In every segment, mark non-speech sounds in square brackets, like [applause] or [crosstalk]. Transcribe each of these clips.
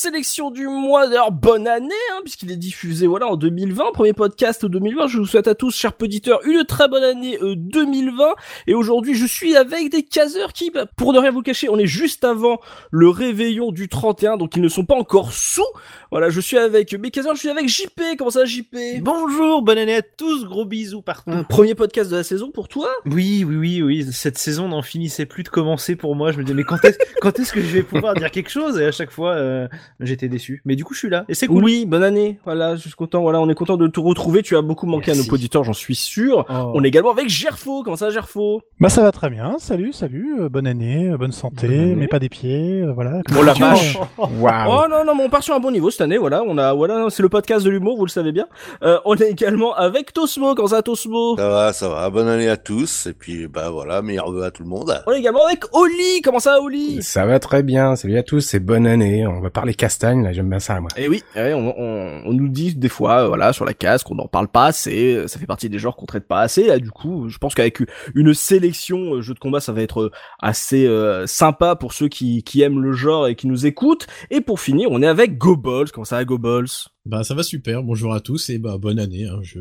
Sélection du mois. D'ailleurs, bonne année, hein, puisqu'il est diffusé voilà en 2020, premier podcast 2020. Je vous souhaite à tous, chers auditeurs, une très bonne année euh, 2020. Et aujourd'hui, je suis avec des caseurs qui, bah, pour ne rien vous cacher, on est juste avant le réveillon du 31, donc ils ne sont pas encore sous. Voilà, je suis avec mes caseurs, je suis avec JP. Comment ça, JP Bonjour, bonne année à tous, gros bisous partout. Premier podcast de la saison pour toi? Oui, oui, oui, oui, cette saison n'en finissait plus de commencer pour moi. Je me disais, mais quand est-ce, [laughs] quand est-ce que je vais pouvoir dire quelque chose? Et à chaque fois, euh, j'étais déçu. Mais du coup, je suis là, et c'est cool. Oui, bonne année. Voilà, je suis content. Voilà, on est content de te retrouver. Tu as beaucoup manqué à nos auditeurs, j'en suis sûr. Oh. On est également avec Gerfo. Comment ça, Gerfo? Bah ça va très bien, salut, salut, euh, bonne année, euh, bonne santé, Bonne année. mais pas des pieds, euh, voilà. Oh la vache. euh, Oh non non mais on part sur un bon niveau cette année voilà on a voilà c'est le podcast de l'humour vous le savez bien euh, on est également avec Tosmo comment ça Tosmo? Ça va, ça va. Bonne année à tous. Et puis, bah voilà, meilleurs vœux à tout le monde. on est également avec Oli comment ça Oli? Ça va très bien, salut à tous, c'est bonne année, on va parler castagne, là j'aime bien ça moi. Eh oui, eh, on, on, on nous dit des fois, euh, voilà, sur la case, qu'on n'en parle pas assez, euh, ça fait partie des genres qu'on traite pas assez. Là, du coup, je pense qu'avec une sélection euh, jeux de combat, ça va être assez euh, sympa pour ceux qui, qui aiment le genre et qui nous écoutent. Et pour finir, on est avec GoBalls. Comment ça va, GoBalls Bah ça va super, bonjour à tous et bah bonne année, hein, je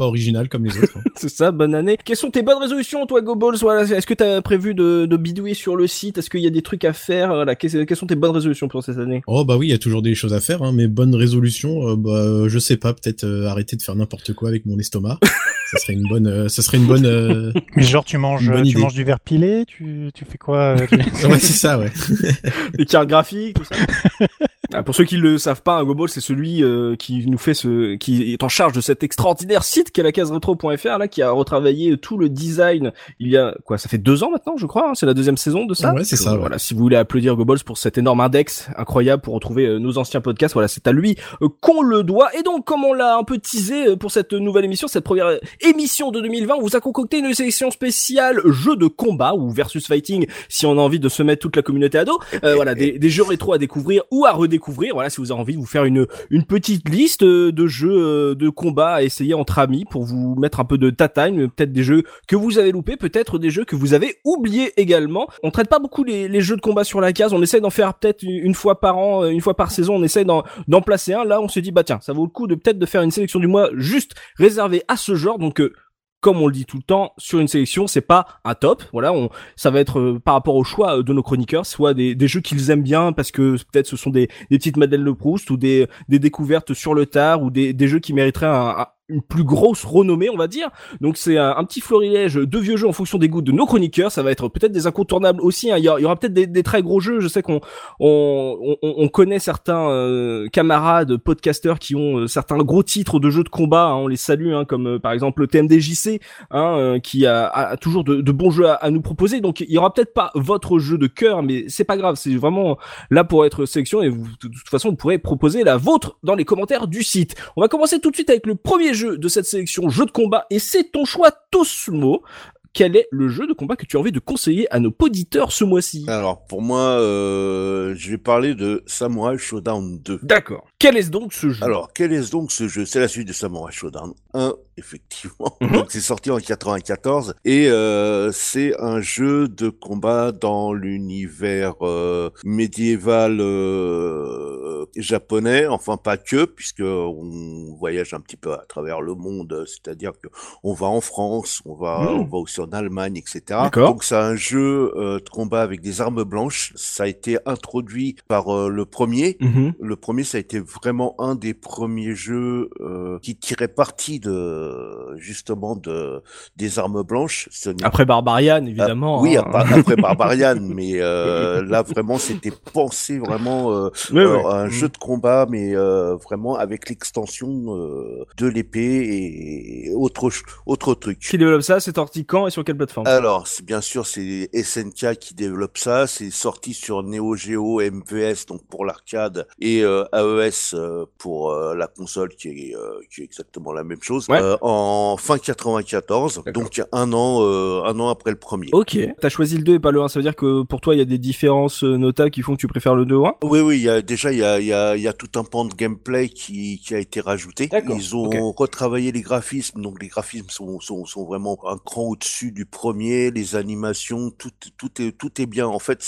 pas original comme les autres. hein. [laughs] C'est ça, bonne année. Quelles sont tes bonnes résolutions, toi, GoBalls Voilà, est-ce que t'as prévu de, de bidouiller sur le site? Est-ce qu'il y a des trucs à faire? Voilà, quelles, quelles sont tes bonnes résolutions pour cette année? Oh bah oui, il y a toujours des choses à faire, hein, mais bonne résolution, euh, bah je sais pas, peut-être euh, arrêter de faire n'importe quoi avec mon estomac. [laughs] ça serait une bonne, euh, ça serait une bonne. euh, [laughs] Mais genre tu manges, tu idée. manges du verre pilé, tu, tu fais quoi euh, tu- [laughs] ouais c'est ça, ouais. [laughs] les cartes graphiques, tout ça. Ah, pour ceux qui le savent pas, un GoBall, c'est celui euh, qui nous fait ce, qui est en charge de cet extraordinaire site qu'est la case retro.fr là, qui a retravaillé tout le design. Il y a quoi, ça fait deux ans maintenant, je crois. hein, c'est la deuxième saison de ça. Ouais, c'est ça, ouais. Voilà, si vous voulez applaudir GoBalls pour cet énorme index incroyable pour retrouver euh, nos anciens podcasts, voilà, c'est à lui euh, qu'on le doit. Et donc, comme on l'a un peu teasé pour cette nouvelle émission, cette première émission de 2020, on vous a concocté une sélection spéciale jeux de combat ou versus fighting si on a envie de se mettre toute la communauté à dos. Euh, voilà, des, des jeux rétro à découvrir ou à redécouvrir. Voilà, si vous avez envie de vous faire une une petite liste euh, de jeux euh, de combat à essayer entre amis pour vous mettre un peu de tatane, peut-être des jeux que vous avez loupés, peut-être des jeux que vous avez oubliés également. On traite pas beaucoup les, les jeux de combat sur la case, on essaie d'en faire peut-être une fois par an, euh, une fois par saison, on essaie d'en placer un. Là, on s'est dit bah tiens, ça vaut le coup de peut-être de faire une sélection du mois juste réservée à ce genre. Euh, comme on le dit tout le temps, sur une sélection, c'est pas un top. Voilà, ça va être euh, par rapport au choix euh, de nos chroniqueurs, soit des, jeux qu'ils aiment bien parce que peut-être ce sont des, petites Madeleines de Proust ou des, découvertes sur le tard ou des, jeux qui mériteraient un- une plus grosse renommée, on va dire. Donc c'est un, petit florilège de vieux jeux en fonction des goûts de nos chroniqueurs. Ça va être peut-être des incontournables aussi. hein. Il y, aura- peut-être des, très gros jeux. Je sais qu'on on, on, on connaît certains euh, camarades podcasteurs qui ont euh, certains gros titres de jeux de combat. hein. On les salue, hein, comme euh, par exemple le TMDJC, hein, euh, qui a, toujours de, de bons jeux à, à nous proposer. Donc il y aura peut-être pas votre jeu de cœur, mais c'est pas grave. C'est vraiment là pour être sélection et vous, de toute façon vous pourrez proposer la vôtre dans les commentaires du site. On va commencer tout de suite avec le premier jeu de cette sélection jeu de combat et c'est ton choix Tosmo. Quel est le jeu de combat que tu as envie de conseiller à nos auditeurs ce mois-ci? Alors, pour moi, euh, je vais parler de Samurai Showdown 2. D'accord. Quel est donc ce jeu? Alors, quel est donc ce jeu? C'est la suite de Samurai Showdown 1, effectivement. Mhm. Donc, c'est sorti en 94 et euh, c'est un jeu de combat dans l'univers euh, médiéval euh, japonais. Enfin, pas que, puisque on voyage un petit peu à travers le monde. C'est-à-dire que on va en France, on va, Mhm. on va aussi en Allemagne, etc. Donc, c'est un jeu euh, de combat avec des armes blanches. Ça a été introduit par euh, le premier. Mhm. Le premier, ça a été vraiment un des premiers jeux euh, qui tirait parti de justement de des armes blanches. Ce Après Barbarian, évidemment. oui, hein. après, après [laughs] Barbarian, mais euh, là vraiment c'était pensé vraiment euh, euh, un jeu de combat, mais euh, vraiment avec l'extension de l'épée et autre autre truc. Qui développe ça C'est sorti quand et sur quelle plateforme? Alors, bien sûr, c'est SNK qui développe ça. C'est sorti sur Neo Geo MVS, donc pour l'arcade, et AES pour la console, qui est, qui est exactement la même chose, Ouais. euh, en fin 94, D'accord. donc un an, euh, un an après le premier. Ok. T'as choisi le 2 et pas le 1, ça veut dire que pour toi il y a des différences euh, notables qui font que tu préfères le 2 au 1 Oui, oui, il y a, déjà, il y a, il y, a, il y a tout un pan de gameplay qui, qui a été rajouté. Ils ont retravaillé les graphismes, donc les graphismes sont, sont, sont vraiment un cran au-dessus du premier, les animations, tout, tout, est, tout est bien. En fait,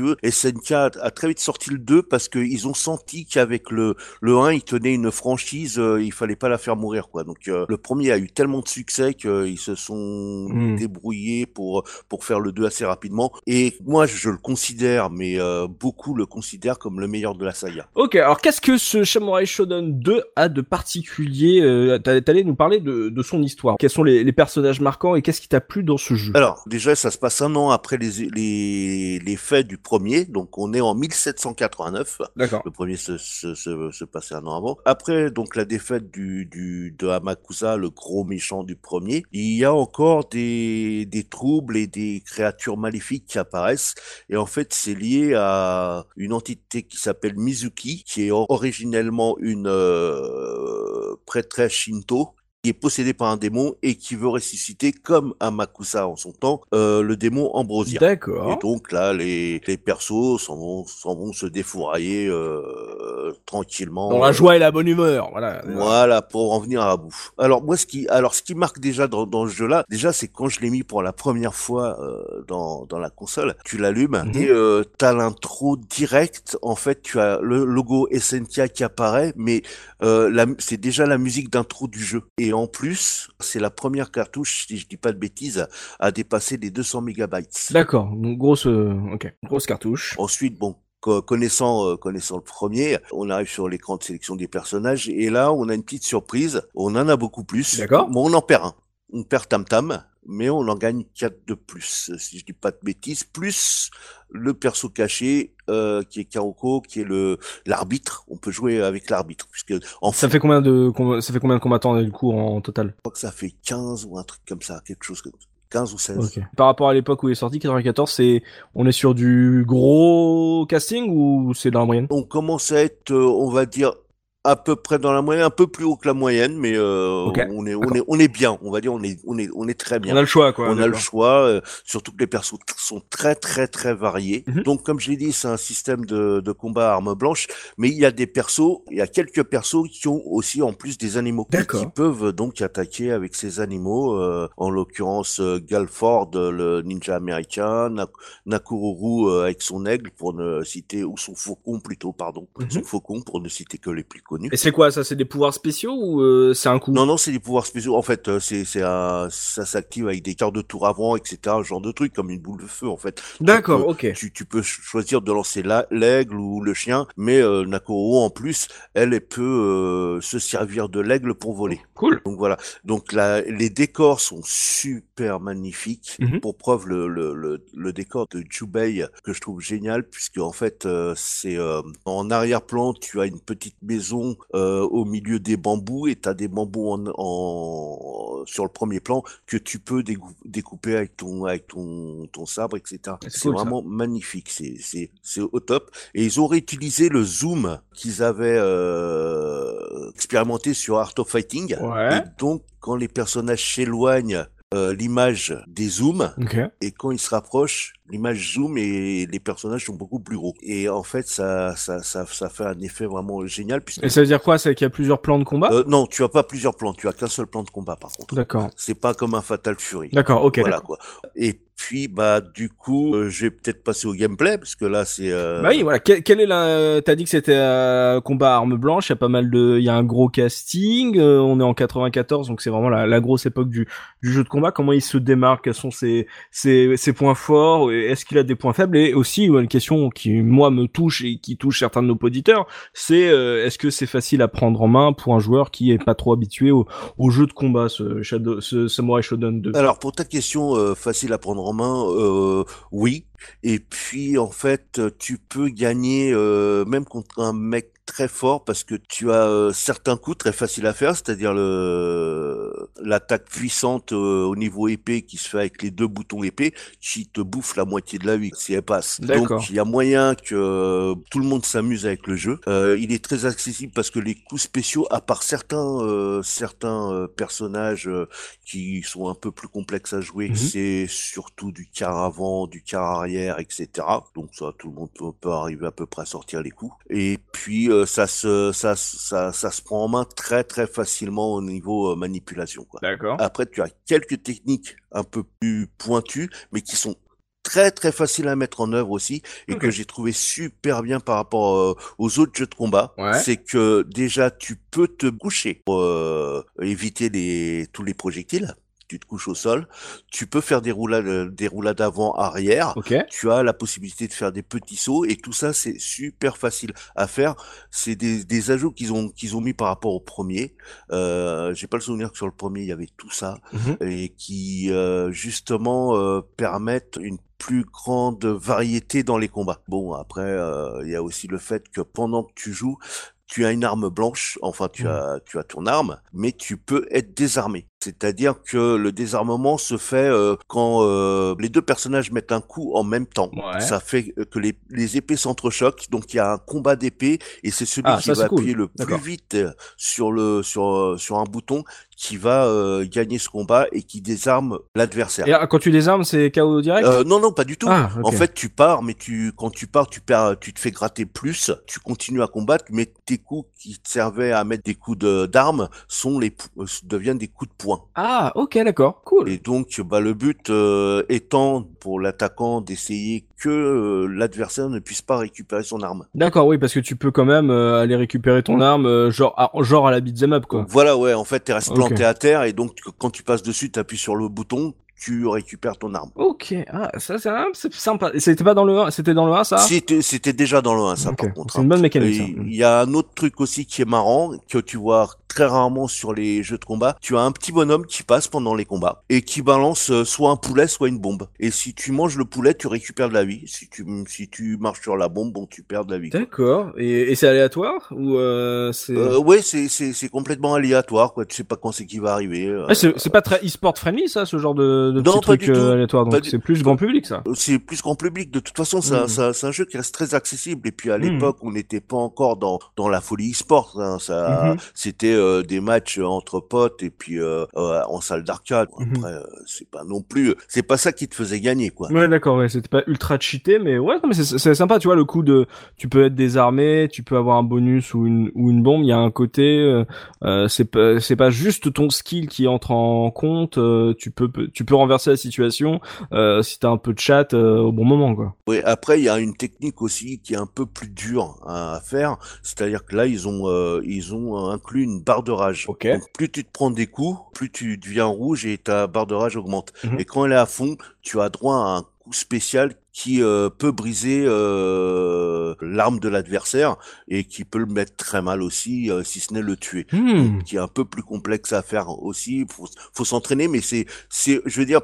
veux, SNK a, a très vite sorti le 2 parce qu'ils ont senti qu'avec le, le 1, ils tenaient une franchise, euh, il fallait pas la faire mourir, quoi. Donc, euh, le premier a eu tellement de succès qu'ils se sont Hmm. débrouillés pour, pour faire le 2 assez rapidement. Et moi, je le considère, mais euh, beaucoup le considèrent comme le meilleur de la saga. Ok, alors qu'est-ce que ce Samurai Shodown 2 a de particulier euh, t'allais nous parler de, de son histoire. Quels sont les, les personnages marquants et qu'est-ce qui t'a plu dans ce jeu? Alors, déjà, ça se passe un an après les, les, les faits du premier, donc on est en 1789. D'accord. Le premier se, se, se, se passait un an avant. Après, donc, la défaite du, du, de Hamakusa, le gros méchant du premier, il y a encore des, des troubles et des créatures maléfiques qui apparaissent. Et en fait, c'est lié à une entité qui s'appelle Mizuki, qui est originellement une euh, prêtresse Shinto, qui est possédée par un démon et qui veut ressusciter, comme Amakusa en son temps, euh, le démon Ambrosia. D'accord. Et donc là, les, les persos s'en vont, s'en vont se défourailler euh, tranquillement. Dans la joie et la bonne humeur, voilà. Voilà, pour en venir à bout. Alors moi, ce qui, alors ce qui marque déjà dans, dans ce jeu-là, déjà c'est quand je l'ai mis pour la première fois euh, dans, dans la console, tu l'allumes Mhm. et euh, t'as l'intro direct. En fait, tu as le logo SNK qui apparaît, mais euh, la- c'est déjà la musique d'intro du jeu. Et en plus, c'est la première cartouche, si je dis pas de bêtises, à dépasser les 200 mégabytes. D'accord, donc grosse, euh, ok, grosse cartouche. Ensuite, bon, co- connaissant euh, connaissant le premier, on arrive sur l'écran de sélection des personnages et là, on a une petite surprise. On en a beaucoup plus. D'accord. Bon, on en perd un. On perd Tam Tam, mais on en gagne quatre de plus, si je dis pas de bêtises. Plus le perso caché euh, qui est Karoko, qui est le l'arbitre. On peut jouer avec l'arbitre puisque en Ça fait, combien de, ça fait combien de combattants du coup en total? Je crois que ça fait 15 ou un truc comme ça, quelque chose comme 15 ou 16. Ok. Par rapport à l'époque où il est sorti, 94, c'est, on est sur du gros casting ou c'est dans la moyenne? On commence à être, euh, on va dire, à peu près dans la moyenne, un peu plus haut que la moyenne, mais euh, on est, on est, on est bien. On va dire, on est, on est, on est très bien. On a le choix, quoi. On a le choix, euh, surtout que les persos sont très très très variés. Mhm. Donc comme je l'ai dit, c'est un système de, de combat à armes blanches, mais il y a des persos, il y a quelques persos qui ont aussi en plus des animaux qui peuvent donc attaquer avec ces animaux. euh, en l'occurrence, euh, Galford, euh, le ninja américain, Nak- Nakururu euh, avec son aigle pour ne citer ou son faucon plutôt, pardon, Mhm. son faucon pour ne citer que les plus Et c'est quoi ça C'est des pouvoirs spéciaux ou euh, c'est un coup? Non, non, c'est des pouvoirs spéciaux. En fait, euh, c'est, c'est un, ça s'active avec des quarts de tour avant, etc. Genre de truc, comme une boule de feu, en fait. D'accord, ok. Tu, tu peux ch- choisir de lancer la- l'aigle ou le chien, mais euh, Nakoro, en plus, elle, elle peut euh, se servir de l'aigle pour voler. Cool. Donc voilà. Donc la, les décors sont super magnifiques. Mhm. Pour preuve, le, le, le, le décor de Jubei que je trouve génial, puisque en fait, euh, c'est euh, en arrière-plan, tu as une petite maison euh, au milieu des bambous et tu as des bambous en, en, sur le premier plan que tu peux découper avec ton avec ton, ton sabre, etc. C'est ça. vraiment magnifique. C'est c'est c'est au top. Et ils ont réutilisé le zoom qu'ils avaient euh, expérimenté sur Art of Fighting. Ouais. Et donc, quand les personnages s'éloignent, euh, l'image dézoome, Ok. et quand ils se rapprochent, l'image zoom et les personnages sont beaucoup plus gros. Et en fait, ça, ça, ça, ça fait un effet vraiment génial puisque Et ça veut dire quoi? C'est qu'il y a plusieurs plans de combat? Euh, non, tu as pas plusieurs plans, tu as qu'un seul plan de combat par contre. D'accord. C'est pas comme un Fatal Fury. D'accord, ok. Voilà quoi. Et puis bah du coup, euh, je vais peut-être passer au gameplay parce que là c'est. Euh... Bah oui, voilà. Quel, quel est la T'as dit que c'était euh, combat à armes blanches. Il y a pas mal de. Il y a un gros casting. euh, on est en 94, donc c'est vraiment la, la grosse époque du, du jeu de combat. Comment il se démarque? Quels sont ses, ses, ses points forts? Et, est-ce qu'il a des points faibles? Et aussi, une question qui moi me touche et qui touche certains de nos auditeurs, c'est euh, est-ce que c'est facile à prendre en main pour un joueur qui est pas trop habitué au, jeu de combat, ce, Shadow, Samurai Shodown 2 Alors pour ta question euh, facile à prendre en main, euh, oui. Et puis en fait, tu peux gagner même contre un mec très fort parce que tu as euh, certains coups très faciles à faire, c'est-à-dire le l'attaque puissante euh, au niveau épée qui se fait avec les deux boutons épée qui te bouffe la moitié de la vie si elle passe. Donc il y a moyen que euh, tout le monde s'amuse avec le jeu. Il est très accessible parce que les coups spéciaux, à part certains certains personnages qui sont un peu plus complexes à jouer, Mhm. c'est surtout du quart avant, du quart arrière, etc. Donc ça, tout le monde peut, peut arriver à peu près à sortir les coups. Et puis euh, ça se ça, ça ça se prend en main très très facilement au niveau euh, manipulation. Quoi. D'accord. Après, tu as quelques techniques un peu plus pointues, mais qui sont très très faciles à mettre en œuvre aussi et que j'ai trouvé super bien par rapport euh, aux autres jeux de combat. Ouais. C'est que déjà tu peux te coucher pour euh, éviter les tous les projectiles. Tu te couches au sol. Tu peux faire des roulades des roulades avant arrière. Tu as la possibilité de faire des petits sauts et tout ça c'est super facile à faire. C'est des, des ajouts qu'ils ont qu'ils ont mis par rapport au premier. Euh, J'ai pas le souvenir que sur le premier il y avait tout ça Mhm. et qui euh, justement euh, permettent une plus grande variété dans les combats. Bon après euh, il y a aussi le fait que pendant que tu joues tu as une arme blanche, enfin tu Mhm. as tu as ton arme, mais tu peux être désarmé. C'est-à-dire que le désarmement se fait euh, quand euh, les deux personnages mettent un coup en même temps. Ouais. Ça fait que les, les épées s'entrechoquent, donc il y a un combat d'épées et c'est celui Ah, qui ça, va cool. appuyer le plus vite euh, sur le sur sur un bouton qui va euh, gagner ce combat et qui désarme l'adversaire. Et ah, quand tu désarmes, c'est KO direct? Euh, non non pas du tout. Ah. En fait, tu pars, mais tu, quand tu pars, tu perds, tu te fais gratter plus. Tu continues à combattre, mais tes coups qui te servaient à mettre des coups de- d'armes sont les, deviennent des coups de poing. Ah, ok, d'accord, cool. Et donc, bah, le but euh, étant pour l'attaquant d'essayer que euh, l'adversaire ne puisse pas récupérer son arme. D'accord, oui, parce que tu peux quand même euh, aller récupérer ton arme, genre, à, genre à la beat'em up, quoi. Voilà, ouais, en fait, tu restes planté à terre et donc quand tu passes dessus, tu appuies sur le bouton, tu récupères ton arme. Ok, ah, ça c'est sympa. C'était pas dans le 1, c'était dans le 1, ça? C'était déjà dans le 1, ça, par contre. C'est hein. une bonne mécanique, Et ça. Il y a un autre truc aussi qui est marrant, que tu vois très rarement sur les jeux de combat. Tu as un petit bonhomme qui passe pendant les combats et qui balance euh, soit un poulet, soit une bombe. Et si tu manges le poulet, tu récupères de la vie. Si tu, si tu marches sur la bombe, bon, tu perds de la vie. D'accord. Et, et c'est aléatoire ou euh, c'est Euh, ouais, c'est, c'est, c'est complètement aléatoire, quoi. Tu sais pas quand c'est qui va arriver. euh. Ah, c'est c'est pas très e-sport friendly ça, ce genre de, Non, tout. euh, aléatoires. Pas Donc du- c'est plus grand public ça. C'est plus grand public. De toute façon, c'est un- Mm. c'est un, c'est un jeu qui reste très accessible. Et puis à Mm. l'époque, on n'était pas encore dans dans la folie e-sport. hein. Ça, Mhm. c'était euh, des matchs entre potes et puis euh, euh, en salle d'arcade. Mhm. Après, euh, c'est pas non plus, c'est pas ça qui te faisait gagner, quoi. Ouais, d'accord. Ouais, c'était pas ultra cheaté, mais ouais, non, mais c'est sympa. Tu vois le coup de, tu peux être désarmé, tu peux avoir un bonus ou une ou une bombe. Il y a un côté, euh, euh, c'est pas c'est pas juste ton skill qui entre en compte. euh, tu peux tu peux renverser la situation euh, si t'as un peu de chat euh, au bon moment, quoi. Oui, après il y a une technique aussi qui est un peu plus dure à, à faire, c'est-à-dire que là ils ont euh, ils ont euh, inclus une barre de rage. Donc plus tu te prends des coups, plus tu deviens rouge et ta barre de rage augmente. Mhm. Et quand elle est à fond, tu as droit à un coup spécial qui euh, peut briser euh, l'arme de l'adversaire et qui peut le mettre très mal aussi, euh, si ce n'est le tuer. Hmm. Qui est un peu plus complexe à faire aussi. Faut, faut s'entraîner, mais c'est, c'est, je veux dire,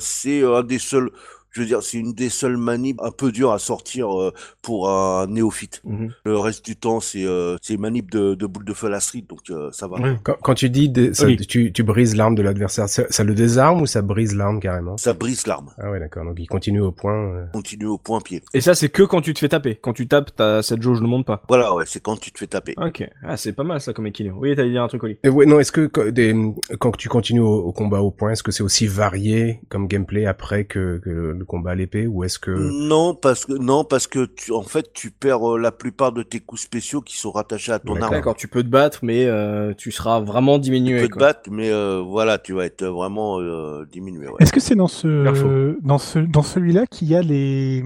c'est un des seuls. Je veux dire, c'est une des seules manips un peu dures à sortir euh, pour un néophyte. Mhm. Le reste du temps, c'est euh, c'est manip de, de boule de feu à la street, donc euh, ça va. Ouais. Quand, quand tu dis ça- Oui. tu, tu brises l'arme de l'adversaire, ça, ça le désarme ou ça brise l'arme carrément? Ça brise l'arme. Ah ouais, d'accord. Donc il continue au point. euh. Continue au point pied. Et ça, c'est que quand tu te fais taper. Quand tu tapes, t'as cette jauge ne monte pas. Voilà, ouais, c'est quand tu te fais taper. Ok. Ah, c'est pas mal ça comme équilibre. Oui, t'allais dire un truc, Oli. Et ouais, non, est-ce que quand, des, quand tu continues au, au combat au point, est-ce que c'est aussi varié comme gameplay après que, que le combat à l'épée ou est-ce que Non, parce que non, parce que tu, en fait, tu perds euh, la plupart de tes coups spéciaux qui sont rattachés à ton arme. D'accord, tu peux te battre, mais euh, tu seras vraiment Tu diminué. peux te battre, mais euh, voilà, tu vas être vraiment euh, diminué. Ouais. Est-ce que c'est dans ce dans ce dans celui-là qu'il y a les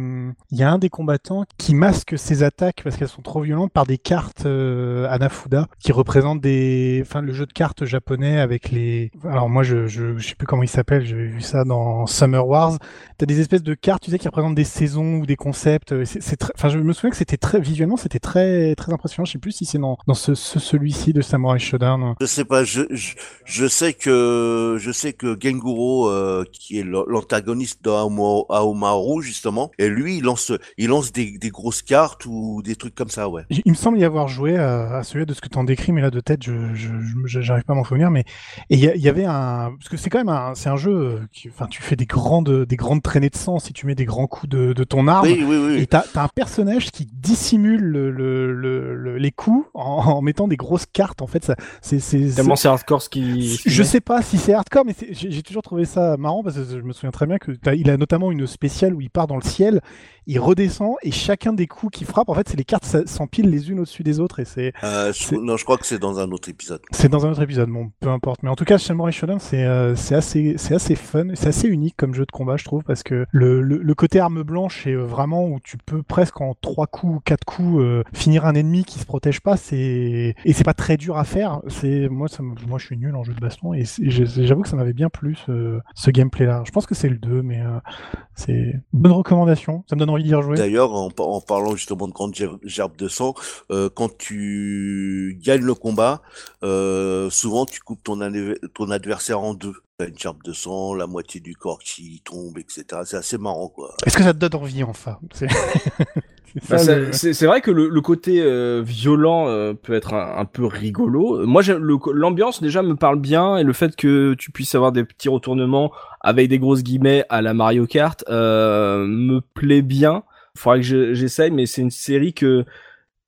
il y a un des combattants qui masque ses attaques parce qu'elles sont trop violentes par des cartes euh, Anafuda qui représentent des enfin le jeu de cartes japonais avec les alors moi je je, je sais plus comment il s'appelle j'avais vu ça dans Summer Wars t'as des espèces de cartes, tu sais, qui représentent des saisons ou des concepts. euh, C'est, enfin, je me souviens que c'était très visuellement, c'était très, très impressionnant. Je sais plus si c'est dans, dans ce, ce- celui-ci de Samurai Shodown. Je sais pas, je, je, je sais que je sais que Genguro, euh, qui est l'antagoniste d'Aomaru justement, et lui il lance il lance des, des grosses cartes ou des trucs comme ça, ouais. Il me semble y avoir joué à, à celui de ce que tu en décris, mais là de tête, je, je, je- j'arrive pas à m'en souvenir. Mais et il y, y avait un, parce que c'est quand même un, c'est un jeu, qui, enfin, tu fais des grandes, des grandes traînées de sang si tu mets des grands coups de, de ton arme. Oui, oui, oui. Et t'as as un personnage qui dissimule le, le, le- le- les coups en, [laughs] en mettant des grosses cartes. En fait, c'est, Tellement c'est hardcore ce qui. je sais pas si c'est hardcore, mais j'ai toujours trouvé ça marrant parce que je me souviens très bien que il a notamment une spéciale où il part dans le ciel, il redescend et chacun des coups qu'il frappe, en fait, c'est les cartes s'empilent les unes au-dessus des autres et c'est Euh, c'est- non, je crois que c'est dans un autre épisode. c'est dans un autre épisode. Bon, peu importe. Mais en tout cas, Samurai Shodown, c'est euh, c'est assez c'est assez fun, c'est assez unique comme jeu de combat, je trouve, parce que le, le, le côté arme blanche est euh, vraiment où tu peux presque en trois coups, quatre coups euh, finir un ennemi qui se protège pas. C'est et c'est pas très dur à faire. C'est moi, ça moi, je suis nul en jeu de baston et j'avoue que ça m'avait bien plu ce, ce gameplay-là. Je pense que c'est le 2, mais c'est une bonne recommandation. Ça me donne envie d'y rejouer. D'ailleurs, en, par- en parlant justement de grande ger- gerbe de sang, euh, quand tu gagnes le combat, euh, souvent tu coupes ton adversaire en deux. T'as une gerbe de sang, la moitié du corps qui tombe, etc. C'est assez marrant, quoi. Est-ce que ça te donne envie enfin? [laughs] C'est Bah, c'est vrai que le, le côté euh, violent euh, peut être un, un peu rigolo. Moi, l'ambiance déjà me parle bien et le fait que tu puisses avoir des petits retournements avec des grosses guillemets à la Mario Kart euh, me plaît bien. Faudrait que je- j'essaye, mais c'est une série que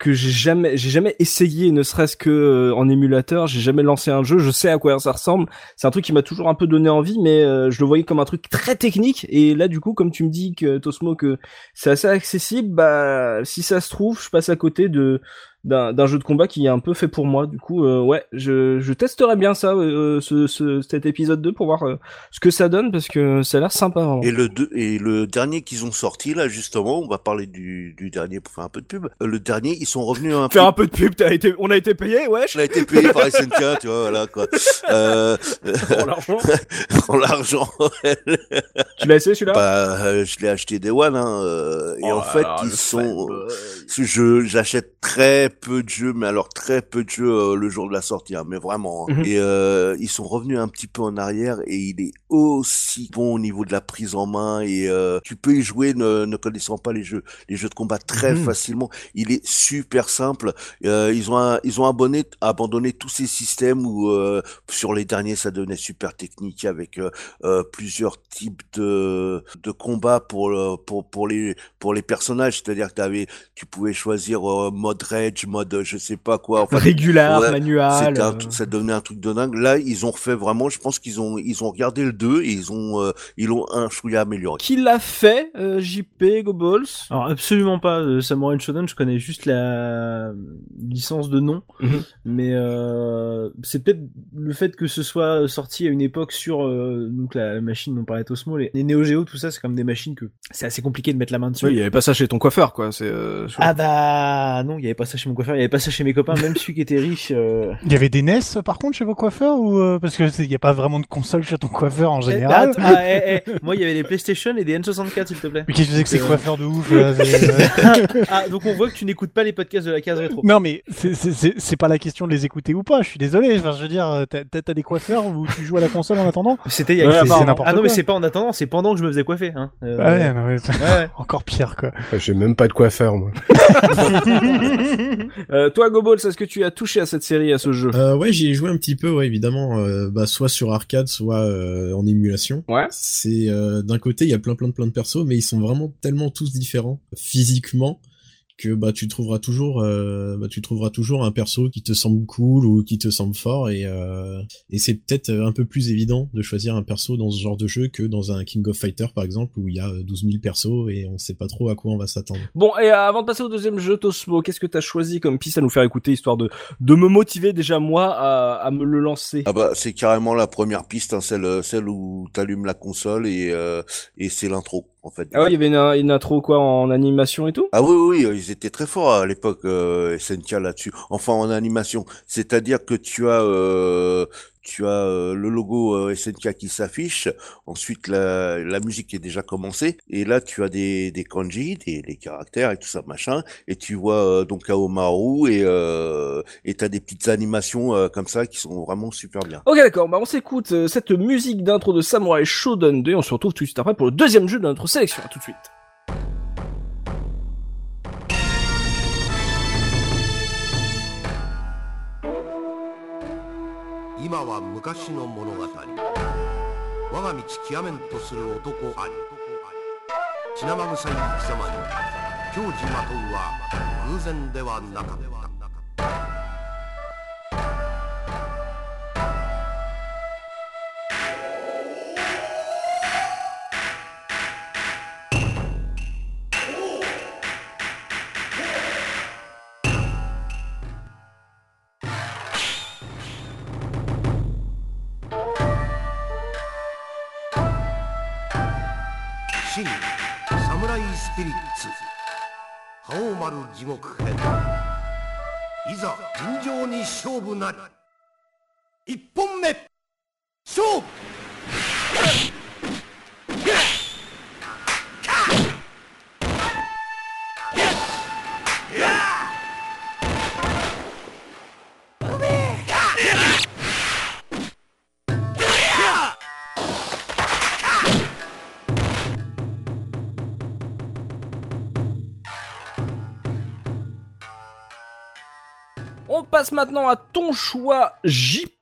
que j'ai jamais j'ai jamais essayé, ne serait-ce que euh, en émulateur. J'ai jamais lancé un jeu. Je sais à quoi ça ressemble. C'est un truc qui m'a toujours un peu donné envie, mais euh, je le voyais comme un truc très technique. Et là, du coup, comme tu me dis que Tosmo que c'est assez accessible, bah si ça se trouve, je passe à côté de d'un d'un jeu de combat qui est un peu fait pour moi. Du coup, euh, ouais, je, je testerai bien ça, euh, ce, ce, cet épisode 2 pour voir euh, ce que ça donne parce que ça a l'air sympa. vraiment. Et le deux, et le dernier qu'ils ont sorti là justement, on va parler du, du dernier pour faire un peu de pub. Euh, Le dernier, ils sont revenus un peu. Faire un peu de pub, t'as été, on a été payé, wesh. Il a été payé par SNK, tu vois, voilà quoi. [laughs] Euh, Pour l'argent. [laughs] pour l'argent. tu l'as essayé celui-là? Bah, euh, je l'ai acheté Day One, hein, euh, et Oh en fait, ils sont. jeu, j'achète très peu de jeux, mais alors très peu de jeux euh, le jour de la sortie, hein, mais vraiment. hein. Mhm. Et euh, ils sont revenus un petit peu en arrière et il est aussi bon au niveau de la prise en main et euh, tu peux y jouer ne, ne connaissant pas les jeux, les jeux de combat très Mhm. facilement. Il est super simple. Ils ont un- ils ont abonné, abandonné tous ces systèmes où sur les derniers ça devenait super technique avec plusieurs types de de combats pour pour pour les pour les personnages. C'est-à-dire que t'avais tu pouvais choisir mode rage, mode euh, je sais pas quoi. Enfin, Régular, ouais, manual. c'était un euh. ça devenait un truc de dingue. Là, ils ont refait vraiment. Je pense qu'ils ont ils ont regardé le 2 et ils ont euh, ils l'ont un chouïa amélioré. Qui l'a fait, euh, JP, Goballs Alors absolument pas. euh, Samurai Shodown, je connais juste la licence de nom, Mhm. mais euh, c'est peut-être le fait que ce soit sorti à une époque sur euh, donc la machine dont parlait Osmo, les, les Neo Geo, tout ça, c'est comme des machines que c'est assez compliqué de mettre la main dessus. Oui, il y avait pas ça chez ton coiffeur, quoi. C'est. euh, Ah bah non, il y avait pas ça chez mon coiffeur, il y avait pas ça chez mes copains, même celui qui était riche. euh, Il y avait des NES par contre chez vos coiffeurs ou euh, parce que il n'y a pas vraiment de console chez ton coiffeur en eh, général? bah, ah, eh, eh, moi il y avait des PlayStation et des N64 s'il te plaît. Mais qu'est-ce que c'est que ces Euh, coiffeurs de ouf là, [laughs] ah donc on voit que tu n'écoutes pas les podcasts de la case rétro. Non mais c'est- pas la question de les écouter ou pas. Je suis désolé. Enfin, je veux dire, t'as des coiffeurs où tu joues à la console en attendant? C'était il y a Ouais, n'importe Ah non mais c'est pas en attendant, c'est pendant que je me faisais coiffer. Hein. Euh, Ah ouais, non, mais- ouais, ouais. [laughs] encore pire quoi. J'ai même pas de coiffeur, moi. [laughs] Euh, toi, Goballs, est-ce que tu as touché à cette série, à ce jeu Euh, ouais, j'y ai joué un petit peu, ouais, évidemment, euh, bah, soit sur arcade, soit euh, en émulation. Ouais. C'est euh, d'un côté, il y a plein, plein plein de persos, mais ils sont vraiment tellement tous différents physiquement que bah tu trouveras toujours, euh, bah, tu trouveras toujours un perso qui te semble cool ou qui te semble fort et euh, et c'est peut-être un peu plus évident de choisir un perso dans ce genre de jeu que dans un King of Fighter par exemple où il y a 12 000 persos et on sait pas trop à quoi on va s'attendre. Bon, et euh, avant de passer au deuxième jeu, Tosmo, qu'est-ce que t'as choisi comme piste à nous faire écouter, histoire de, de me motiver déjà moi à, à me le lancer? Ah bah c'est carrément la première piste, hein, celle celle où t'allumes la console et euh, et c'est l'intro en fait. Ah ouais, il y avait une, une intro quoi en animation et tout? Ah oui, oui, oui, ils étaient très forts à l'époque, euh, SNK là-dessus. Enfin, en animation. C'est-à-dire que tu as, euh, tu as euh, le logo euh, SNK qui s'affiche, ensuite la, la musique est déjà commencée, et là tu as des, des kanji, des, caractères et tout ça machin, et tu vois euh, donc Aomaru et euh, et t'as des petites animations euh, comme ça qui sont vraiment super bien. Ok d'accord, bah on s'écoute euh, cette musique d'intro de Samurai Shodown 2 et on se retrouve tout de suite après pour le deuxième jeu de notre sélection. À tout de suite. 今は昔の物語。我が道極めんとする男あり血生臭い貴様に教示まとうは偶然ではなかった。真サムライスピリッツ。覇王丸地獄編。いざ尋常に勝負なり。1本目勝負 passe maintenant à ton choix JP.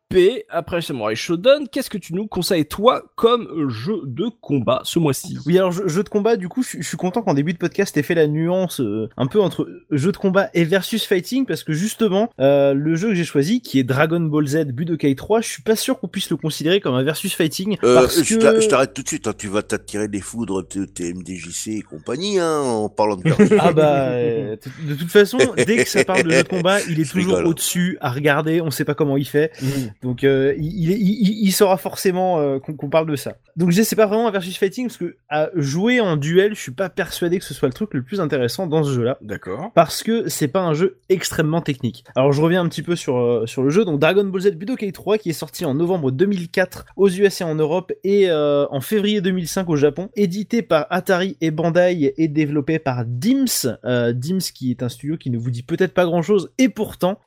Après Samurai Shodown, qu'est-ce que tu nous conseilles toi comme jeu de combat ce mois-ci? Oui, alors jeu, jeu de combat, du coup, je, je suis content qu'en début de podcast, t'aies fait la nuance euh, un peu entre jeu de combat et versus fighting, parce que justement, euh, le jeu que j'ai choisi, qui est Dragon Ball Z Budokai 3, je suis pas sûr qu'on puisse le considérer comme un versus fighting, Euh, parce je que... t'a- je t'arrête tout de suite, hein, tu vas t'attirer des foudres de tes MDJC et compagnie hein, en parlant de [laughs] perdu. Ah bah, euh, de toute façon, dès que ça parle de jeu de combat, [laughs] il est Je toujours au-dessus, à regarder, on sait pas comment il fait. Donc euh, il, il, il, saura forcément euh, qu'on parle de ça. Donc je sais c'est pas vraiment un versus fighting parce que à jouer en duel, je suis pas persuadé que ce soit le truc le plus intéressant dans ce jeu-là D'accord. parce que c'est pas un jeu extrêmement technique. Alors je reviens un petit peu sur euh, sur le jeu. Donc Dragon Ball Z Budokai 3 qui est sorti en novembre 2004 aux US et en Europe et en février 2005 au Japon, édité par Atari et Bandai et développé par Dims. Dims qui est un studio qui ne vous dit peut-être pas grand-chose et pourtant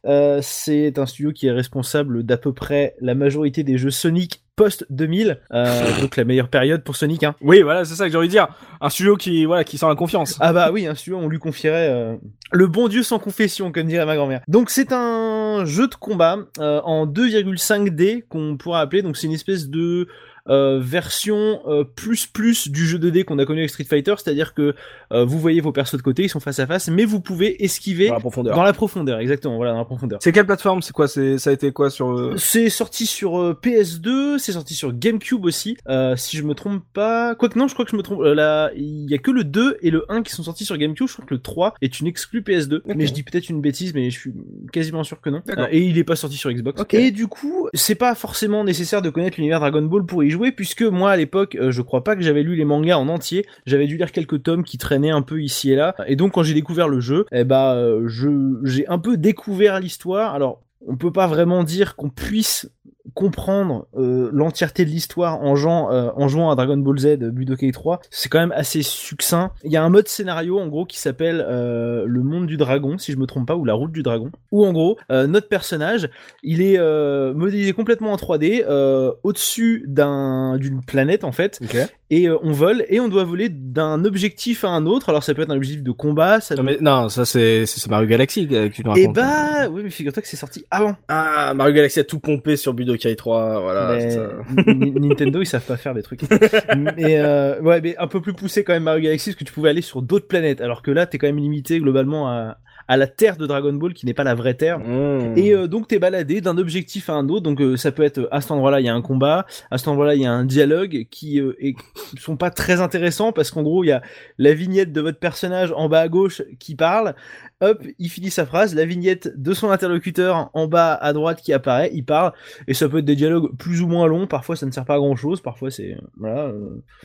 c'est un studio qui est responsable d'à peu près la majorité des jeux Sonic post 2000, euh, [laughs] donc la meilleure période pour Sonic. Hein. Oui, voilà, c'est ça que j'ai envie de dire. Un studio qui, voilà, qui sent la confiance. Ah bah oui, un studio, on lui confierait euh, le bon Dieu sans confession, comme dirait ma grand-mère. Donc c'est un jeu de combat euh, en 2,5D qu'on pourra appeler. Donc c'est une espèce de euh, version euh, plus plus du jeu 2D qu'on a connu avec Street Fighter, c'est-à-dire que euh, vous voyez vos persos de côté, ils sont face à face, mais vous pouvez esquiver Dans la profondeur. dans la profondeur, exactement, voilà, dans la profondeur. C'est quelle plateforme? C'est quoi? C'est ça a été quoi sur euh, C'est sorti sur euh, PS2, c'est sorti sur GameCube aussi, euh, si je me trompe pas. Quoique non, je crois que je me trompe. Euh, là, il y a que le 2 et le 1 qui sont sortis sur GameCube. Je crois que le 3 est une exclue PS2. Mais je dis peut-être une bêtise, mais je suis quasiment sûr que non. Et il est pas sorti sur Xbox. Ok. Et du coup, c'est pas forcément nécessaire de connaître l'univers Dragon Ball pour y jouer, puisque moi à l'époque, euh, je crois pas que j'avais lu les mangas en entier. J'avais dû lire quelques tomes qui traînaient un peu ici et là. Et donc quand j'ai découvert le jeu, eh bah, je j'ai un peu découvert l'histoire. Alors on peut pas vraiment dire qu'on puisse comprendre euh, l'entièreté de l'histoire en, jouant, euh, en jouant à Dragon Ball Z euh, Budokai 3, c'est quand même assez succinct. Il y a un mode scénario en gros qui s'appelle euh, le monde du dragon, si je me trompe pas, ou la route du dragon, où en gros euh, notre personnage, il est euh, modélisé complètement en 3D euh, au-dessus d'un d'une planète en fait, Ok. Et euh, on vole et on doit voler d'un objectif à un autre. Alors ça peut être un objectif de combat, ça Non peut... mais non, ça c'est Mario Galaxy que tu nous Et racontes. bah oui, mais figure-toi que c'est sorti avant. Ah, Mario Galaxy a tout pompé sur Budokai 3, voilà. Mais ça. Nintendo, ils savent pas faire des trucs. [laughs] mais euh, ouais, mais un peu plus poussé quand même Mario Galaxy, parce que tu pouvais aller sur d'autres planètes, alors que là, t'es quand même limité globalement à, à la Terre de Dragon Ball, qui n'est pas la vraie Terre. Mmh. Et euh, donc t'es baladé d'un objectif à un autre, donc euh, ça peut être à cet endroit-là il y a un combat, à cet endroit-là il y a un dialogue qui euh, est, sont pas très intéressants parce qu'en gros il y a la vignette de votre personnage en bas à gauche qui parle, hop il finit sa phrase, la vignette de son interlocuteur en bas à droite qui apparaît, il parle et ça peut être des dialogues plus ou moins longs, parfois ça ne sert pas à grand chose, parfois c'est voilà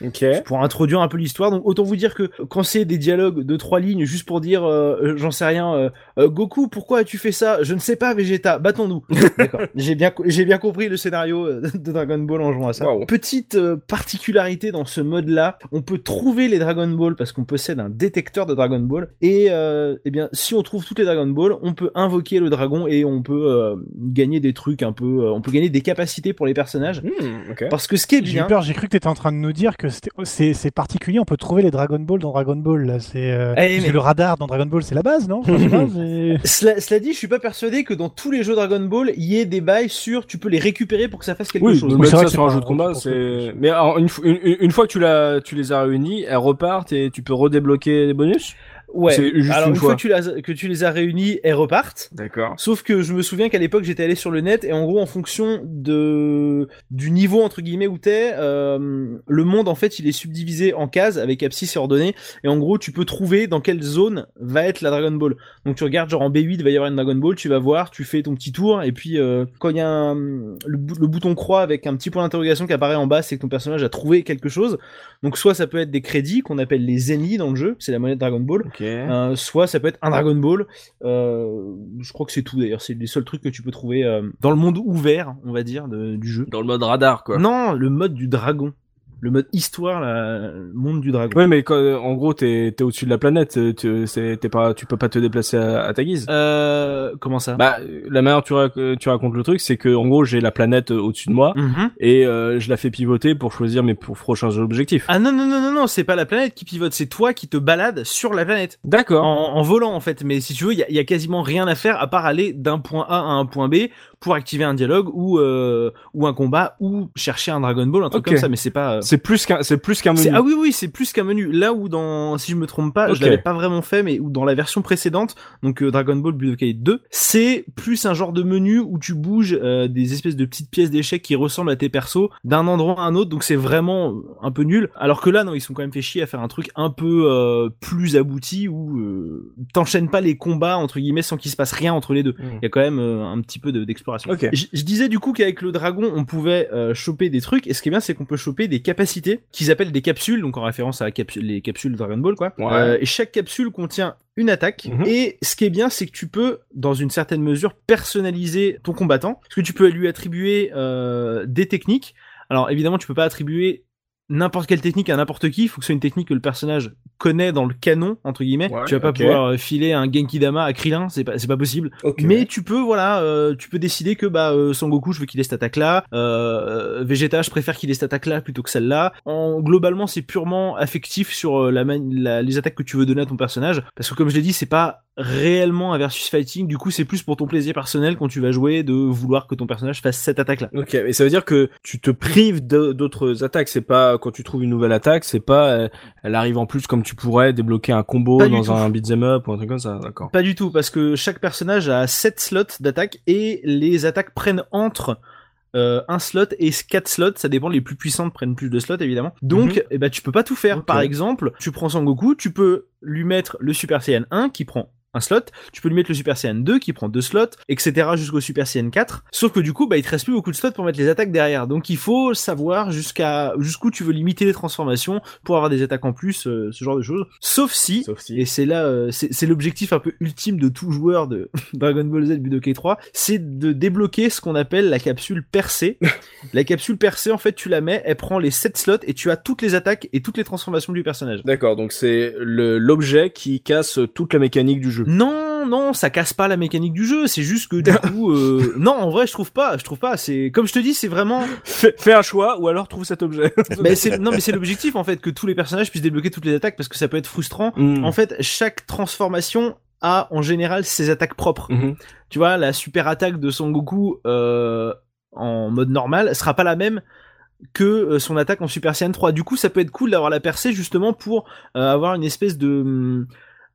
euh, pour introduire un peu l'histoire. Donc autant vous dire que quand c'est des dialogues de trois lignes juste pour dire euh, j'en sais rien, euh, euh, Goku, pourquoi as-tu fait ça? Je ne sais pas, Vegeta, battons-nous. [laughs] D'accord. J'ai bien, j'ai bien compris le scénario euh, de Dragon Ball en jouant à ça. Wow. Petite euh, particularité dans ce mode-là, on peut trouver les Dragon Ball parce qu'on possède un détecteur de Dragon Ball. Et euh, eh bien, si on trouve toutes les Dragon Ball, on peut invoquer le dragon et on peut euh, gagner des trucs un peu, euh, on peut gagner des capacités pour les personnages. Hmm. Parce que ce qui est J'ai bien, peur, j'ai cru que tu étais en train de nous dire que c'est particulier, on peut trouver les Dragon Ball dans Dragon Ball. C'est euh, Eh, mais- le radar dans Dragon Ball, c'est la base, non? Pas, [laughs] Cela, cela dit, je suis pas persuadé que dans tous les jeux Dragon Ball, il y ait des bails sur tu peux les récupérer pour que ça fasse quelque Oui, chose. vrai ça que sur c'est un jeu de combat, c'est. Mais alors, une, fo- une, une- une fois que tu, tu les as réunis, elles repartent et tu peux redébloquer les bonus? Ouais. C'est juste Alors une une fois fois. que tu, les, que tu les as réunis, elles repartent. D'accord. Sauf que je me souviens qu'à l'époque j'étais allé sur le net et en gros en fonction de du niveau entre guillemets où t'es, euh, le monde en fait il est subdivisé en cases avec abscisse et ordonnées et en gros tu peux trouver dans quelle zone va être la Dragon Ball. Donc tu regardes genre en B8 il va y avoir une Dragon Ball, tu vas voir, tu fais ton petit tour et puis euh, quand il y a un- le, bou- le bouton croix avec un petit point d'interrogation qui apparaît en bas c'est que ton personnage a trouvé quelque chose. Donc soit ça peut être des crédits qu'on appelle les zenny dans le jeu, c'est la monnaie de Dragon Ball. Euh, soit ça peut être un Dragon Ball. Euh, je crois que c'est tout d'ailleurs. C'est les seuls trucs que tu peux trouver euh, dans le monde ouvert, on va dire, de- du jeu. Dans le mode radar, quoi. Non, le mode du dragon. Le mode histoire, là, le monde du dragon. Ouais, mais quand, euh, en gros, t'es, t'es au-dessus de la planète, euh, tu, t'es pas, tu peux pas te déplacer à, à ta guise. Euh, comment ça? Bah, la manière tu, rac- tu racontes le truc, c'est que, en gros, j'ai la planète euh, au-dessus de moi Mhm. et euh, je la fais pivoter pour choisir mes pour prochains objectifs. Ah non, non, non, non, non, c'est pas la planète qui pivote, c'est toi qui te balades sur la planète. D'accord. En, en volant en fait, mais si tu veux, il y a, y a quasiment rien à faire à part aller d'un point A à un point B pour activer un dialogue ou euh, ou un combat ou chercher un Dragon Ball, un truc comme ça, mais c'est pas. C'est plus qu'un, c'est plus qu'un menu. Ah oui oui c'est plus qu'un menu là où dans si je me trompe pas Ok. je l'avais pas vraiment fait mais où dans la version précédente donc euh, Dragon Ball Budokai 2 c'est plus un genre de menu où tu bouges euh, des espèces de petites pièces d'échecs qui ressemblent à tes persos d'un endroit à un autre donc c'est vraiment euh, un peu nul alors que là non ils sont quand même fait chier à faire un truc un peu euh, plus abouti où euh, t'enchaînes pas les combats entre guillemets sans qu'il se passe rien entre les deux Mm. il y a quand même euh, un petit peu de- d'exploration. Ok. Je, je disais du coup qu'avec le dragon, on pouvait euh, choper des trucs. Et ce qui est bien, c'est qu'on peut choper des capacités qu'ils appellent des capsules, donc en référence à les capsules Dragon Ball, quoi. Ouais. Euh, et chaque capsule contient une attaque. Mhm. Et ce qui est bien, c'est que tu peux, dans une certaine mesure, personnaliser ton combattant, parce que tu peux lui attribuer euh, des techniques. Alors évidemment, tu peux pas attribuer n'importe quelle technique à n'importe qui. Il faut que ce soit une technique que le personnage connaît dans le canon entre guillemets. Ouais, tu vas pas pouvoir euh, filer un Genki Dama à Krillin, c'est pas c'est pas possible. Mais tu peux, voilà, euh, tu peux décider que bah euh, Sangoku, je veux qu'il ait cette attaque-là. Euh, Vegeta, je préfère qu'il ait cette attaque-là plutôt que celle-là. En globalement, c'est purement affectif sur euh, la, la- les attaques que tu veux donner à ton personnage, parce que comme je l'ai dit, c'est pas réellement un versus fighting. Du coup, c'est plus pour ton plaisir personnel quand tu vas jouer de vouloir que ton personnage fasse cette attaque-là. Ok, mais ça veut dire que tu te prives d'autres attaques. C'est pas quand tu trouves une nouvelle attaque, c'est pas euh, elle arrive en plus comme tu pourrais débloquer un combo Pas dans un beat'em up ou un truc comme ça. D'accord. Pas du tout, parce que chaque personnage a 7 slots d'attaque et les attaques prennent entre euh, un slot et 4 slots, ça dépend, les plus puissantes prennent plus de slots évidemment. Donc, eh ben, tu peux pas tout faire. Par exemple, tu prends Sangoku, tu peux lui mettre le Super Saiyan 1 qui prend un slot, tu peux lui mettre le Super Saiyan 2 qui prend deux slots, etc. jusqu'au Super Saiyan 4. Sauf que du coup, bah, il te reste plus beaucoup de slots pour mettre les attaques derrière. Donc il faut savoir jusqu'à jusqu'où tu veux limiter les transformations pour avoir des attaques en plus, euh, ce genre de choses. Sauf si, Sauf si. et c'est là, euh, c'est l'objectif un peu ultime de tout joueur de [laughs] Dragon Ball Z Budokai 3, c'est de débloquer ce qu'on appelle la capsule percée. [laughs] la capsule percée, en fait, tu la mets, elle prend les 7 slots et tu as toutes les attaques et toutes les transformations du personnage. D'accord, donc c'est l'objet qui casse toute la mécanique du jeu. Non, non, ça casse pas la mécanique du jeu. C'est juste que du [laughs] coup, euh, non, en vrai, je trouve pas. Je trouve pas. C'est comme je te dis, c'est vraiment. [laughs] Fais, fais un choix ou alors trouve cet objet. [laughs] Mais c'est non, mais c'est l'objectif en fait que tous les personnages puissent débloquer toutes les attaques parce que ça peut être frustrant. Mm. En fait, chaque transformation a en général ses attaques propres. Mhm. Tu vois, la super attaque de Son Goku euh, en mode normal sera pas la même que euh, son attaque en Super Saiyan 3. Du coup, ça peut être cool d'avoir la percée justement pour euh, avoir une espèce de euh,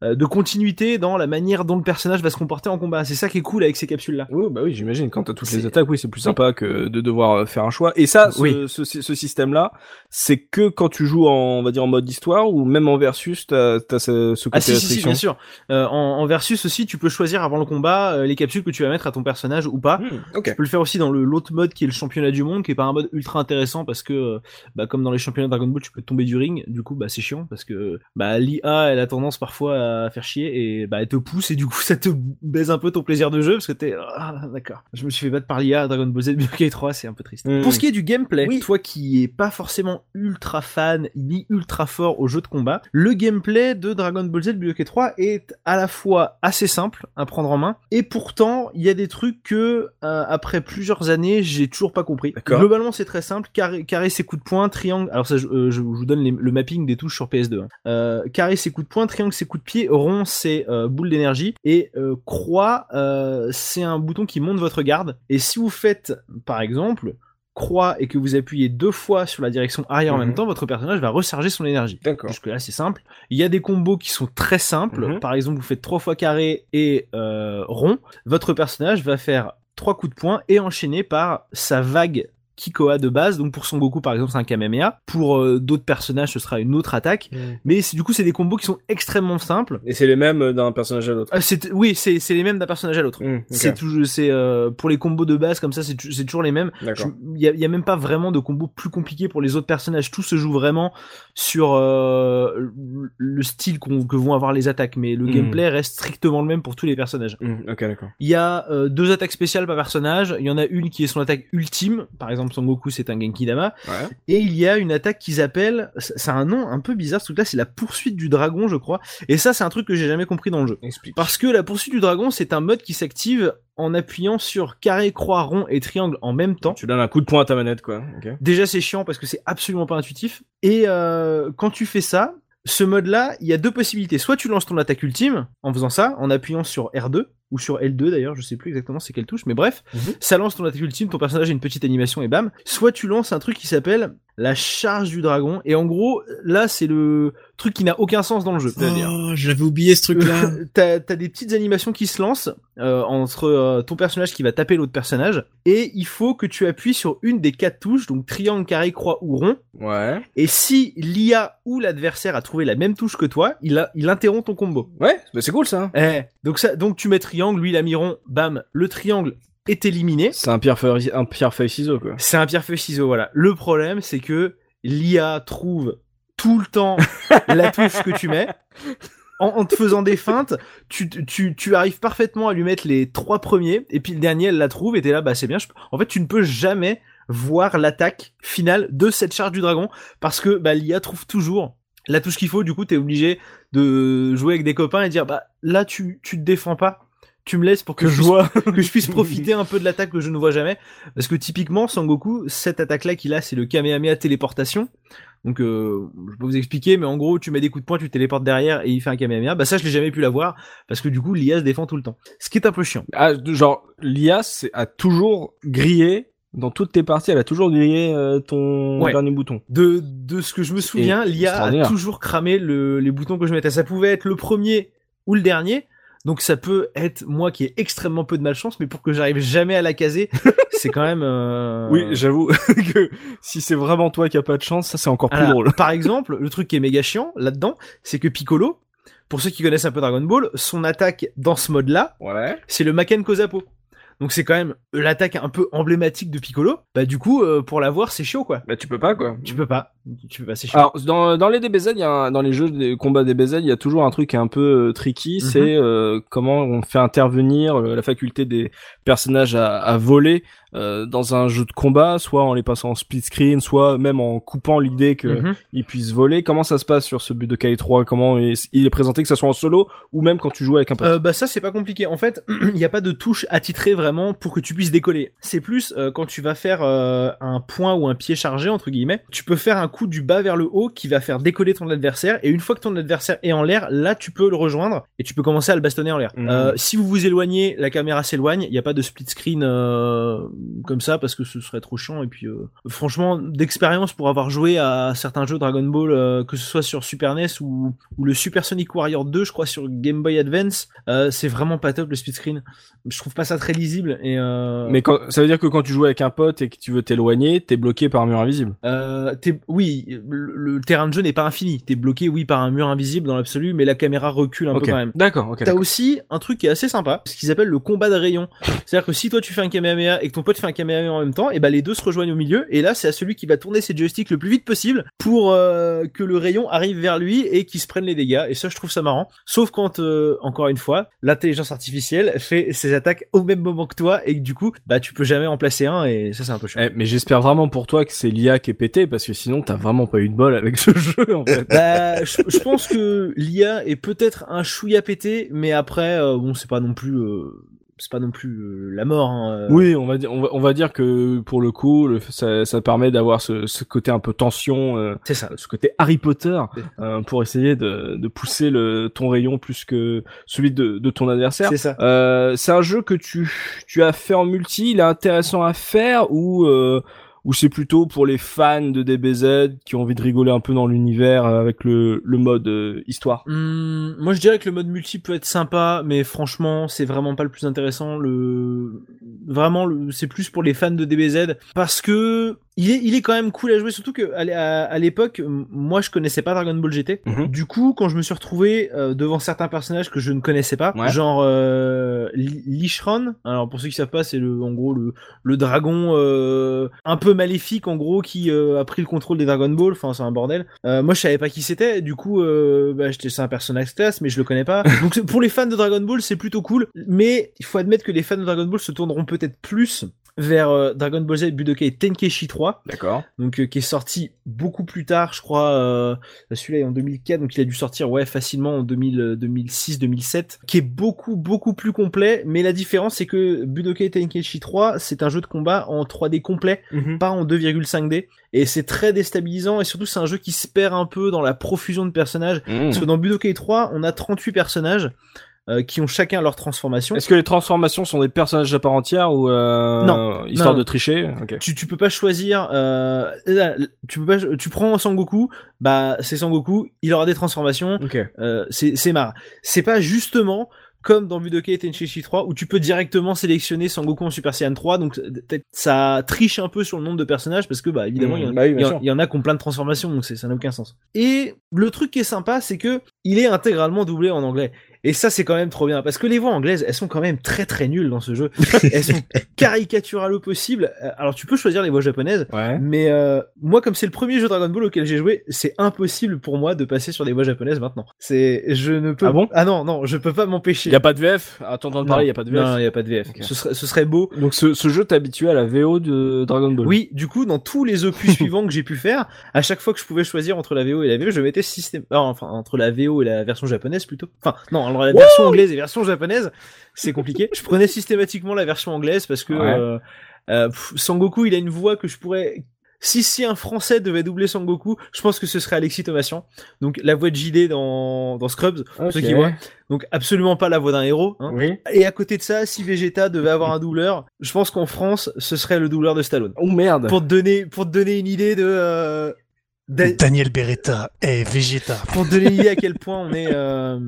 de continuité dans la manière dont le personnage va se comporter en combat. C'est ça qui est cool avec ces capsules là. Oui, bah oui, j'imagine. Quand t'as toutes les attaques, oui, c'est plus sympa que de devoir euh, faire un choix. Et ça, ce, Oui. ce, ce système-là, c'est que quand tu joues en, on va dire, en mode histoire ou même en versus, t'as as ce, ce côté Ah si, si, bien sûr. Euh, en, en versus aussi, tu peux choisir avant le combat euh, les capsules que tu vas mettre à ton personnage ou pas. Hmm, ok. Tu peux le faire aussi dans le l'autre mode qui est le championnat du monde, qui est pas un mode ultra intéressant parce que, euh, bah, comme dans les championnats Dragon Ball, tu peux tomber du ring. Du coup, bah, c'est chiant parce que bah, l'IA, elle a tendance parfois à faire chier et bah elle te pousse et du coup [laughs] ça te baise un peu ton plaisir de jeu parce que t'es ah d'accord. Je me suis fait battre par l'IA Dragon Ball Z [laughs] Budokai 3, c'est un peu triste. Mm. Pour ce qui est du gameplay, Oui. toi qui est pas forcément ultra fan ni ultra fort au jeu de combat, le gameplay de Dragon Ball Z Budokai 3 est à la fois assez simple à prendre en main et pourtant il y a des trucs que euh, après plusieurs années j'ai toujours pas compris. Globalement c'est très simple, carré, carré ses coups de poing, triangle. Alors ça je, euh, je vous donne les- le mapping des touches sur PS2. hein. Euh, carré ses coups de poing, triangle ses coups de pied, rond c'est euh, boule d'énergie et euh, croix euh, c'est un bouton qui monte votre garde. Et si vous faites par exemple croix et que vous appuyez deux fois sur la direction arrière en Mhm. même temps, votre personnage va recharger son énergie. D'accord. Jusque là c'est simple. Il y a des combos qui sont très simples. Mhm. Par exemple, vous faites trois fois carré et rond. Votre personnage va faire trois coups de poing et enchaîner par sa vague Kikoa de base. Donc pour Son Goku par exemple c'est un Kamehameha. Pour euh, d'autres personnages ce sera une autre attaque. Mais c'est- du coup c'est des combos qui sont extrêmement simples. Et c'est les mêmes euh, d'un personnage à l'autre. Ah, c'est- oui c'est les mêmes d'un personnage à l'autre. Mm. C'est toujours c'est euh, pour les combos de base comme ça c'est toujours les mêmes. Il y a, y a même pas vraiment de combos plus compliqués pour les autres personnages. Tout se joue vraiment sur euh, le- le style que vont avoir les attaques, mais le Mhm. gameplay reste strictement le même pour tous les personnages. Mm, ok, d'accord. Il y a euh, deux attaques spéciales par personnage. Il y en a une qui est son attaque ultime. Par exemple, Son Goku, c'est un Genki Dama. Ouais. Et il y a une attaque qu'ils appellent, c'est c'est un nom un peu bizarre, ce truc-là, c'est la poursuite du dragon, je crois. Et ça, c'est un truc que j'ai jamais compris dans le jeu. Explique. Parce que la poursuite du dragon, c'est un mode qui s'active en appuyant sur carré, croix, rond et triangle en même temps. Tu donnes un coup de poing à ta manette, quoi. Déjà, c'est chiant parce que c'est absolument pas intuitif. Et euh, quand tu fais ça, ce mode-là, il y a deux possibilités. Soit tu lances ton attaque ultime en faisant ça, en appuyant sur R2 ou sur L2 d'ailleurs, je sais plus exactement c'est quelle touche, mais bref, Mhm. ça lance ton attaque ultime, ton personnage a une petite animation et bam. Soit tu lances un truc qui s'appelle la charge du dragon et en gros, là c'est le truc qui n'a aucun sens dans le jeu. Oh, j'avais oublié ce truc-là. [laughs] t'as t'as des petites animations qui se lancent euh, entre euh, ton personnage qui va taper l'autre personnage et il faut que tu appuies sur une des quatre touches donc triangle carré croix ou rond Ouais. et si l'IA ou l'adversaire a trouvé la même touche que toi il a, il interrompt ton combo Ouais, bah c'est cool ça. eh donc ça donc tu mets triangle lui il a mis rond bam le triangle est éliminé C'est un pierre feuille, un pierre feuille ciseau quoi. c'est un pierre feuille ciseau voilà le problème c'est que l'IA trouve tout le temps [laughs] la touche que tu mets en, en te faisant des feintes, tu, tu, tu arrives parfaitement à lui mettre les trois premiers, et puis le dernier, elle la trouve, et t'es là, bah c'est bien. je- En fait, tu ne peux jamais voir l'attaque finale de cette charge du dragon, parce que bah, l'IA trouve toujours la touche qu'il faut, du coup, t'es obligé de jouer avec des copains et dire, bah là, tu, tu te défends pas. Tu me laisses pour que, Que je puisse- vois. [laughs] que je puisse profiter un peu de l'attaque que je ne vois jamais. Parce que typiquement, Sangoku, cette attaque-là qu'il a, c'est le Kamehameha téléportation. Donc, euh, je peux vous expliquer, mais en gros, tu mets des coups de poing, tu téléportes derrière et il fait un Kamehameha. Bah ça, je l'ai jamais pu l'avoir parce que du coup, l'IA se défend tout le temps. Ce qui est un peu chiant. Ah, genre, l'IA a toujours grillé, dans toutes tes parties, elle a toujours grillé euh, ton Ouais. dernier bouton. De, de ce que je me souviens, l'IA a toujours cramé le, les boutons que je mettais. Ça pouvait être le premier ou le dernier. Donc ça peut être moi qui ai extrêmement peu de malchance, mais pour que j'arrive jamais à la caser, [laughs] c'est quand même. euh, Oui, j'avoue [laughs] que si c'est vraiment toi qui a pas de chance, ça c'est encore plus Alors, drôle. Par exemple, le truc qui est méga chiant là-dedans, c'est que Piccolo, pour ceux qui connaissent un peu Dragon Ball, son attaque dans ce mode-là, Ouais. c'est le Maken Kozapo. Donc c'est quand même l'attaque un peu emblématique de Piccolo. Bah du coup, euh, pour l'avoir, c'est chaud quoi. Bah tu peux pas quoi. Tu peux pas. Tu peux pas, c'est chiant. Alors dans, dans les DBZ, il y a un- dans les jeux de combat DBZ, il y a toujours un truc qui est un peu euh, tricky, Mhm. c'est euh, comment on fait intervenir euh, la faculté des personnages à, à voler euh, dans un jeu de combat, soit en les passant en split screen, soit même en coupant l'idée qu'ils Mhm. puissent voler. Comment ça se passe sur ce but de Kai 3 Comment il il est présenté que ça soit en solo ou même quand tu joues avec un pote? Euh, bah ça c'est pas compliqué. En fait, [clears throat] il n'y a pas de touche attitrée vraiment pour que tu puisses décoller. C'est plus euh, quand tu vas faire euh, un point ou un pied chargé entre guillemets, tu peux faire un coup du bas vers le haut qui va faire décoller ton adversaire et une fois que ton adversaire est en l'air, là tu peux le rejoindre et tu peux commencer à le bastonner en l'air. Mhm. Euh, si vous vous éloignez, la caméra s'éloigne. Il n'y a pas de split screen euh, comme ça parce que ce serait trop chiant et puis euh, franchement d'expérience pour avoir joué à certains jeux Dragon Ball que ce soit sur Super NES ou, ou le Super Sonic Warrior 2 je crois sur Game Boy Advance c'est vraiment pas top le split screen je trouve pas ça très lisible et Mais quand, ça veut dire que quand tu joues avec un pote et que tu veux t'éloigner, t'es bloqué par un mur invisible. oui oui, le, le terrain de jeu n'est pas infini. T'es bloqué, oui, par un mur invisible dans l'absolu, mais la caméra recule un peu quand même. D'accord, ok. T'as aussi un truc qui est assez sympa, ce qu'ils appellent le combat de rayon. C'est-à-dire que si toi tu fais un Kamehameha et que ton pote fait un Kamehameha en même temps, et ben les deux se rejoignent au milieu, et là c'est à celui qui va tourner ses joysticks le plus vite possible pour euh, que le rayon arrive vers lui et qu'il se prenne les dégâts. Et ça je trouve ça marrant. Sauf quand, euh, encore une fois, l'intelligence artificielle fait ses attaques au même moment que toi et que du coup, bah tu peux jamais en placer un et ça c'est un peu chiant. Eh, mais j'espère vraiment pour toi que c'est l'IA qui est pété parce que sinon t'as vraiment pas eu de bol avec ce [laughs] jeu en fait. Bah, je, je pense que l'IA est peut-être un chouïa pété, mais après, euh, bon, c'est pas non plus, euh, c'est pas non plus euh, la mort. Hein, euh. Oui, on va dire, on va, on va dire que pour le coup, le, ça, ça permet d'avoir ce, ce côté un peu tension, euh, c'est ça. ce côté Harry Potter, euh, pour essayer de, de pousser le, ton rayon plus que celui de, de ton adversaire. C'est ça. Euh, c'est un jeu que tu, tu as fait en multi, il est intéressant à faire ou euh, ou c'est plutôt pour les fans de DBZ qui ont envie de rigoler un peu dans l'univers euh, avec le, le mode euh, histoire? Hum, moi, je dirais que le mode multi peut être sympa, mais franchement, c'est vraiment pas le plus intéressant. Le vraiment, c'est plus pour les fans de DBZ parce que il est, il est quand même cool à jouer. Surtout que à l'é- à, à l'époque, moi, je connaissais pas Dragon Ball GT. Mhm. Du coup, quand je me suis retrouvé euh, devant certains personnages que je ne connaissais pas, Ouais. genre euh. Alors pour ceux qui savent pas, c'est le, en gros le, le dragon euh, un peu maléfique en gros qui euh, a pris le contrôle des Dragon Ball. Enfin, c'est un bordel. Euh, moi, je savais pas qui c'était. Du coup, euh, bah, c'est un personnage classe, mais je le connais pas. [laughs] Donc pour les fans de Dragon Ball, c'est plutôt cool. Mais il faut admettre que les fans de Dragon Ball se tourneront peut-être plus vers euh, Dragon Ball Z Budokai Tenkaichi 3 D'accord. donc euh, qui est sorti beaucoup plus tard, je crois. Euh, celui-là est en 2004, donc il a dû sortir ouais facilement en 2000, 2006, 2007, qui est beaucoup beaucoup plus complet. Mais la différence c'est que Budokai Tenkaichi 3, c'est un jeu de combat en 3D complet, pas en 2,5D, et c'est très déstabilisant. Et surtout c'est un jeu qui se perd un peu dans la profusion de personnages, Mmh. parce que dans Budokai 3, on a 38 personnages. Euh, qui ont chacun leur transformation. Est-ce que les transformations sont des personnages à part entière ou euh, Non. histoire Non. de tricher? Tu, tu peux pas choisir euh, tu peux pas tu prends Sangoku bah c'est Sangoku il aura des transformations Ok. euh, c'est c'est marre c'est pas justement comme dans Budokai Tenkaichi 3 où tu peux directement sélectionner Sangoku en Super Saiyan 3 donc peut-être ça triche un peu sur le nombre de personnages parce que bah évidemment Mmh, il y en- bah oui, y, en- y a qui ont plein de transformations donc ça n'a aucun sens et le truc qui est sympa c'est que il est intégralement doublé en anglais et ça c'est quand même trop bien parce que les voix anglaises elles sont quand même très très nulles dans ce jeu [laughs] elles sont caricaturales au possible Euh, alors tu peux choisir les voix japonaises Ouais. mais euh, moi, comme c'est le premier jeu Dragon Ball auquel j'ai joué, c'est impossible pour moi de passer sur des voix japonaises maintenant. C'est, je ne peux. Ah bon? Ah non, non, je peux pas m'empêcher. Il y a pas de VF. À t'entendre parler, il y a pas de VF. Non, il y a pas de VF. Ce serait, ce serait beau. Donc ce, ce jeu t'es habitué à la VO de Dragon Ball? Oui, du coup, dans tous les opus [laughs] suivants que j'ai pu faire, à chaque fois que je pouvais choisir entre la VO et la VO, je mettais système, ah, enfin, entre la VO et la version japonaise plutôt. Enfin, non, alors la version anglaise et version japonaise, c'est compliqué. Je prenais systématiquement la version anglaise parce que, Ouais. euh, euh, pff, Sangoku, il a une voix que je pourrais, si, si un français devait doubler Sangoku, je pense que ce serait Alexis Thomasian. Donc, la voix de JD dans, dans Scrubs, pour Ok. ceux qui voient. Donc, absolument pas la voix d'un héros, hein. Oui. Et à côté de ça, si Vegeta devait avoir un doubleur, je pense qu'en France, ce serait le doubleur de Stallone Oh merde. pour te donner pour te donner une idée de euh, d'a- Daniel Beretta est Vegeta. pour te donner une idée à quel point on est euh,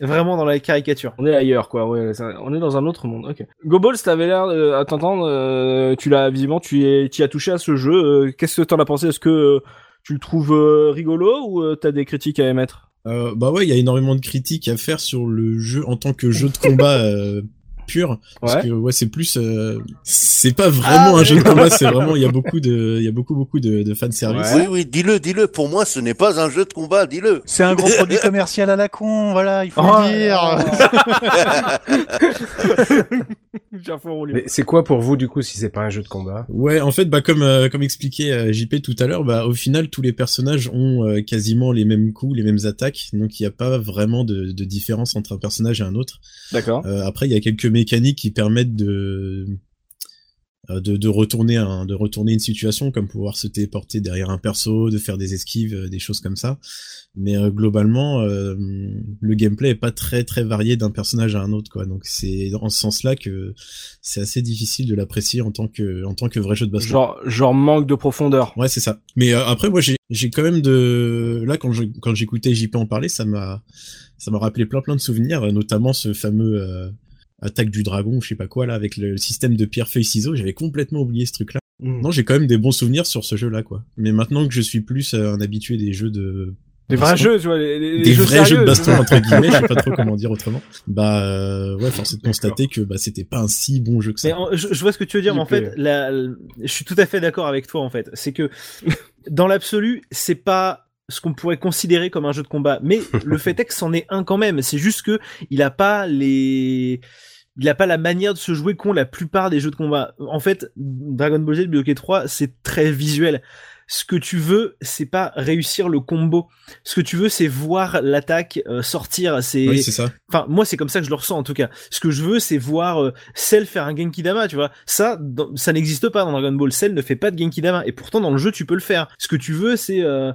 vraiment dans la caricature. On est ailleurs, quoi. Ouais, ça- on est dans un autre monde. Ok. Goballs, t'avais l'air, euh, à t'entendre, euh, tu l'as visiblement, tu y, tu y as touché à ce jeu. euh, Qu'est-ce que t'en as pensé? Est-ce que euh, tu le trouves euh, rigolo ou euh, t'as des critiques à émettre? Euh, bah ouais, il y a énormément de critiques à faire sur le jeu en tant que jeu de combat [laughs] euh, pur. Parce que ouais, c'est plus, euh, c'est pas vraiment Ah, un jeu de combat, c'est vraiment, il y a beaucoup de, il y a beaucoup beaucoup de, de fan service. Oui, oui, dis-le, dis-le. Pour moi, ce n'est pas un jeu de combat, dis-le. C'est un gros produit [laughs] commercial à la con, voilà, il faut Oh, le dire. [laughs] [laughs] [laughs] Mais c'est quoi pour vous, du coup, si c'est pas un jeu de combat? Ouais, en fait, bah comme euh, comme expliquait euh, JP tout à l'heure, bah au final tous les personnages ont euh, quasiment les mêmes coups, les mêmes attaques, donc il n'y a pas vraiment de, de différence entre un personnage et un autre. D'accord. Euh, après, il y a quelques mécaniques qui permettent de de, de retourner un, de retourner une situation, comme pouvoir se téléporter derrière un perso, de faire des esquives, euh, des choses comme ça. Mais euh, globalement, euh, le gameplay est pas très très varié d'un personnage à un autre, quoi. Donc c'est en ce sens-là que c'est assez difficile de l'apprécier en tant que en tant que vrai jeu de baston. Genre, genre manque de profondeur. Ouais, c'est ça. Mais euh, après, moi, j'ai j'ai quand même de là quand je quand j'écoutais JP en parler, ça m'a ça m'a rappelé plein plein de souvenirs, euh, notamment ce fameux euh, attaque du dragon, ou je sais pas quoi là, avec le système de pierre feuille ciseaux. J'avais complètement oublié ce truc-là. Non, j'ai quand même des bons souvenirs sur ce jeu-là, quoi. Mais maintenant que je suis plus euh, un habitué des jeux de Des vrais jeux, tu vois, les, les- les des jeux vrais jeux de baston entre guillemets, je sais pas trop [laughs] comment dire autrement. Bah euh, ouais, force est de constater que bah c'était pas un si bon jeu que Mais ça. en- je, je vois ce que tu veux dire, mais en fait, la, la- je suis tout à fait d'accord avec toi, en fait. C'est que, dans l'absolu, c'est pas ce qu'on pourrait considérer comme un jeu de combat, mais [laughs] le fait est que c'en est un quand même. C'est juste que il a pas les, il a pas la manière de se jouer qu'ont la plupart des jeux de combat. En fait, Dragon Ball Z Budokai 3, c'est très visuel. Ce que tu veux, c'est pas réussir le combo. Ce que tu veux, c'est voir l'attaque euh, sortir. C'est Oui, c'est ça. Enfin, moi, c'est comme ça que je le ressens en tout cas. Ce que je veux, c'est voir euh, Cell faire un Genki Dama, tu vois. Ça, dans- ça n'existe pas dans Dragon Ball. Cell ne fait pas de Genki Dama, et pourtant dans le jeu, tu peux le faire. Ce que tu veux, c'est euh,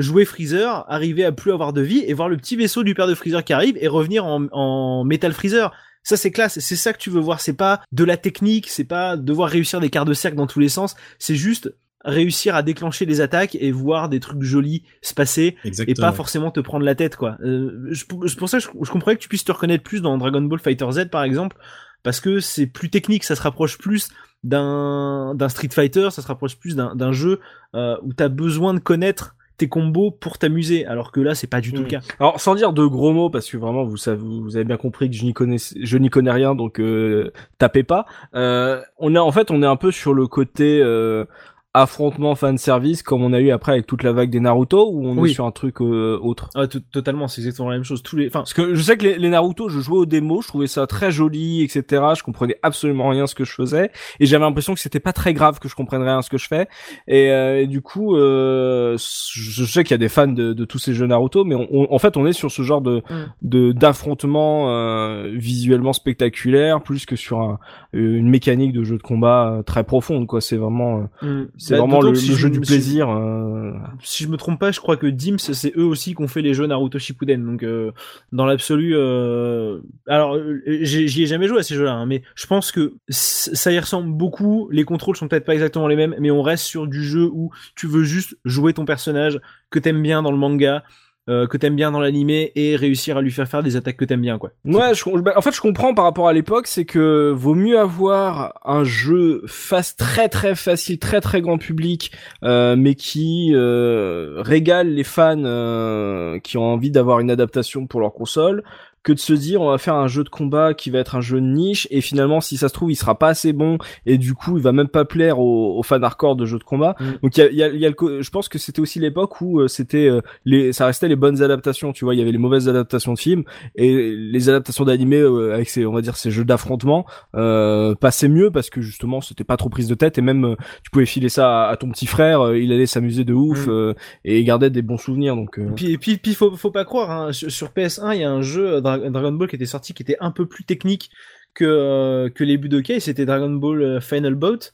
jouer Freezer, arriver à plus avoir de vie, et voir le petit vaisseau du père de Freezer qui arrive et revenir en, en Metal Freezer. Ça c'est classe, c'est ça que tu veux voir. C'est pas de la technique, c'est pas devoir réussir des quarts de cercle dans tous les sens. C'est juste réussir à déclencher les attaques et voir des trucs jolis se passer et Exactement. pas forcément te prendre la tête quoi. Euh, je- c'est pour ça que je, je comprends que tu puisses te reconnaître plus dans Dragon Ball Fighter Z par exemple parce que c'est plus technique, ça se rapproche plus d'un d'un Street Fighter, ça se rapproche plus d'un d'un jeu euh, où t'as besoin de connaître tes combos pour t'amuser alors que là c'est pas du tout Mm. le cas. Alors sans dire de gros mots parce que vraiment vous savez vous avez bien compris que je n'y connais je n'y connais rien donc euh, tapez pas. Euh, on est en fait on est un peu sur le côté euh, affrontement fan service comme on a eu après avec toute la vague des Naruto ou on Oui. est sur un truc euh, autre? Ah, to- totalement, c'est exactement la même chose. Tous les, enfin, Parce que je sais que les, les Naruto, je jouais aux démos, je trouvais ça très joli, etc. Je comprenais absolument rien ce que je faisais, et j'avais l'impression que c'était pas très grave que je comprenne rien ce que je fais. Et, euh, et du coup, euh, je sais qu'il y a des fans de, de tous ces jeux Naruto, mais on- on- en fait, on est sur ce genre de Mm. de d'affrontement euh, visuellement spectaculaire, plus que sur un- une mécanique de jeu de combat euh, très profonde. Quoi, c'est vraiment, euh, mm, c'est bah, vraiment le, si jeu me- du si- plaisir. euh, si je me trompe pas, je crois que Dims, c'est eux aussi qui ont fait les jeux Naruto Shippuden. Donc, euh, dans l'absolu, euh... alors, euh, j'y ai jamais joué à ces jeux-là, hein, mais je pense que ça y ressemble beaucoup. Les contrôles sont peut-être pas exactement les mêmes, mais on reste sur du jeu où tu veux juste jouer ton personnage que t'aimes bien dans le manga, euh, que t'aimes bien dans l'animé et réussir à lui faire faire des attaques que t'aimes bien, quoi. Ouais, je, bah, en fait, je comprends par rapport à l'époque, c'est que vaut mieux avoir un jeu face très très facile, très très grand public, euh, mais qui euh, régale les fans euh, qui ont envie d'avoir une adaptation pour leur console, que de se dire on va faire un jeu de combat qui va être un jeu de niche et finalement si ça se trouve il sera pas assez bon et du coup il va même pas plaire aux, aux fans hardcore de jeux de combat. Mm. Donc il y a, y a- y a le co- je pense que c'était aussi l'époque où euh, c'était euh, les ça restait les bonnes adaptations, tu vois, il y avait les mauvaises adaptations de films et les adaptations d'animé euh, avec ces on va dire ces jeux d'affrontement euh, passaient mieux parce que justement c'était pas trop prise de tête et même euh, tu pouvais filer ça à, à ton petit frère, euh, il allait s'amuser de ouf Mm. euh, et gardait des bons souvenirs donc euh, Puis, puis, puis faut, faut pas croire, hein, sur, sur PS1, il y a un jeu Dragon Ball qui était sorti qui était un peu plus technique que, euh, que les Budokai, c'était Dragon Ball euh, Final Boat.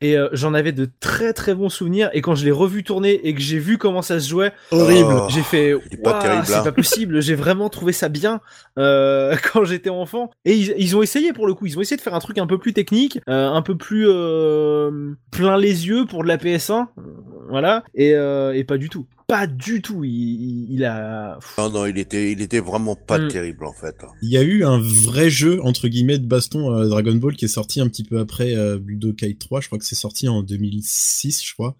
Et euh, j'en avais de très très bons souvenirs. Et quand je l'ai revu tourner et que j'ai vu comment ça se jouait, Horrible. Oh. j'ai fait pas c'est hein. pas possible. J'ai vraiment trouvé ça bien euh, [laughs] quand j'étais enfant. Et ils, ils ont essayé pour le coup. Ils ont essayé de faire un truc un peu plus technique, euh, un peu plus plein les yeux pour de la PS1, euh, voilà. Et, et pas du tout. Pas du tout. Il, a. Non, non, il était, il était vraiment pas Mm. terrible en fait. Il y a eu un vrai jeu entre guillemets de baston euh, Dragon Ball qui est sorti un petit peu après euh, Budokai 3, je crois que c'est sorti en 2006, je crois,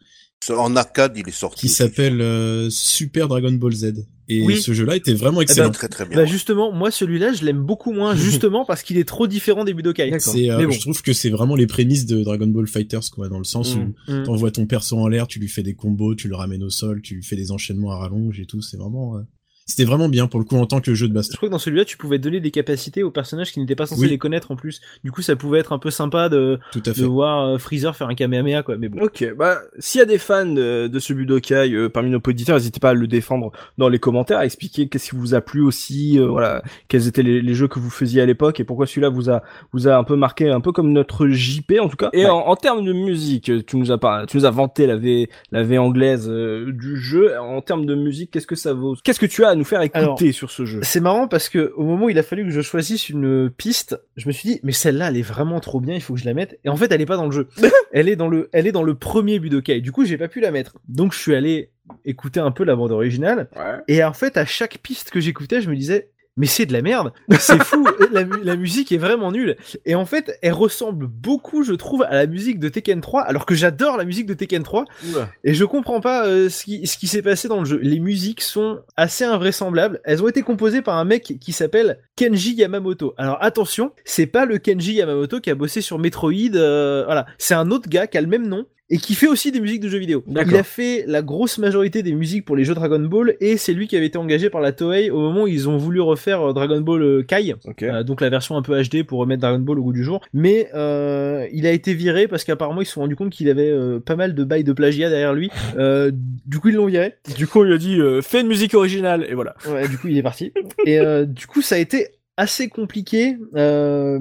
En arcade, il est sorti. qui s'appelle euh, Super Dragon Ball Z. Et Oui. ce jeu-là était vraiment ben, excellent. très très bien. Bah justement, moi celui-là, je l'aime beaucoup moins, [laughs] justement parce qu'il est trop différent des Budokai. C'est, euh, Mais bon. Je trouve que c'est vraiment les prémices de Dragon Ball Fighters, quoi, dans le sens Mm. où Mm. t'envoies ton perso en l'air, tu lui fais des combos, tu le ramènes au sol, tu lui fais des enchaînements à rallonge et tout. C'est vraiment, euh, c'était vraiment bien pour le coup en tant que jeu de Je baston. crois que dans celui-là, tu pouvais donner des capacités aux personnages qui n'étaient pas censés Oui. les connaître en plus. Du coup, ça pouvait être un peu sympa de, Tout à de voir euh, Freezer faire un Kamehameha, quoi. Mais bon. Ok, bah s'il y a des fans de, de ce Budokai euh, parmi nos auditeurs, n'hésitez pas à le défendre dans les commentaires, à expliquer qu'est-ce qui vous a plu aussi, euh, voilà, quels étaient les, les jeux que vous faisiez à l'époque et pourquoi celui-là vous a vous a un peu marqué, un peu comme notre JP en tout cas. Et Ouais. en, en termes de musique, tu nous as pas, tu nous as vanté la V la V anglaise euh, du jeu. En termes de musique, qu'est-ce que ça vaut? Qu'est-ce que tu as à nous faire écouter Alors, sur ce jeu C'est marrant parce que au moment où il a fallu que je choisisse une piste, je me suis dit mais celle-là elle est vraiment trop bien, il faut que je la mette. Et en fait elle est pas dans le jeu. [laughs] elle est dans le, elle est dans le premier Budokai. Du coup j'ai pas pu la mettre. Donc je suis allé écouter un peu la bande originale. Et en fait à chaque piste que j'écoutais, je me disais mais c'est de la merde, c'est fou, [laughs] la, mu- la musique est vraiment nulle. Et en fait, elle ressemble beaucoup, je trouve, à la musique de Tekken 3, alors que j'adore la musique de Tekken 3, et je comprends pas euh, ce qui, ce qui s'est passé dans le jeu. Les musiques sont assez invraisemblables. Elles ont été composées par un mec qui s'appelle Kenji Yamamoto. Alors attention, c'est pas le Kenji Yamamoto qui a bossé sur Metroid. euh, voilà, c'est un autre gars qui a le même nom et qui fait aussi des musiques de jeux vidéo. Il a fait la grosse majorité des musiques pour les jeux Dragon Ball et c'est lui qui avait été engagé par la Toei au moment où ils ont voulu refaire euh, Dragon Ball euh, Kai. Ok. Euh, donc la version un peu HD pour remettre Dragon Ball au goût du jour. Mais euh, il a été viré parce qu'apparemment ils se sont rendus compte qu'il avait euh, pas mal de bails de plagiat derrière lui. Euh, du coup ils l'ont viré. Du coup, il a dit euh, fais une musique originale et voilà. Ouais, du coup il est parti. Et euh, du coup ça a été assez compliqué. Euh,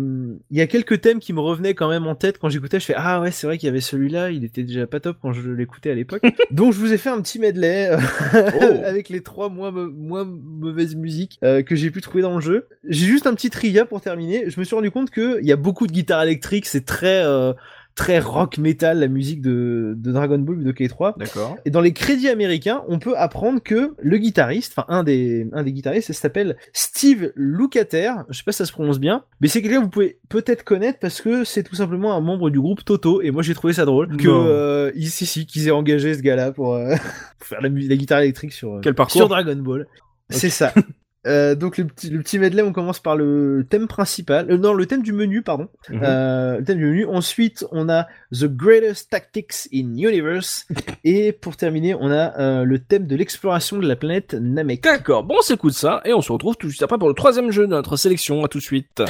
Il y a quelques thèmes qui me revenaient quand même en tête quand j'écoutais. Je fais ah ouais c'est vrai qu'il y avait celui-là. Il était déjà pas top quand je l'écoutais à l'époque. [laughs] Donc je vous ai fait un petit medley euh, [laughs] avec les trois moins moins mauvaises musiques euh, que j'ai pu trouver dans le jeu. J'ai juste un petit trivia pour terminer. Je me suis rendu compte que il y a beaucoup de guitares électriques. C'est très euh, très rock metal la musique de, de Dragon Ball Budokai 3. D'accord. Et dans les crédits américains, on peut apprendre que le guitariste, enfin un des un des guitaristes, s'appelle Steve Lukather. Je sais pas si ça se prononce bien, mais c'est quelqu'un que vous pouvez peut-être connaître parce que c'est tout simplement un membre du groupe Toto. Et moi j'ai trouvé ça drôle que euh, ici si qu'ils aient engagé ce gars-là pour, euh, [laughs] pour faire la guitare électrique sur euh, Quel parcours sur Dragon Ball. C'est ça. [laughs] Euh, donc le petit, le petit medley, on commence par le thème principal, euh, non le thème du menu, pardon. Mhm. Euh, le thème du menu. Ensuite, on a The Greatest Tactics in Universe. [laughs] Et pour terminer, on a euh, le thème de l'exploration de la planète Namek. D'accord, bon on s'écoute ça et on se retrouve tout suite après pour le troisième jeu de notre sélection. À tout de suite.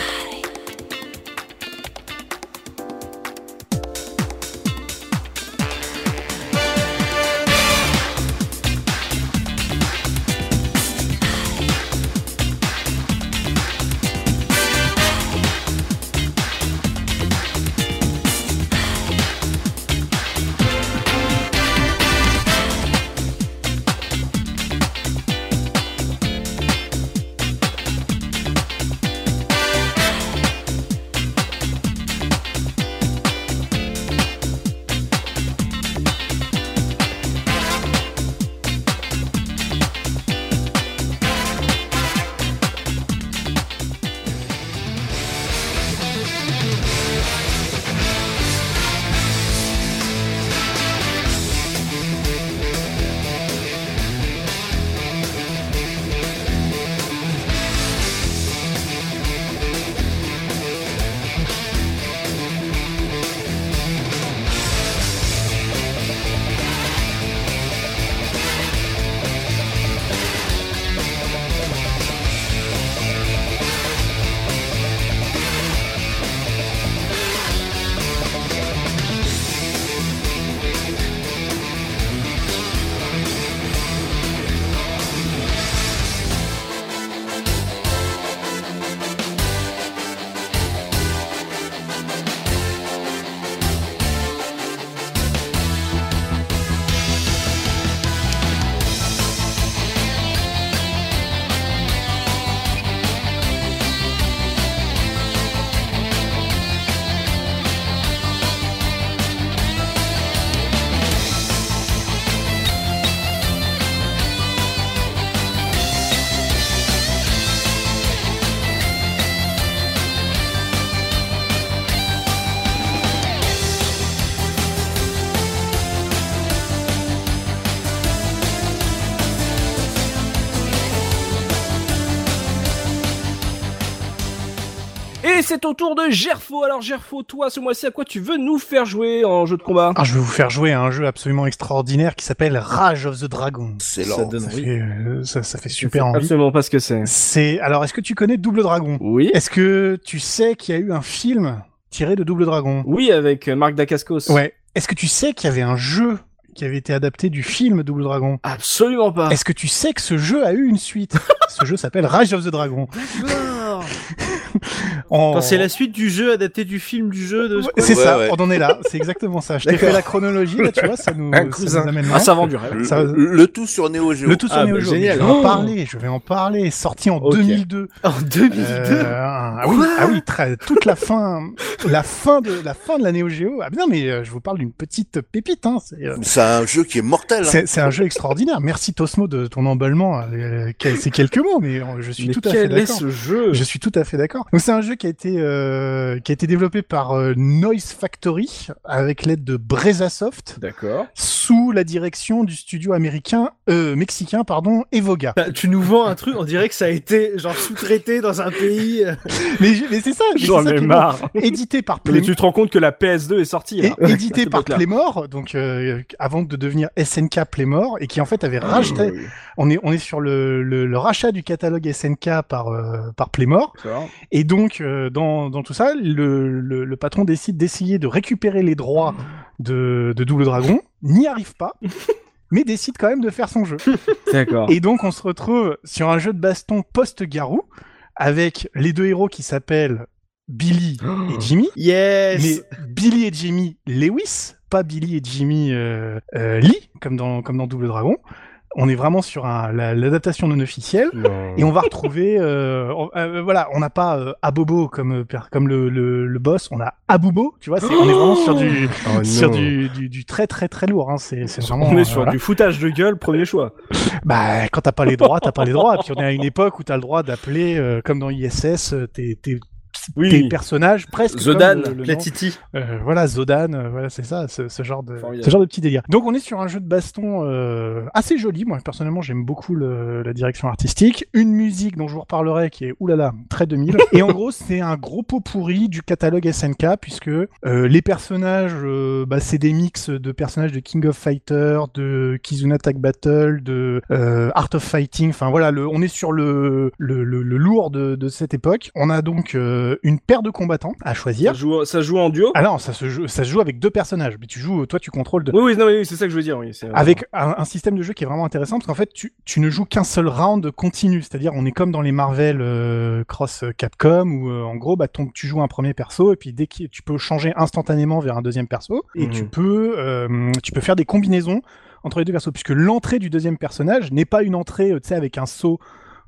C'est au tour de Gerfo. Alors Gerfo, toi ce mois-ci, à quoi tu veux nous faire jouer en jeu de combat Alors, je vais vous faire jouer à un jeu absolument extraordinaire qui s'appelle Rage of the Dragon. C'est Ça lent. donne Ça envie. fait, euh, ça, ça fait super envie. Absolument pas ce que c'est. C'est alors, est-ce que tu connais Double Dragon? Oui. Est-ce que tu sais qu'il y a eu un film tiré de Double Dragon? Oui, avec euh, Marc Dacascos. Ouais. Est-ce que tu sais qu'il y avait un jeu qui avait été adapté du film Double Dragon Absolument pas. Est-ce que tu sais que ce jeu a eu une suite? [laughs] Ce jeu s'appelle Rage of the Dragon. Quand [laughs] c'est la suite du jeu adapté du film du jeu de. C'est Ouais, ça, ouais. on en est là, c'est exactement ça. Je t'ai fait la chronologie, là, tu vois, ça [laughs] nous, Un ça cousin. nous amène Un loin. savant du rêve. Le, Ça- le tout sur Neo Geo. Le tout sur Ah, Neo Geo. génial. Je vais en Oh. parler, je vais en parler. Sorti en Ok. 2002. En 2002. Euh, ah oui, ah oui, très- toute la fin, la fin de la fin de la Neo Geo. Ah mais non, mais euh, je vous parle d'une petite pépite. Hein. Euh, C'est un jeu qui est mortel. hein. c'est- un jeu extraordinaire. Merci Tosmo de ton emballement. euh, C'est quelques mots, mais euh, je suis Mais tout à fait quel est d'accord. ce jeu? Je suis tout à fait d'accord. Donc c'est un jeu qui a été euh, qui a été développé par euh, Noise Factory avec l'aide de Brezasoft D'accord. sous la direction du studio américain euh, mexicain pardon Evoga. Bah, tu nous vends un truc, on dirait que ça a été genre sous-traité dans un pays. [laughs] Mais, mais c'est ça. mais J'en ai marre. Édité par Mais Play- tu te rends compte que la PS2 est sortie là. édité [laughs] par. Playmore, donc euh, avant de devenir SNK Playmore, et qui en fait avait racheté. On est on est sur le, le, le rachat du catalogue SNK par euh, par Playmore, et donc euh, dans dans tout ça, le, le, le patron décide d'essayer de récupérer les droits de, de Double Dragon, n'y arrive pas. [laughs] Mais décide quand même de faire son jeu. D'accord. Et donc on se retrouve sur un jeu de baston post-garou avec les deux héros qui s'appellent Billy [gasps] et Jimmy. Yes. Mais Billy et Jimmy Lewis, pas Billy et Jimmy euh, euh, Lee, comme dans, comme dans Double Dragon. On est vraiment sur la- l'adaptation non officielle. Non. Et on va retrouver, euh, on- euh, voilà, on n'a pas euh, Abobo comme, comme le, le, le boss, on a Abubo, tu vois, c'est- on est vraiment sur du, [gasps] Oh [laughs] sur du, du, du très très très lourd, hein. c'est c'est vraiment. On est euh, sur voilà. du foutage de gueule, premier choix. [laughs] Bah, quand t'as pas les droits, t'as pas les droits. Et puis on est à une époque où t'as le droit d'appeler, euh, comme dans ISS, tes, tes, Oui. tes personnages presque. Zodan, comme le-. Euh, voilà, Zodan, euh, voilà, c'est ça, ce, ce genre de, Formidable. ce genre de petit délire. Donc on est sur un jeu de baston euh, assez joli. Moi personnellement, j'aime beaucoup le- la direction artistique. Une musique dont je vous reparlerai qui est oulala très 2000. [laughs] Et en gros, c'est un gros pot pourri du catalogue SNK puisque euh, les personnages, euh, bah, c'est des mix de personnages de King of Fighter, de Kizuna Tag Battle, de euh, Art of Fighting. Enfin voilà, le, on est sur le, le, le, le lourd de, de cette époque. On a donc euh, une paire de combattants à Ça choisir. joue, ça joue en duo Ah non, ça se joue, ça se joue avec deux personnages, mais tu joues, toi tu contrôles deux. Oui, oui, non, oui, c'est ça que je veux dire. Oui, Avec un, un système de jeu qui est vraiment intéressant parce qu'en fait tu, tu ne joues qu'un seul round continu, c'est-à-dire on est comme dans les Marvel euh, Cross Capcom où euh, en gros bah, ton, tu joues un premier perso et puis dès que tu peux changer instantanément vers un deuxième perso et Mhm. tu peux euh, tu peux faire des combinaisons entre les deux persos puisque l'entrée du deuxième personnage n'est pas une entrée euh, tu sais avec un saut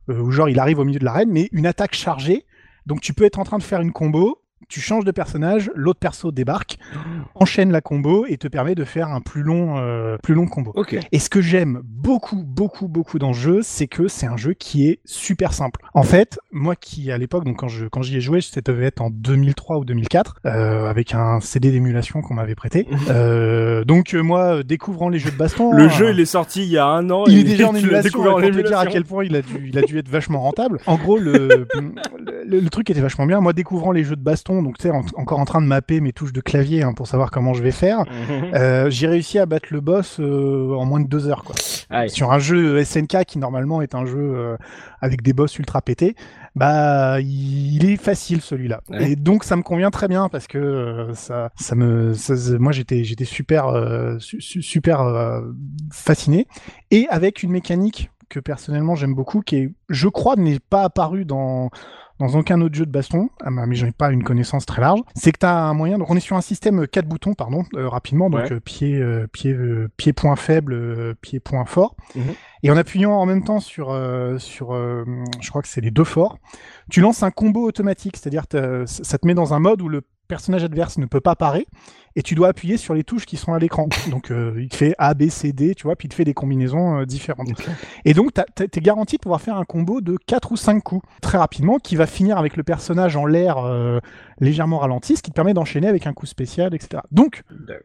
euh, où genre il arrive au milieu de l'arène mais une attaque chargée donc tu peux être en train de faire une combo tu changes de personnage, l'autre perso débarque, enchaîne la combo et te permet de faire un plus long, euh, plus long combo. Et ce que j'aime beaucoup, beaucoup, beaucoup dans le jeu, c'est que c'est un jeu qui est super simple. En fait, moi qui à l'époque, donc quand je quand j'y ai joué, ça devait être en 2003 ou 2004, euh, avec un CD d'émulation qu'on m'avait prêté. Euh, donc moi, découvrant les jeux de baston, Le euh, jeu, il est sorti il y a un an. il est déjà en émulation, pour te dire à quel point il a dû, il a dû être vachement rentable. En gros, le, [laughs] le, le truc était vachement bien. Moi, découvrant les jeux de baston, donc tu sais, en- encore en train de mapper mes touches de clavier hein, pour savoir comment je vais faire, [laughs] Mhm. euh, j'ai réussi à battre le boss euh, en moins de deux heures, quoi. Aïe. Sur un jeu SNK qui normalement est un jeu euh, avec des boss ultra pétés, bah il est facile celui-là. Et donc ça me convient très bien parce que euh, ça, ça me, ça- moi j'étais, j'étais super, euh, su- su- super euh, fasciné et avec une mécanique que personnellement j'aime beaucoup, qui est, je crois, n'est pas apparue dans dans aucun autre jeu de baston, mais j'en ai pas une connaissance très large, c'est que tu as un moyen, donc on est sur un système 4 boutons, pardon, euh, rapidement, donc Ouais. euh, pied, euh, pied, euh, pied point faible, euh, pied point fort. Mhm. Et en appuyant en même temps sur, euh, sur euh, je crois que c'est les deux forts, tu lances un combo automatique, c'est-à-dire ça te met dans un mode où le personnage adverse ne peut pas parer et tu dois appuyer sur les touches qui sont à l'écran. [laughs] Donc euh, il te fait A, B, C, D, tu vois, puis il te fait des combinaisons euh, différentes. Et donc t'es garanti de pouvoir faire un combo de 4 ou 5 coups très rapidement qui va finir avec le personnage en l'air euh, légèrement ralenti, ce qui te permet d'enchaîner avec un coup spécial, etc. Donc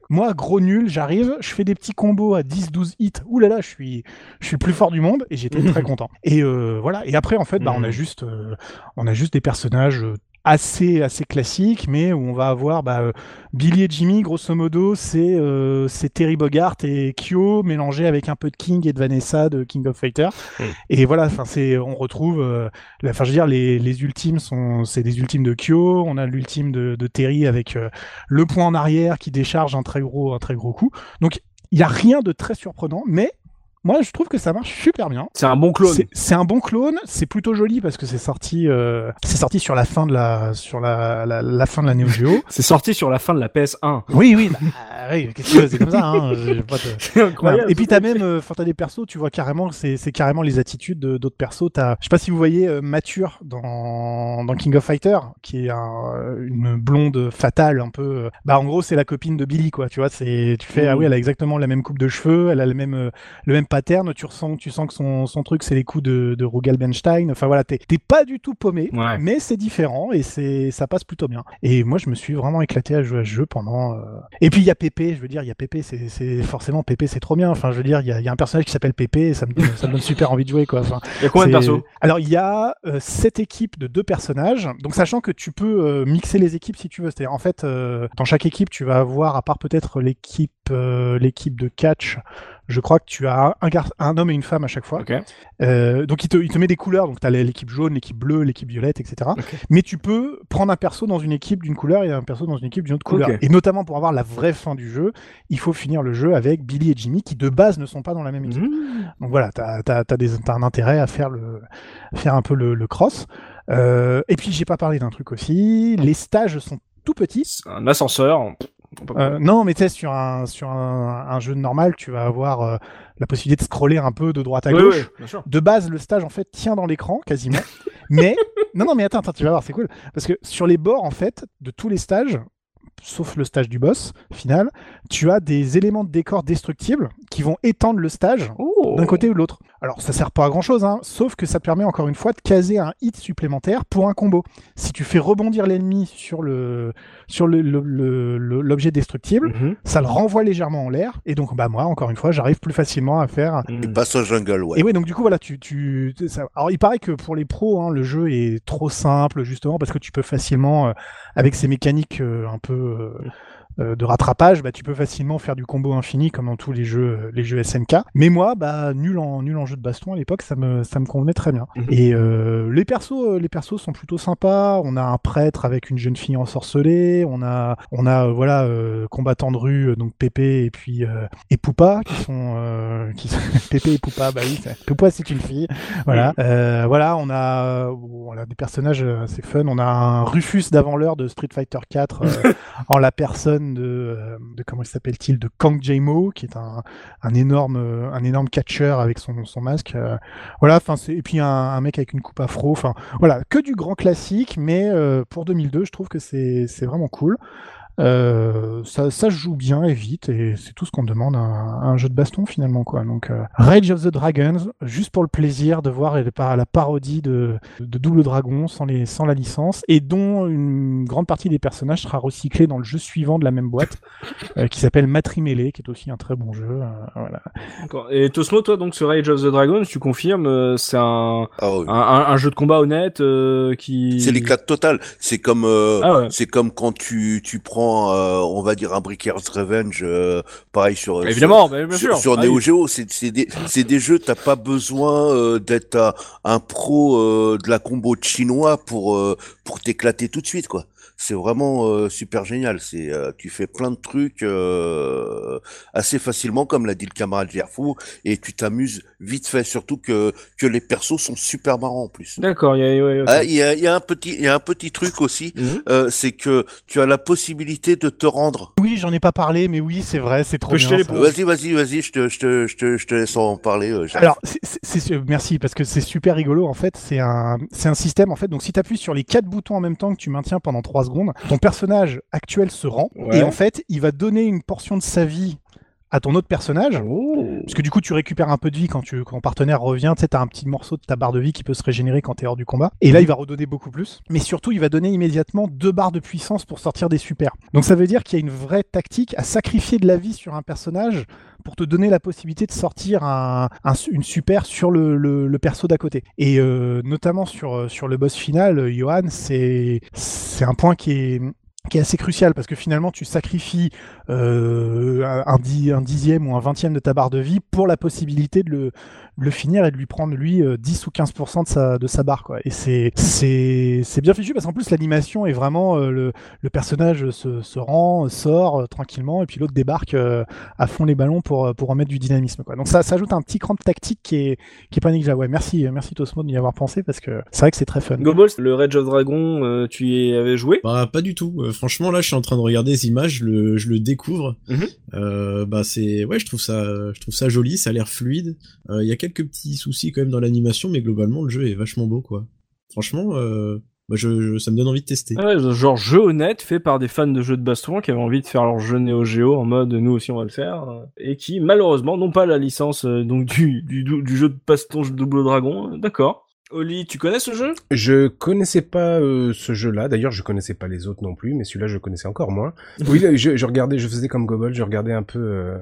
moi, gros nul, j'arrive, je fais des petits combos à 10-12 hits. Ouh là là, je suis, je suis le plus fort du monde et j'étais [laughs] très content. Et voilà. Et après, en fait, bah, on a juste, euh, on a juste des personnages assez, assez classiques, mais où on va avoir bah, euh, Billy et Jimmy, grosso modo, c'est euh, c'est Terry Bogart et Kyo mélangés avec un peu de King et de Vanessa de King of Fighter. Mhm. Et voilà, enfin c'est, on retrouve, euh, enfin je veux dire, les, les ultimes sont, c'est des ultimes de Kyo. On a l'ultime de, de Terry avec euh, le point en arrière qui décharge un très gros, un très gros coup. Donc il y a rien de très surprenant, mais moi je trouve que ça marche super bien. C'est un bon clone. C'est- un bon clone, c'est plutôt joli parce que c'est sorti, euh, c'est sorti sur la fin de la, sur la, la, la fin de la Neo Geo. [laughs] C'est sorti sur la fin de la PS1. Oui, oui, bah, oui, c'est comme ça. Hein, [laughs] C'est incroyable. Et puis t'as même, euh, enfin t'as des persos, tu vois carrément, c'est c'est carrément les attitudes de- d'autres persos. T'as, je sais pas si vous voyez euh, Mature dans, dans King of Fighter, qui est un- une blonde fatale un peu. euh, Bah en gros c'est la copine de Billy quoi. Tu vois, c'est, tu fais ah Mhm. oui, elle a exactement la même coupe de cheveux, elle a le même euh, le même Tu ressens, tu sens que son, son truc c'est les coups de, de Rugal Benstein. Enfin voilà, t'es pas du tout paumé, Ouais. mais c'est différent et c'est ça passe plutôt bien. Et moi je me suis vraiment éclaté à jouer à ce jeu pendant. euh, Et puis il y a Pépé, je veux dire, il y a Pépé, c'est forcément Pépé, c'est trop bien. Enfin, je veux dire, il y a, il y a un personnage qui s'appelle Pépé, et ça me donne, ça me donne super envie de jouer quoi. Enfin, Il y a combien de persos? Alors il y a euh, sept équipes de deux personnages, donc sachant que tu peux euh, mixer les équipes si tu veux. C'est-à-dire en fait, euh, dans chaque équipe, tu vas avoir, à part peut-être l'équipe euh, l'équipe de catch, je crois que tu as un, gar- un homme et une femme à chaque fois. Euh, donc il te, il te met des couleurs, donc tu as l'équipe jaune, l'équipe bleue, l'équipe violette, etc. Mais tu peux prendre un perso dans une équipe d'une couleur et un perso dans une équipe d'une autre couleur. Et notamment pour avoir la vraie fin du jeu, il faut finir le jeu avec Billy et Jimmy qui de base ne sont pas dans la même équipe. Mmh. Donc voilà, t'as as, un intérêt à faire, le, à faire un peu le, le cross. Euh, et puis j'ai pas parlé d'un truc aussi, les stages sont tout petits. Un ascenseur. Euh, non, mais tu sais, sur, un, sur un, un jeu normal, tu vas avoir euh, la possibilité de scroller un peu de droite à gauche. De base, le stage en fait tient dans l'écran quasiment. [laughs] mais non, non, mais attends, attends, tu vas voir, c'est cool parce que sur les bords en fait de tous les stages, sauf le stage du boss final, tu as des éléments de décor destructibles qui vont étendre le stage Oh. d'un côté ou de l'autre. Alors ça sert pas à grand chose, hein, sauf que ça permet encore une fois de caser un hit supplémentaire pour un combo. Si tu fais rebondir l'ennemi sur le sur le- le- le- le- l'objet destructible, Mhm. ça le renvoie légèrement en l'air et donc bah moi encore une fois j'arrive plus facilement à faire Il passe au jungle, ouais. et ouais, donc du coup, voilà, tu, tu, ça- alors il paraît que pour les pros, hein, le jeu est trop simple justement parce que tu peux facilement, euh, avec ces mécaniques euh, un peu euh, euh, de rattrapage, bah, tu peux facilement faire du combo infini comme dans tous les jeux, euh, les jeux SNK. Mais moi, bah, nul en nul en jeu de baston à l'époque, ça me, ça me convenait très bien. Mhm. Et euh, les persos, euh, les persos sont plutôt sympas. On a un prêtre avec une jeune fille ensorcelée. On a, on a, euh, voilà, euh, combattants de rue, euh, donc Pépé et puis euh, et Poupa qui sont, euh, qui sont [laughs] Pépé et Poupa. Bah oui, c'est- Poupa c'est une fille. Voilà, Euh, voilà, on a, on a des personnages euh, assez fun. On a un Rufus d'avant l'heure de Street Fighter 4 euh, [laughs] en la personne de, euh, de comment il s'appelle-t-il, de Kang Jamo, qui est un, énorme, euh, un énorme catcheur avec son, masque. euh, voilà, enfin et puis un, mec avec une coupe afro. Enfin voilà, que du grand classique, mais pour 2002, je trouve que c'est vraiment cool. Euh, ça, ça se joue bien et vite, et c'est tout ce qu'on demande à un, à un jeu de baston finalement quoi. Donc euh, Rage of the Dragons, juste pour le plaisir de voir la par- la parodie de, de Double Dragon sans, les, sans la licence, et dont une grande partie des personnages sera recyclée dans le jeu suivant de la même boîte, [laughs] euh, qui s'appelle Matrimele, qui est aussi un très bon jeu. euh, voilà. Et Tosmo, toi, donc, ce Rage of the Dragon, tu confirmes, euh, c'est un, Ah un, un- un jeu de combat honnête euh, qui. C'est l'éclate totale. C'est comme, euh, Ah ouais. c'est comme quand tu, tu prends, euh, on va dire un Bricker's Revenge, euh, pareil sur, Évidemment, mais bien sur, sûr. sur Ah Neo. Geo, c'est des, des jeux, t'as pas besoin euh, d'être un, un pro euh, de la combo chinois pour euh, pour t'éclater tout de suite, quoi. C'est vraiment euh, super génial. C'est, euh, tu fais plein de trucs euh, assez facilement, comme l'a dit le camarade Gerfou, et tu t'amuses vite fait. Surtout que que les persos sont super marrants en plus. D'accord, il y a, ouais. Ah, Il y, a, il y a un petit, il y a un petit truc aussi, euh, c'est que tu as la possibilité de te rendre. Oui, j'en ai pas parlé, mais oui, c'est vrai, c'est trop Peux bien. Vas-y, vas-y, vas-y, je te, je te, je te, je te laisse en parler. euh. Alors, c'est- merci parce que c'est super rigolo en fait. C'est un, c'est un système en fait. Donc, si tu appuies sur les quatre boutons en même temps que tu maintiens pendant 3 secondes, ton personnage actuel se rend Ouais. et en fait, il va donner une portion de sa vie à ton autre personnage. Oh. Parce que du coup, tu récupères un peu de vie quand, tu, quand ton partenaire revient. Tu sais, t'as un petit morceau de ta barre de vie qui peut se régénérer quand t'es hors du combat. Et là, il va redonner beaucoup plus. Mais surtout, il va donner immédiatement deux barres de puissance pour sortir des supers. Donc ça veut dire qu'il y a une vraie tactique à sacrifier de la vie sur un personnage pour te donner la possibilité de sortir un, un- une super sur le, le- le perso d'à côté. Et euh, notamment sur, sur le boss final, euh, Johan, c'est c'est un point qui est qui est assez crucial parce que finalement tu sacrifies euh, un, un dixième ou un vingtième de ta barre de vie pour la possibilité de le, le finir et de lui prendre lui euh, 10 ou 15% de sa, de sa barre quoi. Et c'est c'est c'est bien fichu parce qu'en plus l'animation est vraiment euh, le, le personnage se, se rend, sort euh, tranquillement et puis l'autre débarque euh, à fond les ballons pour pour remettre du dynamisme quoi. Donc ça, ça ajoute un petit cran de tactique qui est qui est pas négligeable. Ouais, merci merci Tosmo de y avoir pensé parce que c'est vrai que c'est très fun. Goballs, le Rage of Dragon, euh, tu y avais joué? Bah pas du tout. Euh, franchement, là, je suis en train de regarder les images, je le, je le découvre. Mhm. Euh, bah, c'est, ouais, je trouve ça, je trouve ça joli, ça a l'air fluide. Euh, Il y a quelques petits soucis quand même dans l'animation, mais globalement, le jeu est vachement beau, quoi. Franchement, euh, bah, je, ça me donne envie de tester. Genre jeu honnête fait par des fans de jeux de baston qui avaient envie de faire leur jeu Neo Geo en mode nous aussi on va le faire euh, et qui malheureusement n'ont pas la licence euh, donc du, du, du jeu de baston Double Dragon. D'accord. Oli, tu connais ce jeu? Je connaissais pas euh, ce jeu-là. D'ailleurs, je connaissais pas les autres non plus, mais celui-là, je connaissais encore moins. [laughs] Oui, je, je regardais, je faisais comme Gobble, je regardais un peu euh,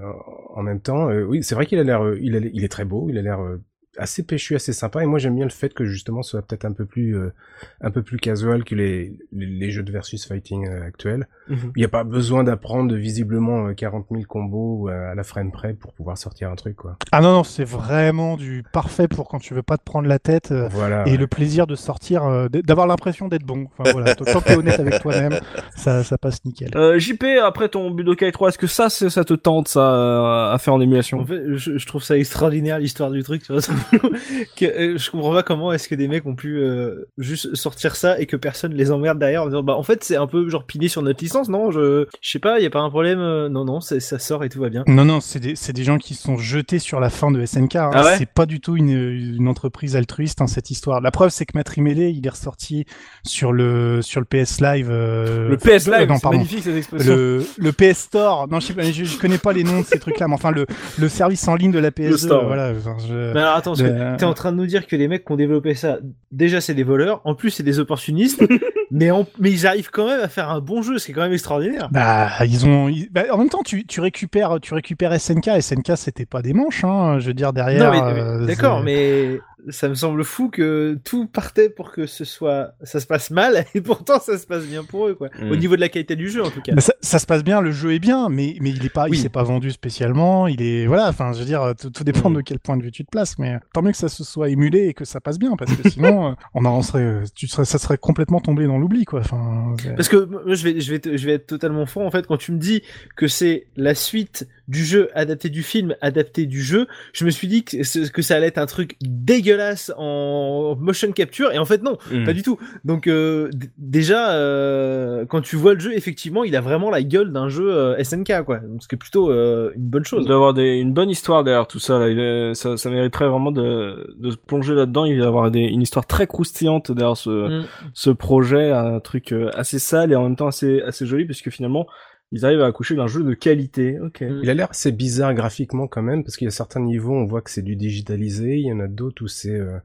en même temps. Euh, oui, c'est vrai qu'il a l'air, euh, il, il est très beau, il a l'air euh, assez péchu, assez sympa. Et moi, j'aime bien le fait que justement, ce soit peut-être un peu plus, euh, un peu plus casual que les, les, les jeux de versus fighting euh, actuels. Mhm. Il n'y a pas besoin d'apprendre visiblement euh, 40 000 combos euh, à la frame près pour pouvoir sortir un truc, quoi. Ah non, non, c'est vraiment du parfait pour quand tu veux pas te prendre la tête euh, Voilà. et ouais. le plaisir de sortir, euh, d'avoir l'impression d'être bon. Enfin voilà, tant que honnête avec toi-même, ça, ça passe nickel. euh, JP, après ton Budokai 3, est-ce que ça, ça te tente ça euh, à faire en émulation? En fait, je, je trouve ça extraordinaire l'histoire du truc. Tu vois, [laughs] que, euh, je comprends pas comment est-ce que des mecs ont pu euh, juste sortir ça et que personne les emmerde derrière en disant bah en fait c'est un peu genre pilé sur notre licence non? Je je sais pas il y a pas un problème euh, non non c'est- ça sort et tout va bien. Non, non, c'est des, c'est des gens qui sont jetés sur la fin de SNK. hein. Ah ouais? C'est pas du tout une, une entreprise altruiste, hein, cette histoire. La preuve, c'est que Maître Imele, il est ressorti sur le, sur le PS Live. euh, Le PS euh, Live, non, c'est pardon. magnifique cette expression. Le, le PS Store. Non, je, sais pas, je, je connais pas les noms de ces trucs-là, mais enfin, le, le service en ligne de la PS2. store, voilà. enfin, je- Mais alors attends, parce que Le- t'es en train de nous dire que les mecs qui ont développé ça, déjà c'est des voleurs, en plus c'est des opportunistes, [laughs] mais, ils arrivent quand même à faire un bon jeu, ce qui est quand même extraordinaire. Bah, ils ont. ils- bah, en même temps, tu, tu récupères, tu récupères SNK. SNK, c'était pas des manches, hein. Je veux dire derrière. non mais, mais- euh, d'accord, c'est- mais ça me semble fou que tout partait pour que ce soit, ça se passe mal, [laughs] et pourtant ça se passe bien pour eux, quoi. Mm. Au niveau de la qualité du jeu, en tout cas. Bah, ça, ça se passe bien, le jeu est bien, mais, mais il est pas, Oui. il s'est pas vendu spécialement. Il est, voilà, enfin, je veux dire, tout, tout dépend Mm. de quel point de vue tu te places, mais tant mieux que ça se soit émulé et que ça passe bien, parce que sinon, [laughs] euh, on en serait, tu serais, ça serait complètement tombé dans l'oubli, quoi. Enfin, Parce que je vais, je vais, je vais être totalement franc en fait quand tu me dis que c'est la suite du jeu adapté du film adapté du jeu, je me suis dit que, que ça allait être un truc dégueulasse en motion capture et en fait non, Mm. pas du tout. Donc euh, déjà euh, quand tu vois le jeu effectivement il a vraiment la gueule d'un jeu euh, SNK quoi, Donc, ce qui est plutôt euh, une bonne chose. D'avoir des, une bonne histoire derrière tout ça, là. Il est- ça, ça mériterait vraiment de, de se plonger là-dedans. Il va y avoir des, une histoire très croustillante derrière ce, Mm. ce projet, un truc euh, assez sale et en même temps assez, assez joli, puisque finalement, ils arrivent à accoucher d'un jeu de qualité. Ok. Mm. Il a l'air assez bizarre graphiquement quand même, parce qu'il y a certains niveaux, on voit que c'est du digitalisé, il y en a d'autres où c'est euh,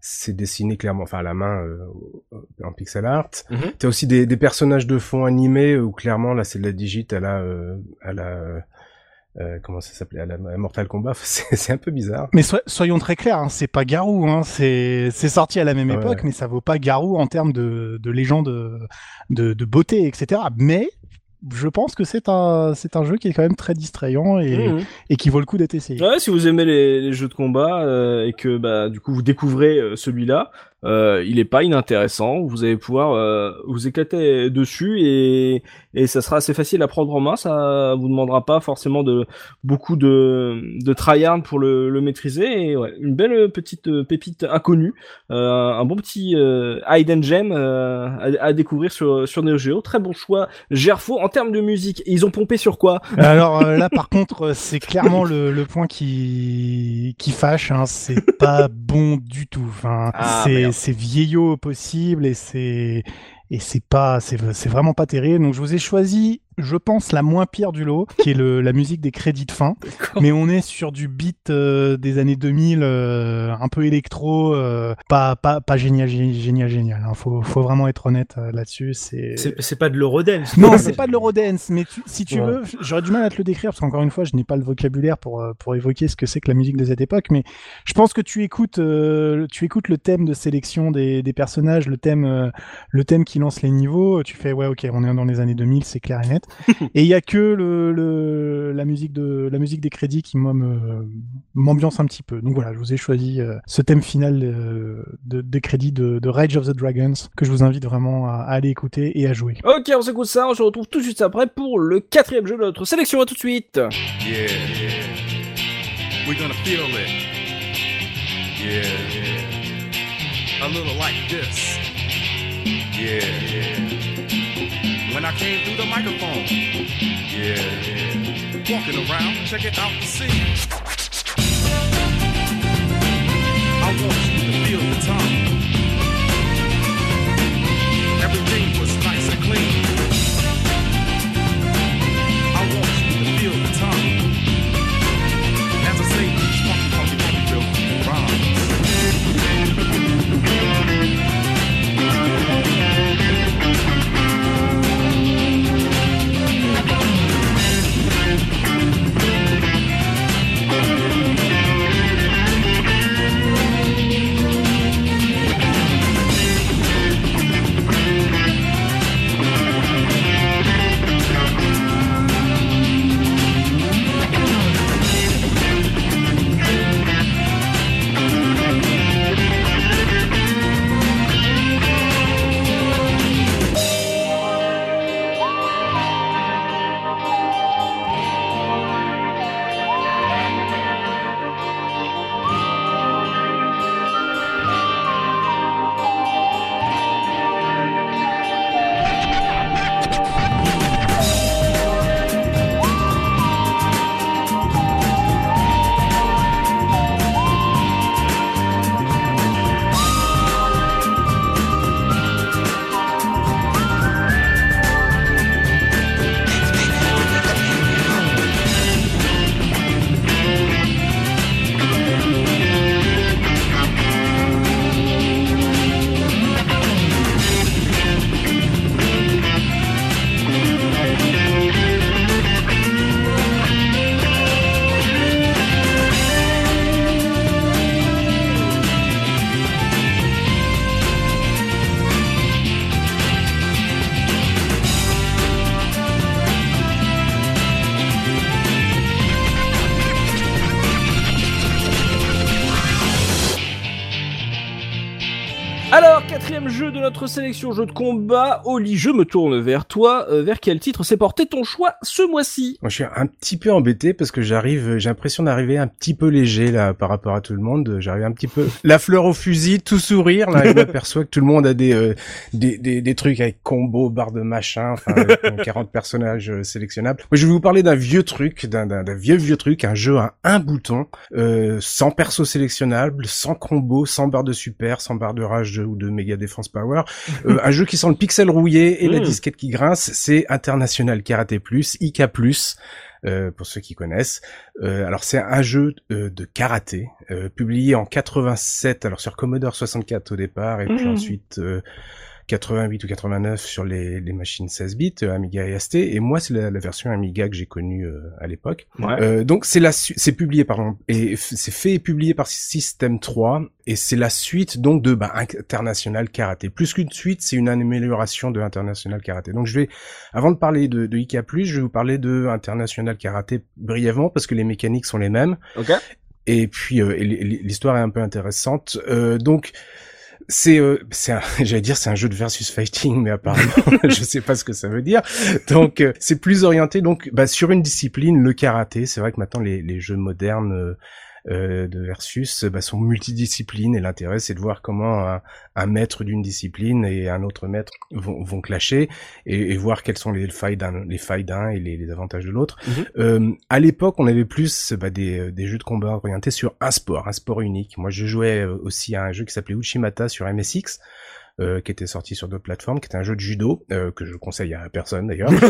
c'est dessiné clairement, enfin à la main euh, en pixel art. Mhm. T'as aussi des, des personnages de fond animés où clairement là c'est de la digit à la euh, à la euh, euh, comment ça s'appelait à la à Mortal Kombat. [laughs] c'est un peu bizarre. Mais so- soyons très clairs, hein, c'est pas Garou, hein, c'est c'est sorti à la même Ouais. époque, mais ça vaut pas Garou en termes de, de légende, de, de beauté, etc. Mais je pense que c'est un c'est un jeu qui est quand même très distrayant et, Mhm. et qui vaut le coup d'être essayé. Ouais, si vous aimez les, les jeux de combat euh, et que bah du coup vous découvrez euh, celui-là, euh, il est pas inintéressant. Vous allez pouvoir euh, vous éclater dessus et et ça sera assez facile à prendre en main. Ça vous demandera pas forcément de beaucoup de de tryhard pour le, le maîtriser. Et ouais, une belle petite pépite inconnue, euh, un bon petit euh, hidden gem euh, à, à découvrir sur sur Neo Geo. Très bon choix. Gerfo en termes de musique, ils ont pompé sur quoi? Alors euh, là, par contre, c'est clairement le, le point qui qui fâche. Hein, c'est pas bon du tout. Enfin, Ah, c'est. C'est vieillot possible et c'est et c'est pas c'est c'est vraiment pas terrible. Donc je vous ai choisi, je pense, la moins pire du lot, qui est le, la musique des crédits de fin. Mais on est sur du beat euh, des années 2000, euh, un peu électro, euh, pas pas pas génial gé- génial génial. Hein. Faut faut vraiment être honnête euh, là-dessus. C'est C'est pas de l'Eurodance. non, c'est pas de l'Eurodance, mais tu- si tu Ouais. veux, j'aurais du mal à te le décrire parce qu'encore une fois, je n'ai pas le vocabulaire pour euh, pour évoquer ce que c'est que la musique de cette époque. Mais je pense que tu écoutes, euh, tu écoutes le thème de sélection des, des personnages, le thème, euh, le thème qui lance les niveaux. Tu fais ouais, ok, on est dans les années 2000, c'est clair et net. [laughs] et il y a que le, le la musique de la musique des crédits qui moi m'ambiance un petit peu. Donc voilà, je vous ai choisi euh, ce thème final euh, de, des crédits de, de Rage of the Dragons que je vous invite vraiment à, à aller écouter et à jouer. Ok, on s'écoute ça, on se retrouve tout de suite après pour le quatrième jeu de notre sélection. À tout de suite. Yeah. We're gonna feel it. Yeah. A little like this. Yeah. When I came through the microphone. Yeah, yeah. Walking around, check it out to see. I want you to feel the time. Jeu de notre jeu de combat, Oli, je me tourne vers toi. Euh, vers quel titre s'est porté ton choix ce mois-ci? Moi, je suis un petit peu embêté parce que j'arrive, j'ai l'impression d'arriver un petit peu léger là par rapport à tout le monde. J'arrive un petit peu la fleur au fusil, tout sourire. Là, je m'aperçois que tout le monde a des, euh, des, des des trucs avec combo, barre de machin, enfin [laughs] avec 40 personnages euh, sélectionnables. Moi, je vais vous parler d'un vieux truc, d'un vieux vieux truc, un jeu à un bouton, euh, sans perso sélectionnable, sans combo, sans barre de super, sans barre de rage ou de méga défense power. Euh, un jeu qui sent le pixel rouillé et la Mm. disquette qui grince. C'est International Karaté Plus, IK Plus. euh, pour ceux qui connaissent. Euh, alors c'est un jeu euh, de karaté euh, publié en 87, alors sur Commodore 64 au départ, et puis Mhm. ensuite euh, 88 ou 89 sur les, les machines 16 bits, euh, Amiga et ST. Et moi c'est la, la version Amiga que j'ai connue euh, à l'époque. Ouais. Euh, donc c'est la c'est publié pardon et c'est fait et publié par System 3 et c'est la suite donc de bah, International Karaté. Plus qu'une suite, c'est une amélioration de International Karaté. Donc je vais avant de parler de, de IK+, je vais vous parler de International Karaté brièvement parce que les mécaniques sont les mêmes Ok. et puis euh, l'histoire est un peu intéressante. Euh, donc c'est euh, [laughs] j'allais dire c'est un jeu de versus fighting mais apparemment [laughs] je sais pas ce que ça veut dire. Donc euh, c'est plus orienté donc bah, sur une discipline le karaté. C'est vrai que maintenant les, les jeux modernes euh, de versus bah, sont multidisciplines. Et l'intérêt c'est de voir comment un, un maître d'une discipline et un autre maître vont, vont clasher et, et voir quelles sont les failles d'un les failles d'un et les, les avantages de l'autre. Mhm. euh, à l'époque on avait plus bah, des, euh, des jeux de combat orientés sur un sport un sport unique. Moi je jouais euh, aussi à un jeu qui s'appelait Uchimata sur MSX euh, qui était sorti sur d'autres plateformes, qui était un jeu de judo euh, que je conseille à personne d'ailleurs. [laughs]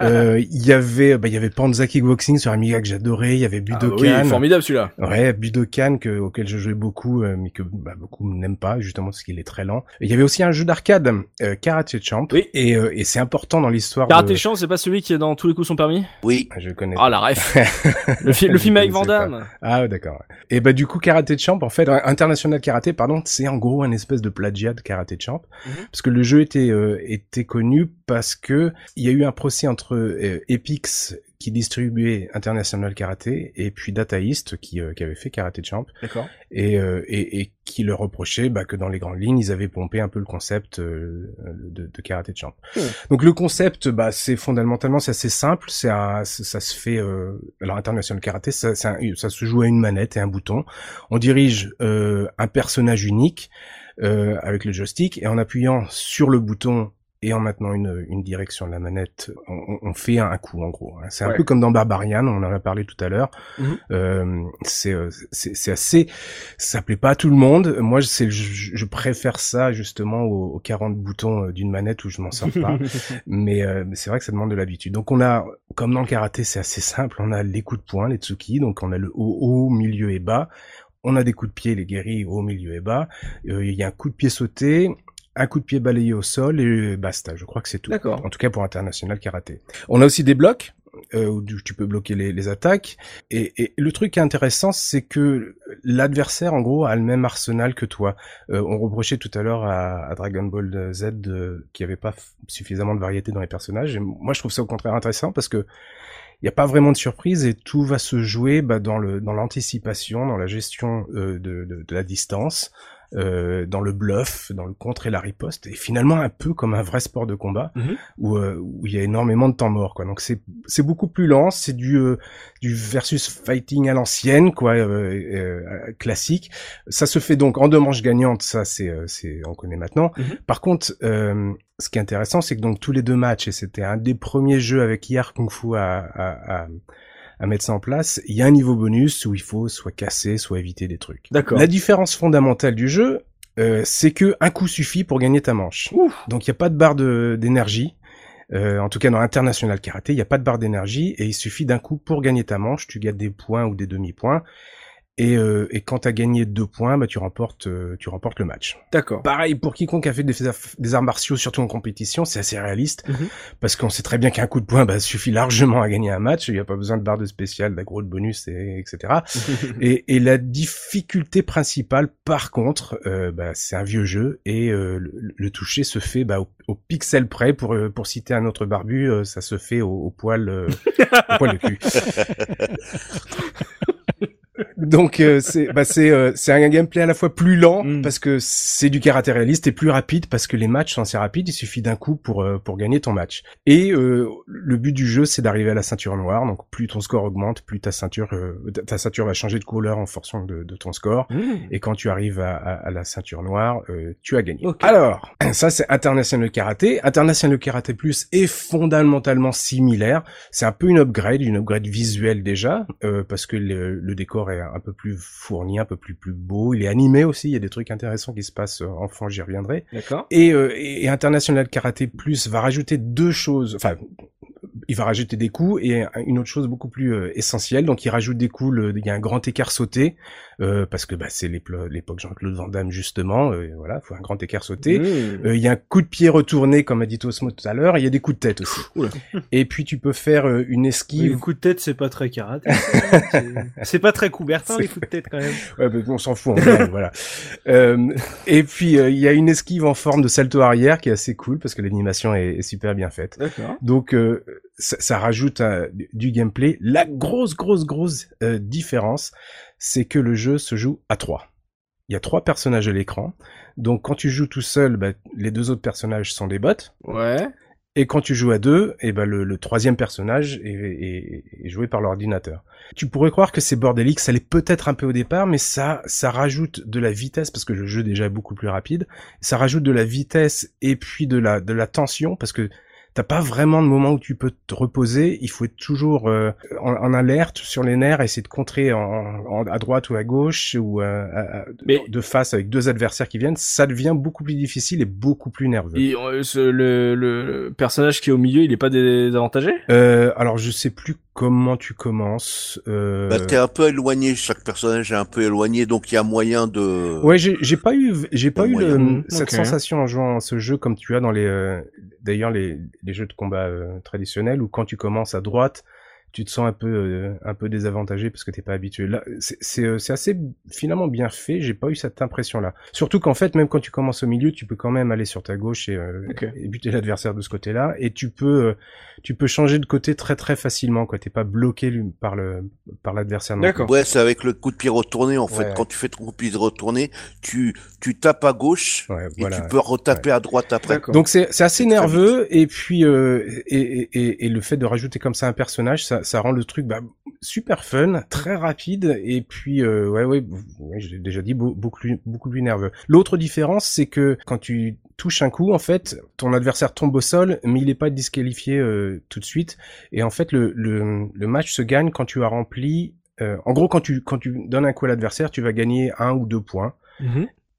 Euh, Il y avait, bah, il y avait Panza Kickboxing sur Amiga que j'adorais. Il y avait Ah, Budokan. oui, formidable celui-là. Ouais, Budokan que, auquel je jouais beaucoup, euh, mais que bah, beaucoup n'aiment pas, justement parce qu'il est très lent. Il y avait aussi un jeu d'arcade, euh, Karate Champ, Oui. et, euh, et c'est important dans l'histoire. Karaté de... Champ, c'est pas celui qui est dans tous les coups sont permis? Oui. Je connais. Ah la ref. [laughs] le, fi- le film avec Van Damme. Ah ouais, d'accord. Et bah du coup Karate Champ en fait International Karaté pardon, c'est en gros un espèce de plagiat de Karate Champ Mhm. parce que le jeu était euh, était connu parce que il y a eu un procès entre euh, Epix qui distribuait International Karaté et puis Data East qui euh, qui avait fait Karate Champ D'accord. et, euh, et, et qui leur reprochait bah, que dans les grandes lignes, ils avaient pompé un peu le concept euh, de, de karaté champ. Hmm. Donc le concept, bah, c'est fondamentalement c'est assez simple. C'est ça, ça se fait euh, alors international karaté, ça, un- ça se joue à une manette et un bouton. On dirige euh, un personnage unique euh, avec le joystick et en appuyant sur le bouton et en maintenant une, une direction de la manette, on, on fait un coup en gros. hein. C'est un Ouais. peu comme dans Barbarian, on en a parlé tout à l'heure. Mhm. Euh, c'est euh, c'est c'est assez, ça plaît pas à tout le monde. Moi, je, je préfère ça justement aux, aux 40 boutons euh, d'une manette où je m'en sors pas. [laughs] mais euh, mais c'est vrai que ça demande de l'habitude. Donc on a, comme dans le karaté, c'est assez simple. On a les coups de poing, les tsuki, donc on a le haut, haut, milieu et bas. On a des coups de pied, les guéris, haut, milieu et bas. Euh, Il y a un coup de pied sauté, un coup de pied balayé au sol et basta. Je crois que c'est tout. D'accord. En tout cas pour international karaté. On a aussi des blocs. Euh, où tu peux bloquer les, les attaques et, et le truc intéressant c'est que l'adversaire en gros a le même arsenal que toi euh, on reprochait tout à l'heure à, à Dragon Ball Z qu'il n'y avait pas suffisamment de variété dans les personnages. Et moi, je trouve ça au contraire intéressant parce que il n'y a pas vraiment de surprise et tout va se jouer bah, dans l'anticipation, dans la gestion euh, de la distance, euh, dans le bluff, dans le contre et la riposte, et finalement un peu comme un vrai sport de combat Mhm. où euh, où il y a énormément de temps mort. Quoi. Donc c'est c'est beaucoup plus lent, c'est du euh, du versus fighting à l'ancienne, quoi, euh, euh, classique. Ça se fait donc en deux manches gagnantes, ça c'est euh, c'est on connaît maintenant. Mhm. Par contre, euh, ce qui est intéressant, c'est que donc tous les deux matchs, et c'était un des premiers jeux avec hier Kung Fu à, à, à, à mettre ça en place, il y a un niveau bonus où il faut soit casser, soit éviter des trucs. D'accord. La différence fondamentale du jeu, euh, c'est que un coup suffit pour gagner ta manche. Donc il n'y a pas de barre de- d'énergie. Euh, en tout cas, dans International Karaté, il n'y a pas de barre d'énergie et il suffit d'un coup pour gagner ta manche. Tu gagnes des points ou des demi-points. Et, euh, et quand tu as gagné deux points, bah, tu remportes, euh, tu remportes le match. D'accord. Pareil pour quiconque a fait des, des arts martiaux, surtout en compétition, c'est assez réaliste Mhm. parce qu'on sait très bien qu'un coup de poing bah, suffit largement à gagner un match. Il n'y a pas besoin de barre de spécial, d'aggro de bonus, et, etc. [laughs] et, et la difficulté principale, par contre, euh, bah, c'est un vieux jeu et euh, le, le toucher se fait bah, au, au pixel près. Pour euh, pour citer un autre barbu, euh, ça se fait au, au poil, euh, au poil de cul. [laughs] Donc euh, c'est bah c'est euh, c'est un gameplay à la fois plus lent Mm. parce que c'est du karaté réaliste et plus rapide parce que les matchs sont assez rapides, il suffit d'un coup pour euh, pour gagner ton match. Et euh, le but du jeu c'est d'arriver à la ceinture noire. Donc plus ton score augmente, plus ta ceinture euh, ta- ceinture va changer de couleur en fonction de, de ton score. Mmh. Et quand tu arrives à, à- à la ceinture noire, euh, tu as gagné. Alors, [clears throat] ça c'est International Karaté. International Karaté Plus est fondamentalement similaire. C'est un peu une upgrade, une upgrade visuelle déjà, euh, parce que le, le décor est un peu plus fourni, un peu plus plus beau. Il est animé aussi. Il y a des trucs intéressants qui se passent. euh, Enfant, j'y reviendrai. D'accord. Et, euh, et International Karaté Plus va rajouter deux choses. Enfin, il va rajouter des coups et une autre chose beaucoup plus euh, essentielle. Donc, il rajoute des coups. le- il y a un grand écart sauté euh, parce que bah, c'est l'époque Jean-Claude Van Damme justement. euh, voilà, faut un grand écart sauté. Mmh. Euh, Il y a un coup de pied retourné, comme a dit Osmo tout à l'heure. Il y a des coups de tête aussi. Oula. Et puis tu peux faire euh, une Oui, esquive. le coup de tête, c'est pas très karaté. [laughs] C'est- c'est pas très Coubertin, C'est les coups de tête, quand même. Ouais, mais on s'en fout. en vrai, voilà. Euh, et puis euh, il y a une esquive en forme de salto arrière qui est assez cool parce que l'animation est, est super bien faite. D'accord. Donc euh, ça, ça rajoute euh, du- gameplay. La grosse, grosse, grosse euh, différence, c'est que le jeu se joue à trois. Il y a trois personnages à l'écran. Donc quand tu joues tout seul, bah, les deux autres personnages sont des bots. Ouais. Et quand tu joues à deux, et ben le, le troisième personnage est, est- est joué par l'ordinateur. Tu pourrais croire que c'est bordélique, ça l'est peut-être un peu au départ, mais ça, ça rajoute de la vitesse parce que le jeu déjà est beaucoup plus rapide. Ça rajoute de la vitesse et puis de la de la tension parce que t'as pas vraiment de moment où tu peux te reposer. Il faut être toujours euh, en, en alerte sur les nerfs, essayer de contrer en, en- à droite ou à gauche ou euh, à- à- Mais- de face avec deux adversaires qui viennent. Ça devient beaucoup plus difficile et beaucoup plus nerveux. Et euh, ce- le, le personnage qui est au milieu, il est pas désavantagé? Euh, alors je sais plus comment tu commences. Euh... Bah, t'es un peu éloigné, chaque personnage est un peu éloigné, donc il y a moyen de... Ouais, j'ai j'ai pas eu j'ai pas eu le, cette sensation en jouant à ce jeu comme tu as dans les euh, d'ailleurs les, les jeux de combat euh, traditionnels où quand tu commences à droite tu te sens un peu euh, un peu désavantagé parce que t'es pas habitué. Là, c'est c'est euh, c'est assez finalement bien fait. J'ai pas eu cette impression là. Surtout qu'en fait, même quand tu commences au milieu, tu peux quand même aller sur ta gauche et, euh, buter l'adversaire de ce côté-là. Et tu peux euh, tu peux changer de côté très très facilement. Quoi, t'es pas bloqué par le par l'adversaire. D'accord. Ouais, c'est avec le coup de pied retourné, en fait. Ouais. Quand tu fais ton coup de pied retourné, tu, tu tapes à gauche, Ouais, et voilà. tu peux retaper à droite après. Donc c'est c'est assez nerveux et puis euh, et, et, et, et le fait de rajouter comme ça un personnage, ça, ça rend le truc bah, super fun, très rapide et puis euh, ouais ouais, l'ai déjà dit beau- beaucoup plus beaucoup plus nerveux. L'autre différence c'est que quand tu touches un coup, en fait, ton adversaire tombe au sol, mais il n'est pas disqualifié euh, tout de suite. Et en fait, le, le, le match se gagne quand tu as rempli. euh, en gros, quand tu quand tu donnes un coup à l'adversaire, tu vas gagner un ou deux points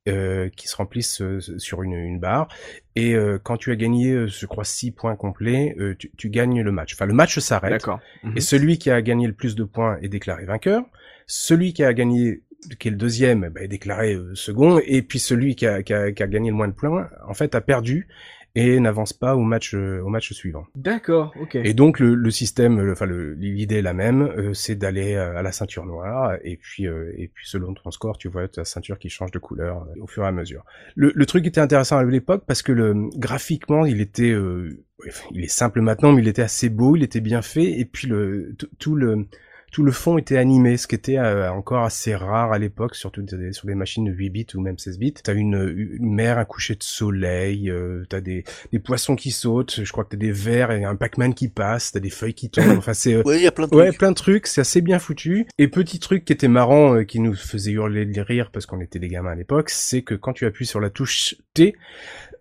euh, qui se remplissent euh, sur une, une barre. Et euh, quand tu as gagné, je crois, six points complets, tu, tu gagnes le match. Enfin, le match s'arrête. D'accord. Mhm. Et celui qui a gagné le plus de points est déclaré vainqueur. Celui qui a gagné, qui est le deuxième, ben, est déclaré euh, second. Et puis celui qui a, qui, a, qui a gagné le moins de points, en fait, a perdu et n'avance pas au match euh, au match suivant. D'accord, ok. Et donc le, le système, le- enfin le- l'idée est la même, euh, c'est d'aller euh, à la ceinture noire et puis euh, et puis selon ton score, tu vois ta ceinture qui change de couleur euh, au fur et à mesure. Le, le truc était intéressant à l'époque parce que le graphiquement, il était euh, il est simple maintenant, mais il était assez beau, il était bien fait et puis le tout le tout le fond était animé, ce qui était euh, encore assez rare à l'époque, surtout des- sur des machines de 8 bits ou même 16 bits. T'as une, une mer, un coucher de soleil, euh, t'as des, des poissons qui sautent, je crois que t'as des vers et un Pac-Man qui passe, t'as des feuilles qui tombent, enfin c'est... euh, Ouais, il y a plein de Ouais, trucs. plein de trucs, c'est assez bien foutu. Et petit truc qui était marrant, euh, qui nous faisait hurler de rire parce qu'on était des gamins à l'époque, c'est que quand tu appuies sur la touche T,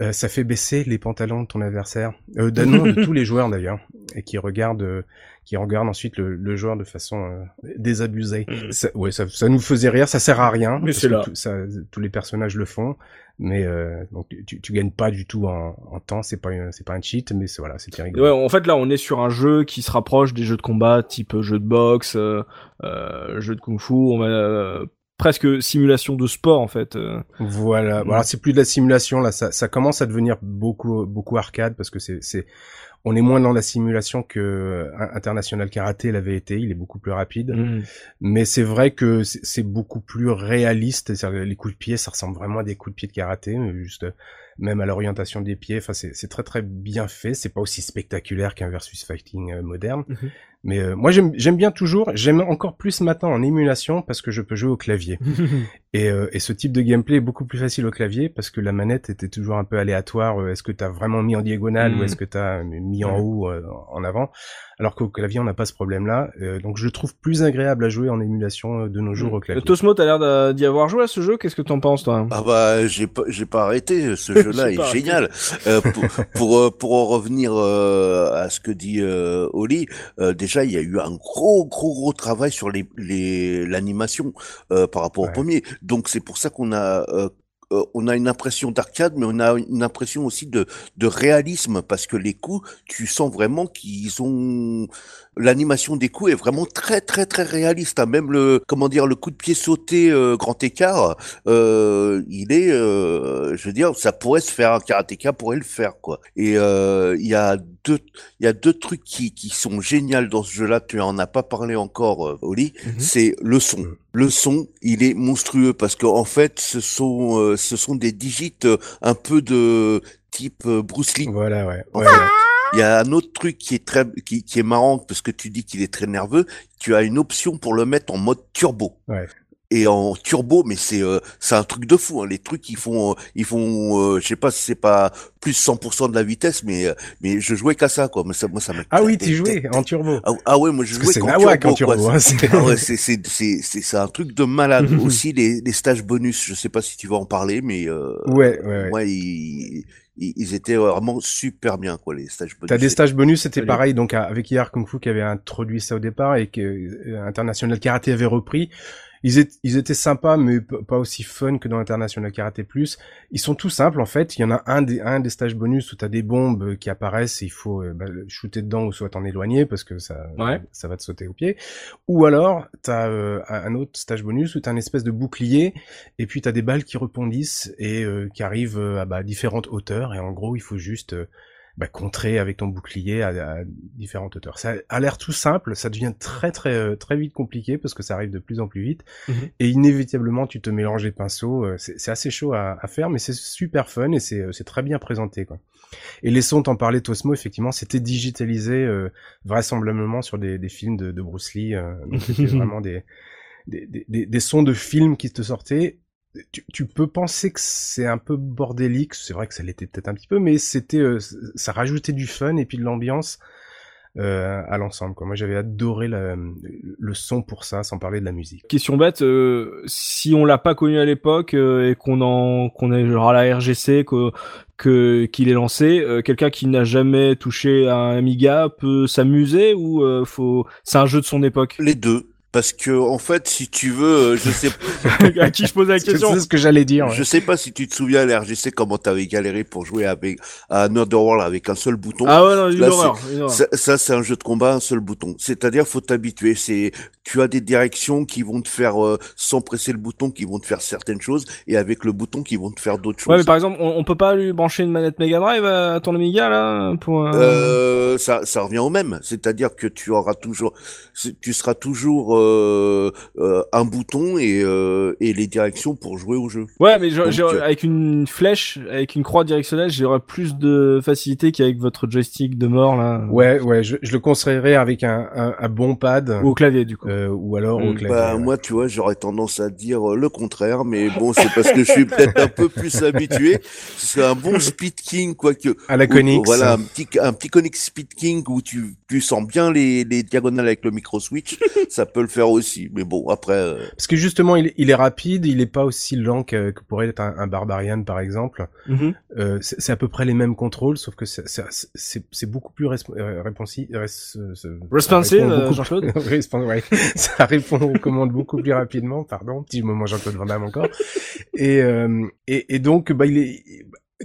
euh, ça fait baisser les pantalons de ton adversaire, euh, d'un nom de [laughs] tous les joueurs d'ailleurs, et qui regardent, euh, qui regardent ensuite le, le joueur de façon euh, désabusée. Mhm. Ça, ouais, ça, ça nous faisait rire, ça sert à rien. Mais c'est là. ça- tous les personnages le font, mais euh, donc tu, tu gagnes pas du tout en, en temps. C'est pas, c'est pas un cheat, mais c'est voilà, c'était rigolo. Ouais, en fait là on est sur un jeu qui se rapproche des jeux de combat type jeu de boxe, euh, euh, jeu de kung-fu, on va euh, presque simulation de sport en fait. euh. Voilà. Voilà, c'est plus de la simulation là. Ça, ça commence à devenir beaucoup, beaucoup arcade parce que c'est, c'est, on est moins dans la simulation que euh, International Karaté l'avait été. Il est beaucoup plus rapide. Mm. Mais c'est vrai que c'est beaucoup plus réaliste. C'est-à-dire, Les coups de pied, ça ressemble vraiment à des coups de pied de karaté, juste euh, même à l'orientation des pieds. Enfin, c'est c'est très très bien fait. C'est pas aussi spectaculaire qu'un versus fighting moderne. Mhm. Mais euh, moi, j'aime j'aime bien toujours. J'aime encore plus maintenant en émulation parce que je peux jouer au clavier. [laughs] Et, euh, et ce type de gameplay est beaucoup plus facile au clavier parce que la manette était toujours un peu aléatoire. Euh, Est-ce que t'as vraiment mis en diagonale ou est-ce que t'as mis en haut, euh, en avant? Alors qu'au clavier, on n'a pas ce problème-là. Euh, donc je le trouve plus agréable à jouer en émulation euh, de nos jours au clavier. Tosmo, t'as l'air d'y avoir joué à ce jeu? Qu'est-ce que t'en penses toi? Ah bah j'ai pas j'ai pas arrêté ce [laughs] jeu-là est génial Euh, pour pour euh, pour en revenir euh, à ce que dit euh, Oli euh, déjà il y a eu un gros gros gros travail sur les les l'animation euh, par rapport Ouais. au premier donc c'est pour ça qu'on a euh, euh, on a une impression d'arcade, mais on a une impression aussi de, de réalisme parce que les coups, tu sens vraiment qu'ils ont l'animation des coups est vraiment très très très réaliste. hein. Même le comment dire le coup de pied sauté euh, grand écart, euh, il est, euh, je veux dire, ça pourrait se faire un karatéka pourrait le faire quoi. Et il y a deux il y a deux trucs qui qui sont géniaux dans ce jeu-là. Tu en as pas parlé encore, Oli. Mhm. C'est le son. Mhm. Le son, il est monstrueux parce qu'en en fait, ce sont ce sont des digits euh, un peu de type Bruce Lee. Voilà, ouais. En ouais, fait, ouais. Il y a un autre truc qui est très qui, est marrant parce que tu dis qu'il est très nerveux. Tu as une option pour le mettre en mode turbo. Et en turbo, mais c'est euh, c'est un truc de fou. Hein. Les trucs ils font euh, ils font euh, je sais pas si c'est pas plus 100% de la vitesse, mais euh, mais je jouais qu'à ça quoi. Mais ça, moi ça m'a. Ah oui, tu jouais en turbo. Ah, ah ouais, moi je jouais qu'en turbo, hein, c'est- [laughs] Ah ouais, c'est c'est c'est c'est c'est un truc de malade. [laughs] Aussi les les stages bonus, je sais pas si tu vas en parler, mais euh, ouais, ouais, ouais. moi ils, ils étaient vraiment super bien quoi les stages bonus. T'as des stages bonus, c'était pareil, donc avec Yar Kung Fu qui avait introduit ça au départ et que euh, International Karaté avait repris. Ils, étaient- ils étaient sympas, mais pas aussi fun que dans International Karaté Plus. Ils sont tout simples en fait. Il y en a un des, un des stages bonus où t'as des bombes qui apparaissent et il faut euh, bah, shooter dedans ou soit t'en éloigner parce que ça, Ouais. ça va te sauter aux pieds. Ou alors t'as euh, un autre stage bonus où t'as une espèce de bouclier et puis t'as des balles qui rebondissent et euh, qui arrivent euh, à bah, différentes hauteurs et en gros il faut juste euh, bah, contrer avec ton bouclier à, à différentes hauteurs. Ça a l'air tout simple, ça devient très très euh, très vite compliqué parce que ça arrive de plus en plus vite Mhm. et inévitablement tu te mélanges les pinceaux. euh, C'est assez chaud à, à faire, mais c'est super fun et c'est euh, c'est très bien présenté quoi. Et les sons, t'en parlais Tosmo, effectivement, c'était digitalisé euh, vraisemblablement sur des, des films de, de Bruce Lee. euh, donc c'était [laughs] vraiment des, des, des- des, des sons de films qui te sortaient. Tu, tu peux penser que c'est un peu bordélique, c'est vrai que ça l'était peut-être un petit peu, mais c'était, euh, ça rajoutait du fun et puis de l'ambiance euh, à l'ensemble. Quoi. Moi, j'avais adoré la- le son pour ça, sans parler de la musique. Question bête, euh, si on l'a pas connu à l'époque euh, et qu'on en qu'on est genre à la RGC que que qu'il est lancé, euh, quelqu'un qui n'a jamais touché à un Amiga peut s'amuser ou euh, faut c'est un jeu de son époque? Les deux. Parce que en fait, si tu veux, euh, je sais, [laughs] à qui je pose la question c'est ce que j'allais dire. ouais. je sais pas si tu te souviens à la RGC comment t'avais galéré pour jouer avec à Another avec un seul bouton. Ah ouais non, une Là, horreur, une horreur. Ça, ça, c'est un jeu de combat, un seul bouton. C'est-à-dire, faut t'habituer. C'est, tu as des directions qui vont te faire, euh, sans presser le bouton, qui vont te faire certaines choses, et avec le bouton, qui vont te faire d'autres choses. Ouais, mais par exemple, on, on peut pas lui brancher une manette Mega Drive à ton Amiga là pour euh, Euh, ça, ça revient au même. C'est-à-dire que tu auras toujours, tu seras toujours euh, euh, un bouton et, euh, et les directions pour jouer au jeu. Ouais, mais Donc, euh, avec une flèche, avec une croix directionnelle, j'aurais plus de facilité qu'avec votre joystick de mort là. Ouais, ouais, je, je le conseillerais avec un, un, un bon pad. Ou au clavier du coup. euh, ou alors au Mm. clavier. Bah, ouais. moi, tu vois, j'aurais tendance à dire le contraire, mais bon, c'est parce que je suis peut-être un peu plus habitué. C'est un bon Speed King, quoique. à la Konix. Voilà, un petit, un petit Konix Speed King où tu, tu sens bien les, les diagonales avec le micro switch. ça peut le faire aussi. Mais bon, après, euh, Parce que justement, il, il est rapide, il est pas aussi lent que, que pourrait être un, un Barbarian par exemple. Mhm. Euh, c'est à peu près les mêmes contrôles, sauf que c'est- beaucoup plus euh, réponsi- res- Responsive, ça répond euh, beaucoup- Jean-Claude [laughs] ouais. [laughs] Ça répond aux commandes beaucoup plus rapidement, pardon, petit moment Jean-Claude Van Damme encore. Et, euh, et, et donc, bah, il est,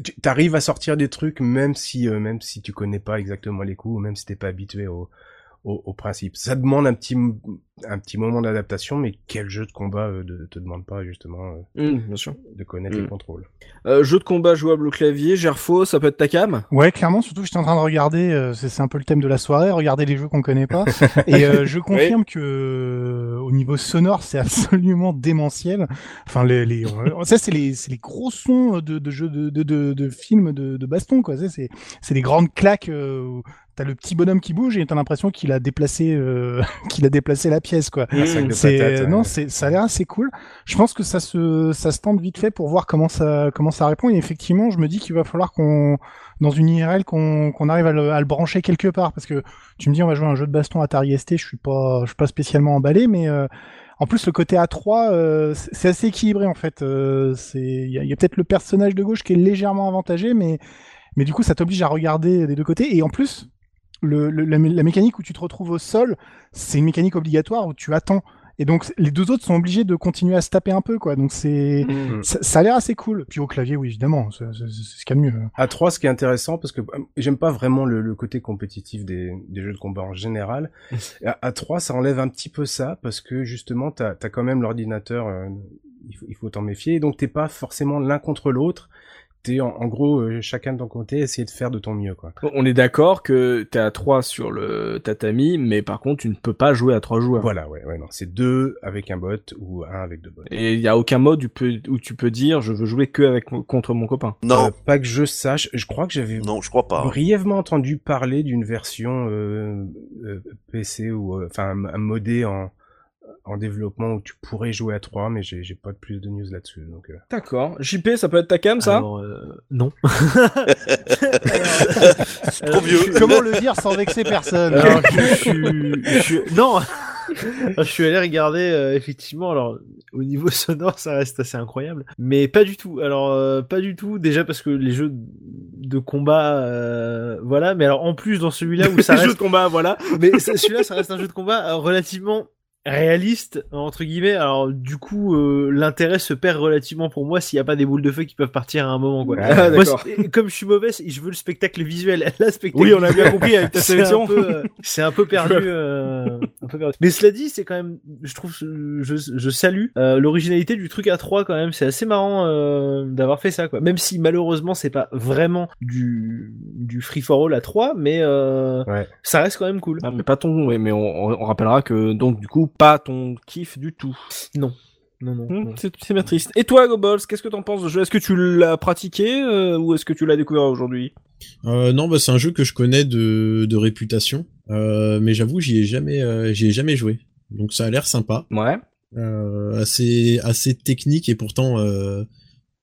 tu arrives à sortir des trucs même si, euh, même si tu connais pas exactement les coups, ou même si t'es pas habitué au, au, au principe. Ça demande un petit, un petit moment d'adaptation, mais quel jeu de combat euh, de, te demande pas justement euh, Mhm, bien sûr. de connaître Mm. les contrôles. Euh, jeu de combat jouable au clavier, Gerfo, ça peut être ta cam? Ouais, clairement, surtout que j'étais en train de regarder, euh, c'est c'est un peu le thème de la soirée, regarder les jeux qu'on connaît pas. [laughs] et euh, je confirme que euh, au niveau sonore, c'est absolument démentiel. Enfin, les, les euh, ça c'est les, c'est les gros sons de, de jeux de, de, de, de films de, de baston, quoi. Ça, C'est c'est des grandes claques. T'as le petit bonhomme qui bouge et t'as l'impression qu'il a déplacé, euh, [laughs] qu'il a déplacé la pièce, quoi. C'est ouais. non, c'est ça a l'air assez cool. Je pense que ça se ça se tente vite fait pour voir comment ça comment ça répond. Et effectivement, je me dis qu'il va falloir qu'on dans une IRL qu'on qu'on arrive à le, à le brancher quelque part parce que tu me dis on va jouer à un jeu de baston Atari ST, je suis pas je suis pas spécialement emballé, mais euh, en plus le côté A3 euh, c'est assez équilibré en fait. Euh, c'est il y a, a peut-être le personnage de gauche qui est légèrement avantagé, mais mais du coup ça t'oblige à regarder des deux côtés et en plus le, le- la, mé- la mécanique où tu te retrouves au sol, c'est une mécanique obligatoire où tu attends. Et donc les deux autres sont obligés de continuer à se taper un peu, quoi. Donc c'est Mm. ça, ça a l'air assez cool. Puis au clavier, oui, évidemment, c'est ce qu'il y a de mieux. À 3, ce qui est intéressant, parce que euh, j'aime pas vraiment le, le côté compétitif des, des jeux de combat en général. [laughs] à, à 3, ça enlève un petit peu ça, parce que justement, t'as as quand même l'ordinateur, euh, il faut il faut t'en méfier, donc t'es pas forcément l'un contre l'autre. T'es en, en gros euh, chacun de ton côté, essayer de faire de ton mieux, quoi. On est d'accord que t'es à 3 sur le tatami, mais par contre tu ne peux pas jouer à 3 joueurs. Voilà, ouais, ouais, non, c'est deux avec un bot ou un avec deux bots. Et il y a aucun mode où, tu peux- où tu peux dire je veux jouer que avec mon- contre mon copain. non, Euh, pas que je sache, je crois que j'avais non, je crois pas. brièvement entendu parler d'une version euh, euh, PC ou euh, enfin un, un modé en en développement où tu pourrais jouer à 3 mais j'ai j'ai pas de plus de news là-dessus donc euh. D'accord. JP, ça peut être ta cam ça? Alors, euh, non. [laughs] Trop vieux. Comment le dire sans vexer personne? Alors, je, je suis- je suis- non. [laughs] je suis allé regarder euh, effectivement. Alors au niveau sonore, ça reste assez incroyable, mais pas du tout. Alors euh, pas du tout. Déjà parce que les jeux de combat, euh, voilà. Mais alors en plus dans celui-là où ça Jeu de reste, combat, voilà. mais ça- celui-là, ça reste un jeu de combat euh, relativement réaliste entre guillemets. Alors du coup, euh, l'intérêt se perd relativement pour moi s'il n'y a pas des boules de feu qui peuvent partir à un moment. Quoi. Ah, Moi, comme je suis mauvais, je veux le spectacle visuel. [laughs] La spectacle Oui, on a bien compris avec ta c'est sélection. un peu, euh, c'est un peu perdu, [laughs] euh, un peu perdu. Mais cela dit, c'est quand même, je trouve, je, je salue euh, l'originalité du truc à 3 quand même. C'est assez marrant euh, d'avoir fait ça, quoi. Même si malheureusement c'est pas vraiment du du free for all à 3, mais euh, Ouais. ça reste quand même cool. Ah, mais pas ton, mais on, on rappellera que donc du coup pas ton kiff du tout. Non, non, non. Hmm, non. c'est bien triste. Et toi, Goballs, qu'est-ce que t'en penses de ce jeu? Est-ce que tu l'as pratiqué euh, ou est-ce que tu l'as découvert aujourd'hui? Euh, non, bah c'est un jeu que je connais de, de réputation, euh, mais j'avoue j'y ai jamais, euh, j'y ai jamais joué. Donc ça a l'air sympa, Ouais. euh, assez, assez technique et pourtant, euh,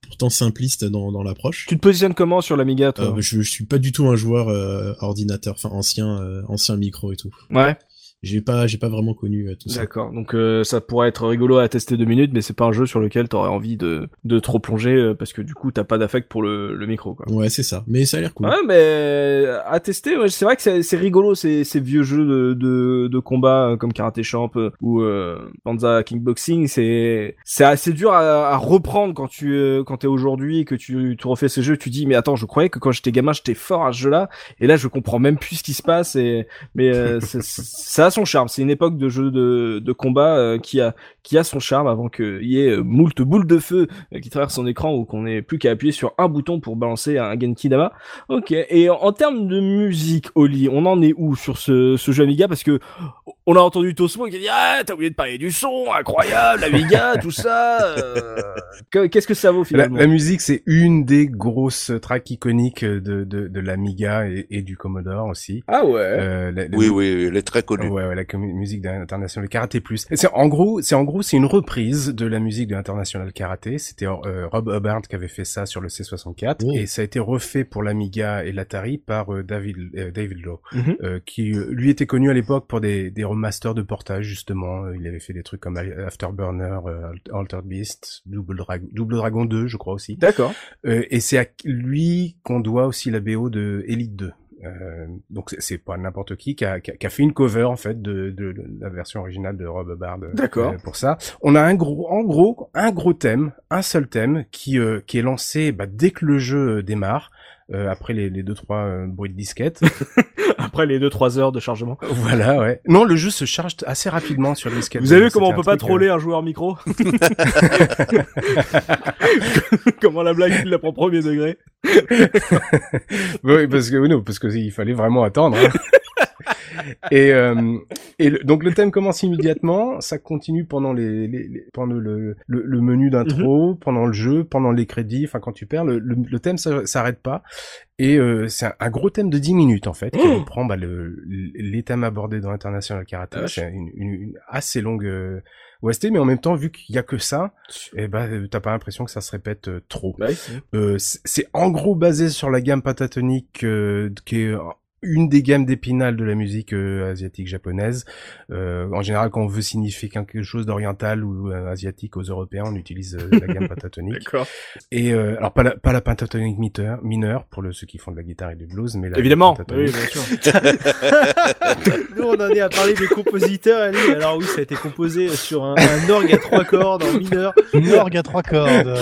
pourtant simpliste dans, dans l'approche. Tu te positionnes comment sur l'Amiga, toi? Euh, je, je suis pas du tout un joueur euh, ordinateur, enfin ancien, euh, ancien micro et tout. Ouais. J'ai pas, j'ai pas vraiment connu euh, tout ça. D'accord. Donc euh, ça pourrait être rigolo à tester deux minutes, mais c'est pas un jeu sur lequel t'aurais envie de de trop plonger euh, parce que du coup t'as pas d'affect pour le, le micro. Quoi. Ouais, c'est ça. Mais ça a l'air cool. Ouais, mais euh, à tester, ouais, c'est vrai que c'est c'est rigolo ces, ces vieux jeux de, de, de combat comme Karate Champ ou euh, Panza Kickboxing. C'est c'est assez dur à, à reprendre quand tu euh, quand t'es aujourd'hui que tu, tu refais ces jeux. Tu dis mais attends, je croyais que quand j'étais gamin j'étais fort à ce jeu-là et là je comprends même plus ce qui se passe. Et mais euh, [laughs] ça son charme. C'est une époque de jeu de, de combat euh, qui a qui a son charme avant qu'il y ait euh, moult boules de feu euh, qui traversent son écran ou qu'on ait plus qu'à appuyer sur un bouton pour balancer un Genki Dama. Ok. Et en, en termes de musique, Oli, on en est où sur ce, ce jeu Amiga? Parce que on a entendu Tosmo qui a dit ah t'as oublié de parler du son, incroyable, Amiga, [laughs] tout ça. euh, que- Qu'est-ce que ça vaut La, finalement? La musique, c'est une des grosses tracks iconiques de, de, de l'Amiga et, et du Commodore aussi. Ah ouais. Euh, la- la- Oui, oui, elle est très connue. Ouais, ouais, la musique internationale karaté plus. C'est en gros, c'est en gros, c'est une reprise de la musique de l'international karaté. C'était euh, Rob Hubbard qui avait fait ça sur le C64 Oh. et ça a été refait pour l'Amiga et l'Atari par euh, David euh, David Lowe, Mhm. qui lui était connu à l'époque pour des des remasters de portage justement. Il avait fait des trucs comme Afterburner, Altered Beast, Double, Double Dragon 2, je crois aussi. D'accord. Et c'est à lui qu'on doit aussi la BO de Elite 2. Euh, donc c'est- pas n'importe qui qui a, qui a- qui a fait une cover en fait de, de, de la version originale de Rob Hubbard euh, D'accord. euh, pour ça. On a un gros, en gros, un gros thème, un seul thème qui euh, qui est lancé bah, dès que le jeu euh, démarre. Euh, après les, les deux trois euh, bruits de disquette. [laughs] Après les 2-3 heures de chargement. voilà, ouais. Non, le jeu se charge assez rapidement sur disquette. Vous avez vu comment on peut pas truc, euh, troller un joueur micro [laughs] [laughs] Comment la blague il la prend premier degré oui, parce que oui, non, parce que il fallait vraiment attendre. hein. [laughs] et euh, et le- donc le thème commence immédiatement, ça continue pendant les, les- les- pendant le, le, le menu d'intro, pendant le jeu, pendant les crédits. Enfin, quand tu perds, le, le, le thème s'arrête pas. Et euh, c'est un, un gros thème de 10 minutes en fait, qui Oh reprend bah, le, les thèmes abordés dans International Karate. Ah, c'est une, une, une assez longue euh, OST, mais en même temps, vu qu'il y a que ça, et ben euh, t'as pas l'impression que ça se répète euh, trop. Euh, c'est c'est en gros basé sur la gamme pentatonique euh, qui est une des gammes d'épinal de la musique euh, asiatique japonaise. Euh, en général, quand on veut signifier quelque chose d'oriental ou euh, asiatique aux Européens, on utilise euh, la gamme [laughs] pentatonique. D'accord. Et euh, alors pas la, pas la pentatonique mineure, mineure pour le, ceux qui font de la guitare et du blues, mais la Évidemment. pentatonique. Oui, bien sûr. [laughs] Nous, on en est à parler des compositeurs, Ali. Alors oui, ça a été composé sur un, un orgue à trois cordes en mineur. Orgue à trois cordes.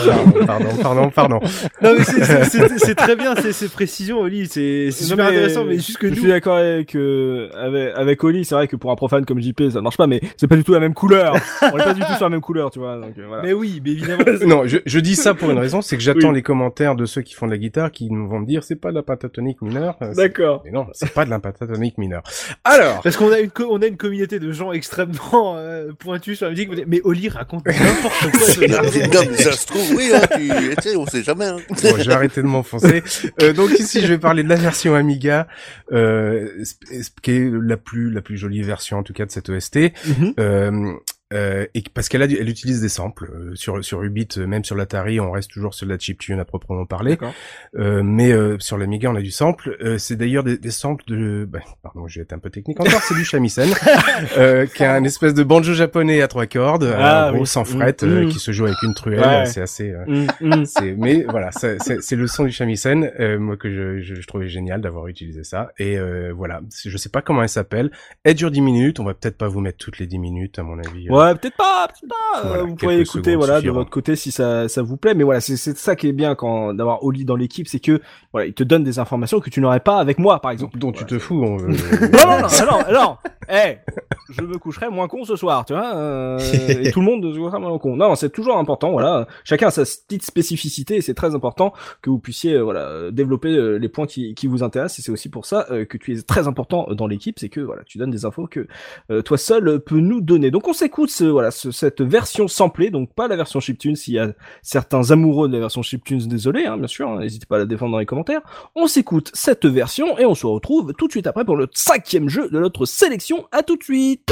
Pardon, pardon, pardon. Non, mais c'est- c'est c'est- c'est très bien ces, ces précisions, Oli. C'est super mais intéressant, mais juste que je nous, suis d'accord avec, euh, avec avec Oli, c'est vrai que pour un profane comme JP ça marche pas, mais c'est pas du tout la même couleur. On est pas du tout sur la même couleur, tu vois. Donc, euh, voilà. mais oui, mais évidemment. [laughs] Non, je, je dis ça pour une raison, c'est que j'attends Oui. les commentaires de ceux qui font de la guitare qui nous vont me dire c'est pas de la pentatonique mineure. euh, c'est- D'accord. Mais non, c'est pas de la pentatonique mineure. Alors, Parce qu'on a une on a une communauté de gens extrêmement euh, pointus sur la musique. Mais Oli raconte [laughs] n'importe quoi. ce Non, gars. mais non, mais ça se trouve, oui, hein, tu, tu sais, on sait jamais. Hein. bon, j'ai arrêté de m'enfoncer. Euh, donc ici, je vais parler de la version Amiga, euh, qui est la plus la plus jolie version en tout cas de cette OST. Mhm. Euh, euh, et parce qu'elle elle utilise des samples euh, sur sur Ubit, euh, même sur l'Atari, on reste toujours sur la chiptune à proprement parler. Euh, mais euh, sur l'Amiga, on a du sample. Euh, c'est d'ailleurs des, des samples de, bah, pardon, je vais être un peu technique encore. c'est du shamisen, [laughs] euh, qui a un espèce de banjo japonais à trois cordes, Ah, gros oui. sans Mm, fret, euh, mm. qui se joue avec une truelle. Ouais. C'est assez. euh, Mm, mm. [laughs] c'est, mais voilà, c'est le son du shamisen, euh, moi que je, je, je trouvais génial d'avoir utilisé ça. Et euh, voilà, je sais pas comment elle s'appelle. Elle dure 10 minutes. On va peut-être pas vous mettre toutes les 10 minutes, à mon avis. Ouais, peut-être pas, peut-être pas. euh, Voilà, vous pourrez quelques écouter, voilà, de suffiront. votre côté si ça, ça vous plaît. Mais voilà, c'est, ça qui est bien quand d'avoir Oli dans l'équipe, c'est que voilà, il te donne des informations que tu n'aurais pas avec moi, par exemple. dont tu te fous. On, [laughs] Non, non, non, non, non. Eh, je me coucherai moins con ce soir, tu vois. euh, et tout le monde se couchera moins con. Non, c'est toujours important. Voilà, chacun a sa petite spécificité et c'est très important que vous puissiez, euh, voilà, développer euh, les points qui, qui vous intéressent. Et c'est aussi pour ça que tu es très important dans l'équipe, c'est que voilà, tu donnes des infos que euh, toi seul peux nous donner. Donc on s'écoute voilà, ce- cette version samplée, donc pas la version chiptune. S'il y a certains amoureux de la version chiptune, désolé, hein, bien sûr. hein, N'hésitez pas à la défendre dans les commentaires. On s'écoute cette version et on se retrouve tout de suite après pour le cinquième jeu de notre sélection. À tout de suite.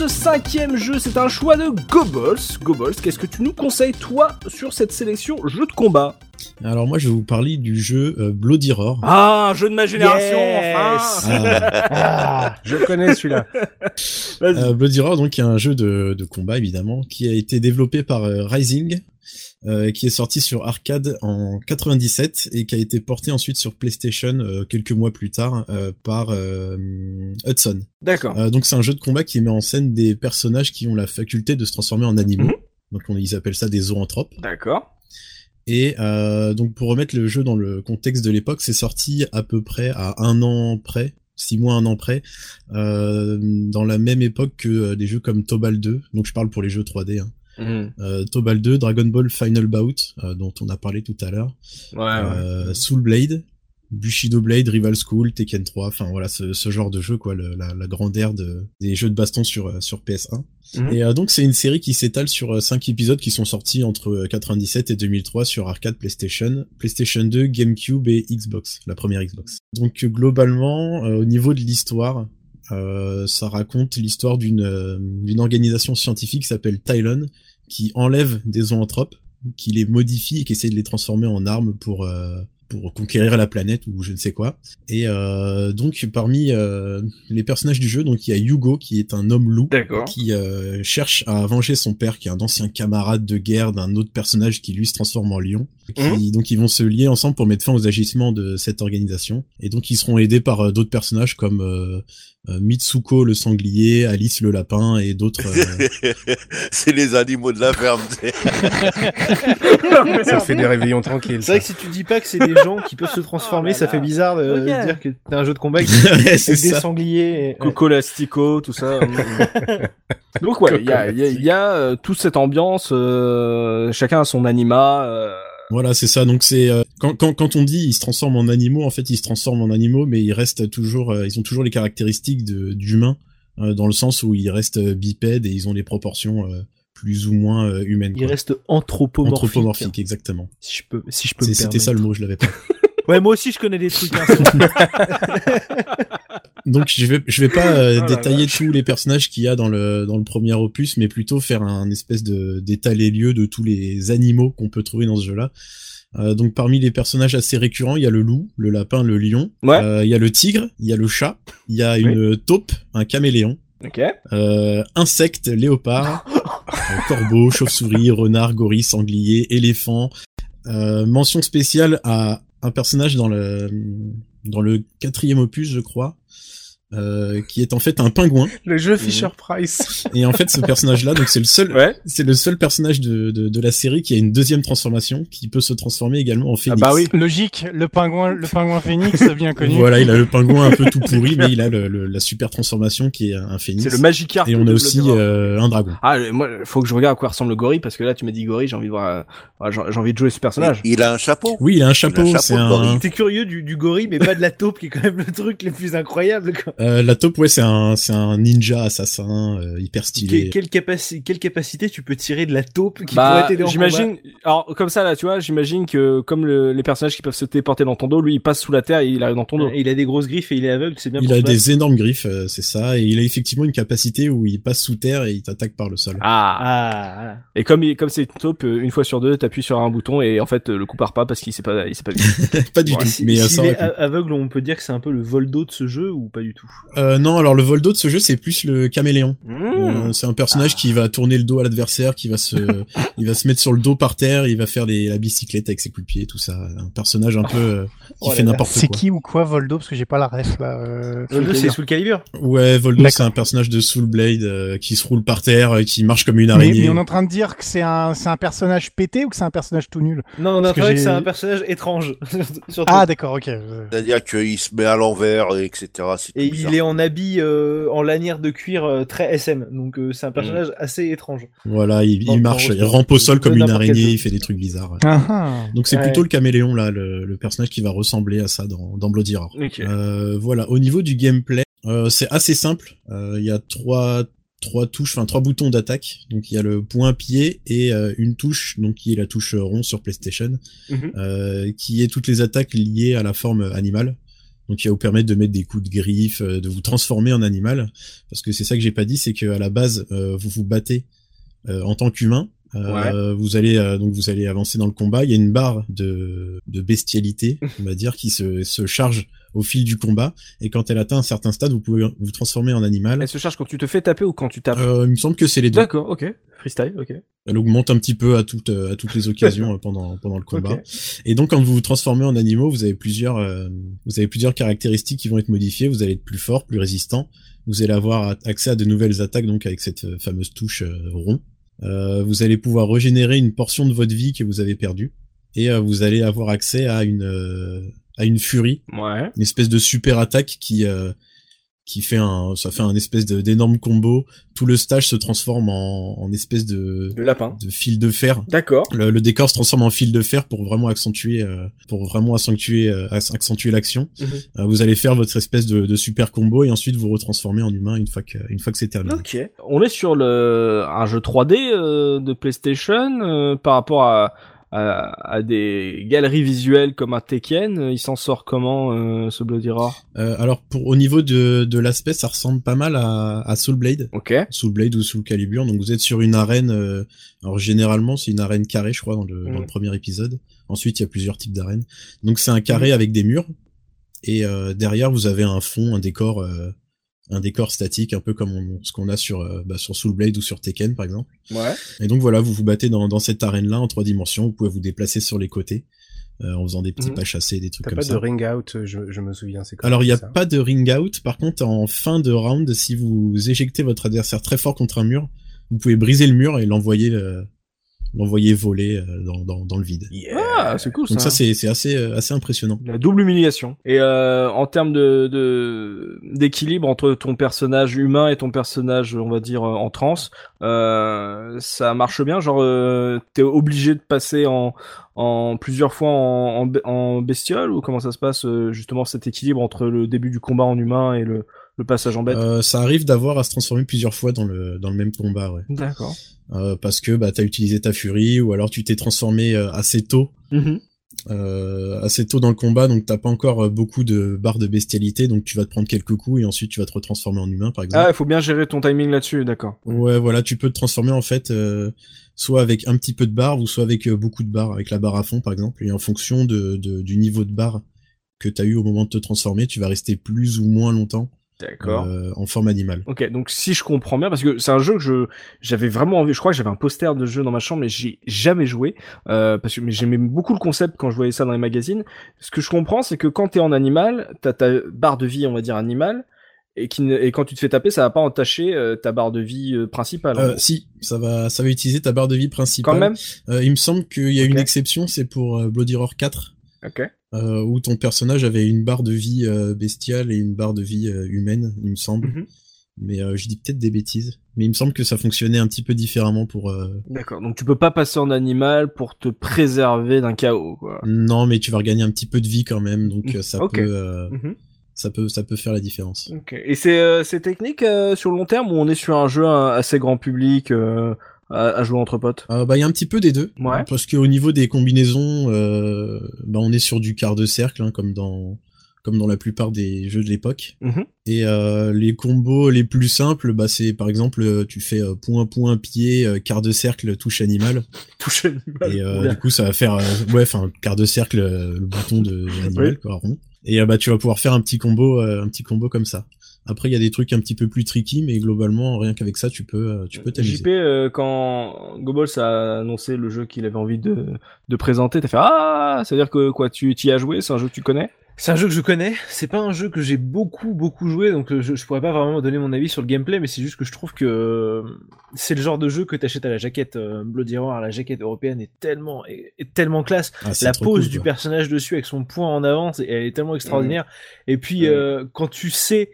Ce cinquième jeu, c'est un choix de Goebbels. Goebbels, qu'est-ce que tu nous conseilles, toi, sur cette sélection jeu de combat Alors moi, je vais vous parler du jeu euh, Bloody Roar. Ah, un jeu de ma génération, Yes. enfin Ah, Ah, Je connais celui-là. [laughs] Euh, Bloody Roar, donc, est un jeu de, de combat, évidemment, qui a été développé par euh, Rising, euh, qui est sorti sur arcade en 97 et qui a été porté ensuite sur PlayStation euh, quelques mois plus tard euh, par Hudson. D'accord. Donc c'est un jeu de combat qui met en scène des personnages qui ont la faculté de se transformer en animaux. Mhm. Donc on, ils appellent ça des zoanthropes. D'accord. Et donc pour remettre le jeu dans le contexte de l'époque, c'est sorti à peu près à un an près, six mois, un an près, euh, dans la même époque que euh, des jeux comme Tobal 2. Donc je parle pour les jeux 3D. Hein. Mhm. Euh, Tobal 2, Dragon Ball Final Bout, euh, dont on a parlé tout à l'heure, Ouais, ouais. euh, Soul Blade, Bushido Blade, Rival School, Tekken 3, enfin voilà ce, ce genre de jeu quoi, le- la, la grande ère de, des jeux de baston sur euh, sur PS1. Mhm. Et donc c'est une série qui s'étale sur euh, cinq épisodes qui sont sortis entre euh, 97 et 2003 sur arcade PlayStation, PlayStation 2, GameCube et Xbox, la première Xbox. Donc globalement, au niveau de l'histoire, euh, ça raconte l'histoire d'une euh, organisation scientifique qui s'appelle Tylon, qui enlève des zoanthropes, qui les modifie et qui essaie de les transformer en armes pour euh, pour conquérir la planète ou je ne sais quoi. Et euh, donc parmi euh, les personnages du jeu, donc il y a Hugo qui est un homme loup qui euh, cherche à venger son père, qui est un ancien camarade de guerre d'un autre personnage qui lui se transforme en lion. Qui, Donc ils vont se lier ensemble pour mettre fin aux agissements de cette organisation. Et donc ils seront aidés par d'autres personnages comme Mitsuko le sanglier, Alice le lapin et d'autres. euh, [laughs] c'est les animaux de la ferme. tu sais. [laughs] Ça fait des réveillons tranquilles. C'est vrai que si tu dis pas que c'est des gens qui peuvent se transformer, [laughs] ça fait bizarre de dire que t'as un jeu de combat avec Ouais, c'est avec des ça. sangliers. et- Coco Lastico, tout ça. Donc ouais, il y a, il y a, il y a, euh, toute cette ambiance, euh, chacun a son anima. euh, Voilà, c'est ça. Donc c'est euh, quand, quand quand on dit ils se transforment en animaux, en fait ils se transforment en animaux, mais ils restent toujours, euh, ils ont toujours les caractéristiques de d'humains euh, dans le sens où ils restent bipèdes et ils ont des proportions euh, plus ou moins euh, humaines. Il quoi. reste anthropomorphique. Anthropomorphique, exactement. Si je peux, si je peux C'était ça le mot, je l'avais pas. [laughs] Ouais, moi aussi je connais des trucs. hein, Donc je vais je vais pas euh, Oh détailler tous les personnages qu'il y a dans le dans le premier opus, mais plutôt faire un espèce de d'état les lieux de tous les animaux qu'on peut trouver dans ce jeu-là. Euh, donc parmi les personnages assez récurrents, il y a le loup, le lapin, le lion. Ouais. Euh, il y a le tigre, il y a le chat, il y a une taupe, un caméléon, Ok. euh, insecte, léopard, [laughs] euh, corbeau, chauve-souris, renard, gorille, sanglier, éléphant. Euh, mention spéciale à un personnage dans le dans le quatrième opus, je crois, euh, qui est en fait un pingouin. Le jeu Fisher Price. [laughs] Et en fait, ce personnage-là, donc c'est le seul, Ouais. c'est le seul personnage de, de, de la série qui a une deuxième transformation, qui peut se transformer également en phénix. bah oui. Logique, le pingouin, le pingouin phénix, bien connu. Voilà, il a le pingouin un peu tout pourri, mais il a le, le- la super transformation qui est un phénix. C'est le Magikarp. Et on a aussi euh, un dragon. Ah, le- moi, faut que je regarde à quoi ressemble le gorille parce que là, tu m'as dit gorille, j'ai envie de voir, euh, j'ai envie de jouer ce personnage. Il a un chapeau. Oui, il a un chapeau, chapeau c'est un... gorille. T'es curieux du, du gorille, mais pas de la taupe, qui est quand même le truc le plus incroyable. Quoi. Euh, la taupe, ouais, c'est un, c'est un ninja assassin euh, hyper stylé. Quelle, quelle, capaci- quelle capacité tu peux tirer de la taupe qui Bah, pourrait t'aider en j'imagine. Alors, comme ça, là, tu vois, j'imagine que comme le- les personnages qui peuvent se téléporter dans ton dos, lui, il passe sous la terre et il arrive dans ton dos. combat. Il a des grosses griffes et il est aveugle, c'est bien Il pour a des énormes griffes, euh, c'est ça, et il a effectivement une capacité où il passe sous terre et il t'attaque par le sol. Ah. Ah, Et comme il- comme c'est une taupe, une fois sur deux, t'appuies sur un bouton et en fait, le coup part pas parce qu'il sait pas, il sait pas vite. [laughs] pas du Ouais, tout, Si- mais est aveugle, on peut dire que c'est un peu le Voldo de ce jeu ou pas du tout? Euh, non, alors le Voldo de ce jeu, c'est plus le caméléon. Mmh. Euh, c'est un personnage qui va tourner le dos à l'adversaire, qui va se, [laughs] il va se mettre sur le dos par terre, il va faire les, la bicyclette avec ses coups de pied, tout ça. Un personnage un peu euh, qui Oh fait n'importe C'est quoi. qui ou quoi Voldo Parce que j'ai pas la ref là. euh, Voldo, c'est sous le calibre. Ouais, Voldo, c'est un personnage de Soul Blade euh, qui se roule par terre, euh, qui marche comme une araignée. mais on est en train de dire que c'est un, c'est un personnage pété ou que c'est un personnage tout nul? Non, on a Parce que trouvé que c'est un personnage étrange. [laughs] Ah d'accord, ok. C'est-à-dire qu'il se met à l'envers, etc. C'est Et tout bizarre. Il est en habit, euh, en lanière de cuir euh, très SM. Donc euh, c'est un personnage assez étrange. Voilà, il, marche, il rampe au sol comme une araignée, il fait des trucs bizarres. ah, ah. Donc c'est Ouais. plutôt le caméléon là, le, le personnage qui va ressembler à ça dans, dans Bloody Roar. Euh, voilà, au niveau du gameplay, euh, c'est assez simple. Euh, Il y a trois trois touches, enfin trois boutons d'attaque. Donc il y a le point pied et euh, une touche, donc qui est la touche rond sur PlayStation, Mhm. euh, qui est toutes les attaques liées à la forme animale. Donc qui va vous permettre de mettre des coups de griffe, euh, de vous transformer en animal. Parce que c'est ça que j'ai pas dit, c'est qu'à la base, euh, vous vous battez euh, en tant qu'humain. Euh, Vous allez euh, donc vous allez avancer dans le combat. Il y a une barre de, de bestialité, [laughs] on va dire, qui se, se charge au fil du combat. Et quand elle atteint un certain stade, vous pouvez vous transformer en animal. Elle se charge quand tu te fais taper ou quand tu tapes Euh, il me semble que c'est les deux. D'accord, ok. Freestyle, ok. Elle augmente un petit peu à toutes à toutes les occasions [laughs] euh, pendant pendant le combat. Et donc quand vous vous transformez en animaux, vous avez plusieurs euh, vous avez plusieurs caractéristiques qui vont être modifiées. Vous allez être plus fort, plus résistant. Vous allez avoir accès à de nouvelles attaques donc avec cette euh, fameuse touche euh, rond. Euh, vous allez pouvoir régénérer une portion de votre vie que vous avez perdue et euh, vous allez avoir accès à une euh, à une furie, Ouais. une espèce de super attaque qui euh, qui fait un ça fait un espèce d'énorme combo. Tout le stage se transforme en, en espèce de lapin. de fil de fer D'accord. le, le décor se transforme en fil de fer pour vraiment accentuer euh, pour vraiment accentuer euh, ac- accentuer l'action Mhm. Vous allez faire votre espèce de, de super combo et ensuite vous retransformer en humain une fois que une fois que c'est terminé Ok. On est sur le un jeu 3D euh, de PlayStation par rapport à, à à des galeries visuelles comme un Tekken. Il s'en sort comment euh, ce Bloody Roar? Euh, alors pour au niveau de, de l'aspect ça ressemble pas mal à, à Soul Blade. Ok. Soul Blade ou Soul Calibur. Donc vous êtes sur une arène euh, alors généralement c'est une arène carrée je crois dans le, dans le premier épisode. Ensuite il y a plusieurs types d'arènes. Donc c'est un carré avec des murs. Et euh, derrière vous avez un fond un décor euh, un décor statique un peu comme on- ce qu'on a sur euh, bah, sur Soul Blade ou sur Tekken par exemple Ouais. et donc voilà vous vous battez dans, dans cette arène là en trois dimensions vous pouvez vous déplacer sur les côtés euh, en faisant des petits Mhm. pas chassés des trucs T'as comme pas ça de ring out, je, je me souviens, c'est alors il y a ça pas de ring out. Par contre, en fin de round, si vous éjectez votre adversaire très fort contre un mur, vous pouvez briser le mur et l'envoyer euh, l'envoyer voler euh, dans, dans, dans le vide. Ah, c'est cool ça. Donc ça c'est c'est assez euh, assez impressionnant. La double humiliation. Et euh, en termes de de- d'équilibre entre ton personnage humain et ton personnage, on va dire euh, en transe, euh, ça marche bien? Genre, euh, t'es obligé de passer en en plusieurs fois en, en, en bestiole? Ou comment ça se passe euh, justement cet équilibre entre le début du combat en humain et le le passage en bête. Euh, ça arrive d'avoir à se transformer plusieurs fois dans le dans le même combat, ouais. D'accord. Euh, parce que bah t'as utilisé ta furie ou alors tu t'es transformé euh, assez tôt. Mhm. Euh, assez tôt dans le combat, donc t'as pas encore beaucoup de barres de bestialité, donc tu vas te prendre quelques coups et ensuite tu vas te retransformer en humain, par exemple. Ah, il faut bien gérer ton timing là-dessus, d'accord. Ouais, voilà, tu peux te transformer en fait soit avec un petit peu de barre ou soit avec beaucoup de barre, avec la barre à fond par exemple. Et en fonction de, de- du niveau de barre que tu as eu au moment de te transformer, tu vas rester plus ou moins longtemps D'accord. euh, en forme animale. Ok, donc si je comprends bien, parce que c'est un jeu que je j'avais vraiment envie. Je crois que j'avais un poster de jeu dans ma chambre, mais j'ai jamais joué euh, parce que mais j'aimais beaucoup le concept quand je voyais ça dans les magazines. Ce que je comprends, c'est que quand t'es en animal, t'as ta barre de vie, on va dire animale, et qui ne- et quand tu te fais taper, ça va pas entacher euh, ta barre de vie euh, principale. Euh, si, ça va, ça va utiliser ta barre de vie principale. quand même? Euh, il me semble qu'il y a une exception, c'est pour euh, Bloody Roar 4, Ok. Euh, où ton personnage avait une barre de vie euh, bestiale et une barre de vie euh, humaine, il me semble. Mhm. Mais je dis peut-être des bêtises. Mais il me semble que ça fonctionnait un petit peu différemment pour. euh, D'accord. Donc tu peux pas passer en animal pour te préserver d'un chaos, quoi. Non, mais tu vas regagner un petit peu de vie quand même, donc ça Ok. peut, euh, Mhm. ça peut, ça peut faire la différence. Et c'est technique sur le long terme ou on est sur un jeu assez grand public à, à jouer entre potes Euh, bah, il y a un petit peu des deux, Ouais. parce qu'au niveau des combinaisons, euh, bah, on est sur du quart de cercle, hein, comme dans, comme dans la plupart des jeux de l'époque. Mhm. Et euh, les combos les plus simples, bah, c'est par exemple, tu fais point point pied, quart de cercle touche animal, [laughs] Touche animal. et euh, du coup ça va faire, euh, ouais, enfin quart de cercle, le bouton de, l'animal, [laughs] Oui. quoi, rond. Et bah tu vas pouvoir faire un petit combo, un petit combo comme ça. Après il y a des trucs un petit peu plus tricky, mais globalement rien qu'avec ça tu peux, euh, tu peux t'amuser. JP, euh, quand Goebbels a annoncé le jeu qu'il avait envie de, de présenter, t'as fait Ah, ça veut dire que quoi, tu y as joué, c'est un jeu que tu connais? C'est un jeu que je connais. C'est pas un jeu que j'ai beaucoup beaucoup joué, donc euh, je, je pourrais pas vraiment donner mon avis sur le gameplay, mais c'est juste que je trouve que euh, c'est le genre de jeu que t'achètes à la jaquette euh, Bloody Roar, la jaquette européenne est tellement est, est tellement classe. Ah, La pose cool, du personnage dessus avec son point en avant, c'est- elle est tellement extraordinaire. Et puis euh, quand tu sais,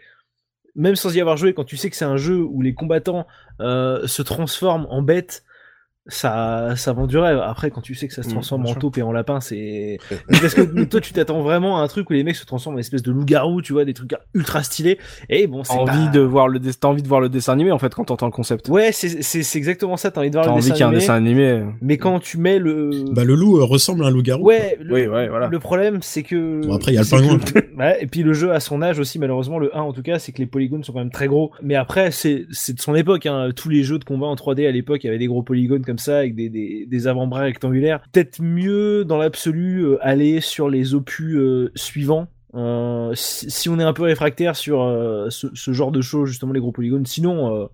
même sans y avoir joué, quand tu sais que c'est un jeu où les combattants euh, se transforment en bêtes ça, ça vend du rêve. Après, quand tu sais que ça se Mm, transforme en taupe et en lapin, c'est. Parce que [laughs] toi, tu t'attends vraiment à un truc où les mecs se transforment en espèce de loup-garou, tu vois, des trucs ultra stylés. Et bon, c'est envie pas- de voir le dessin, t'as envie de voir le dessin animé en fait quand t'entends le concept. Ouais, c'est c'est c'est exactement ça. T'as envie de voir T'as le envie dessin qu'il y ait un animé, dessin animé. Mais quand tu mets le. Bah, le loup euh, ressemble à un loup-garou. Ouais, le, Oui, ouais, voilà. le problème c'est que. Bon, après, il y a le pingouin. que- [laughs] Ouais, et puis le jeu à son âge aussi, malheureusement, le 1 en tout cas, c'est que les polygones sont quand même très gros. Mais après, c'est c'est de son époque. Hein. Tous les jeux de combat en 3D à l'époque, il y avait des gros polygones comme ça, avec des, des, des avant-bras rectangulaires. Peut-être mieux, dans l'absolu, euh, aller sur les opus euh, suivants. Euh, si, si on est un peu réfractaire sur euh, ce, ce genre de choses, justement les gros polygones, sinon, euh,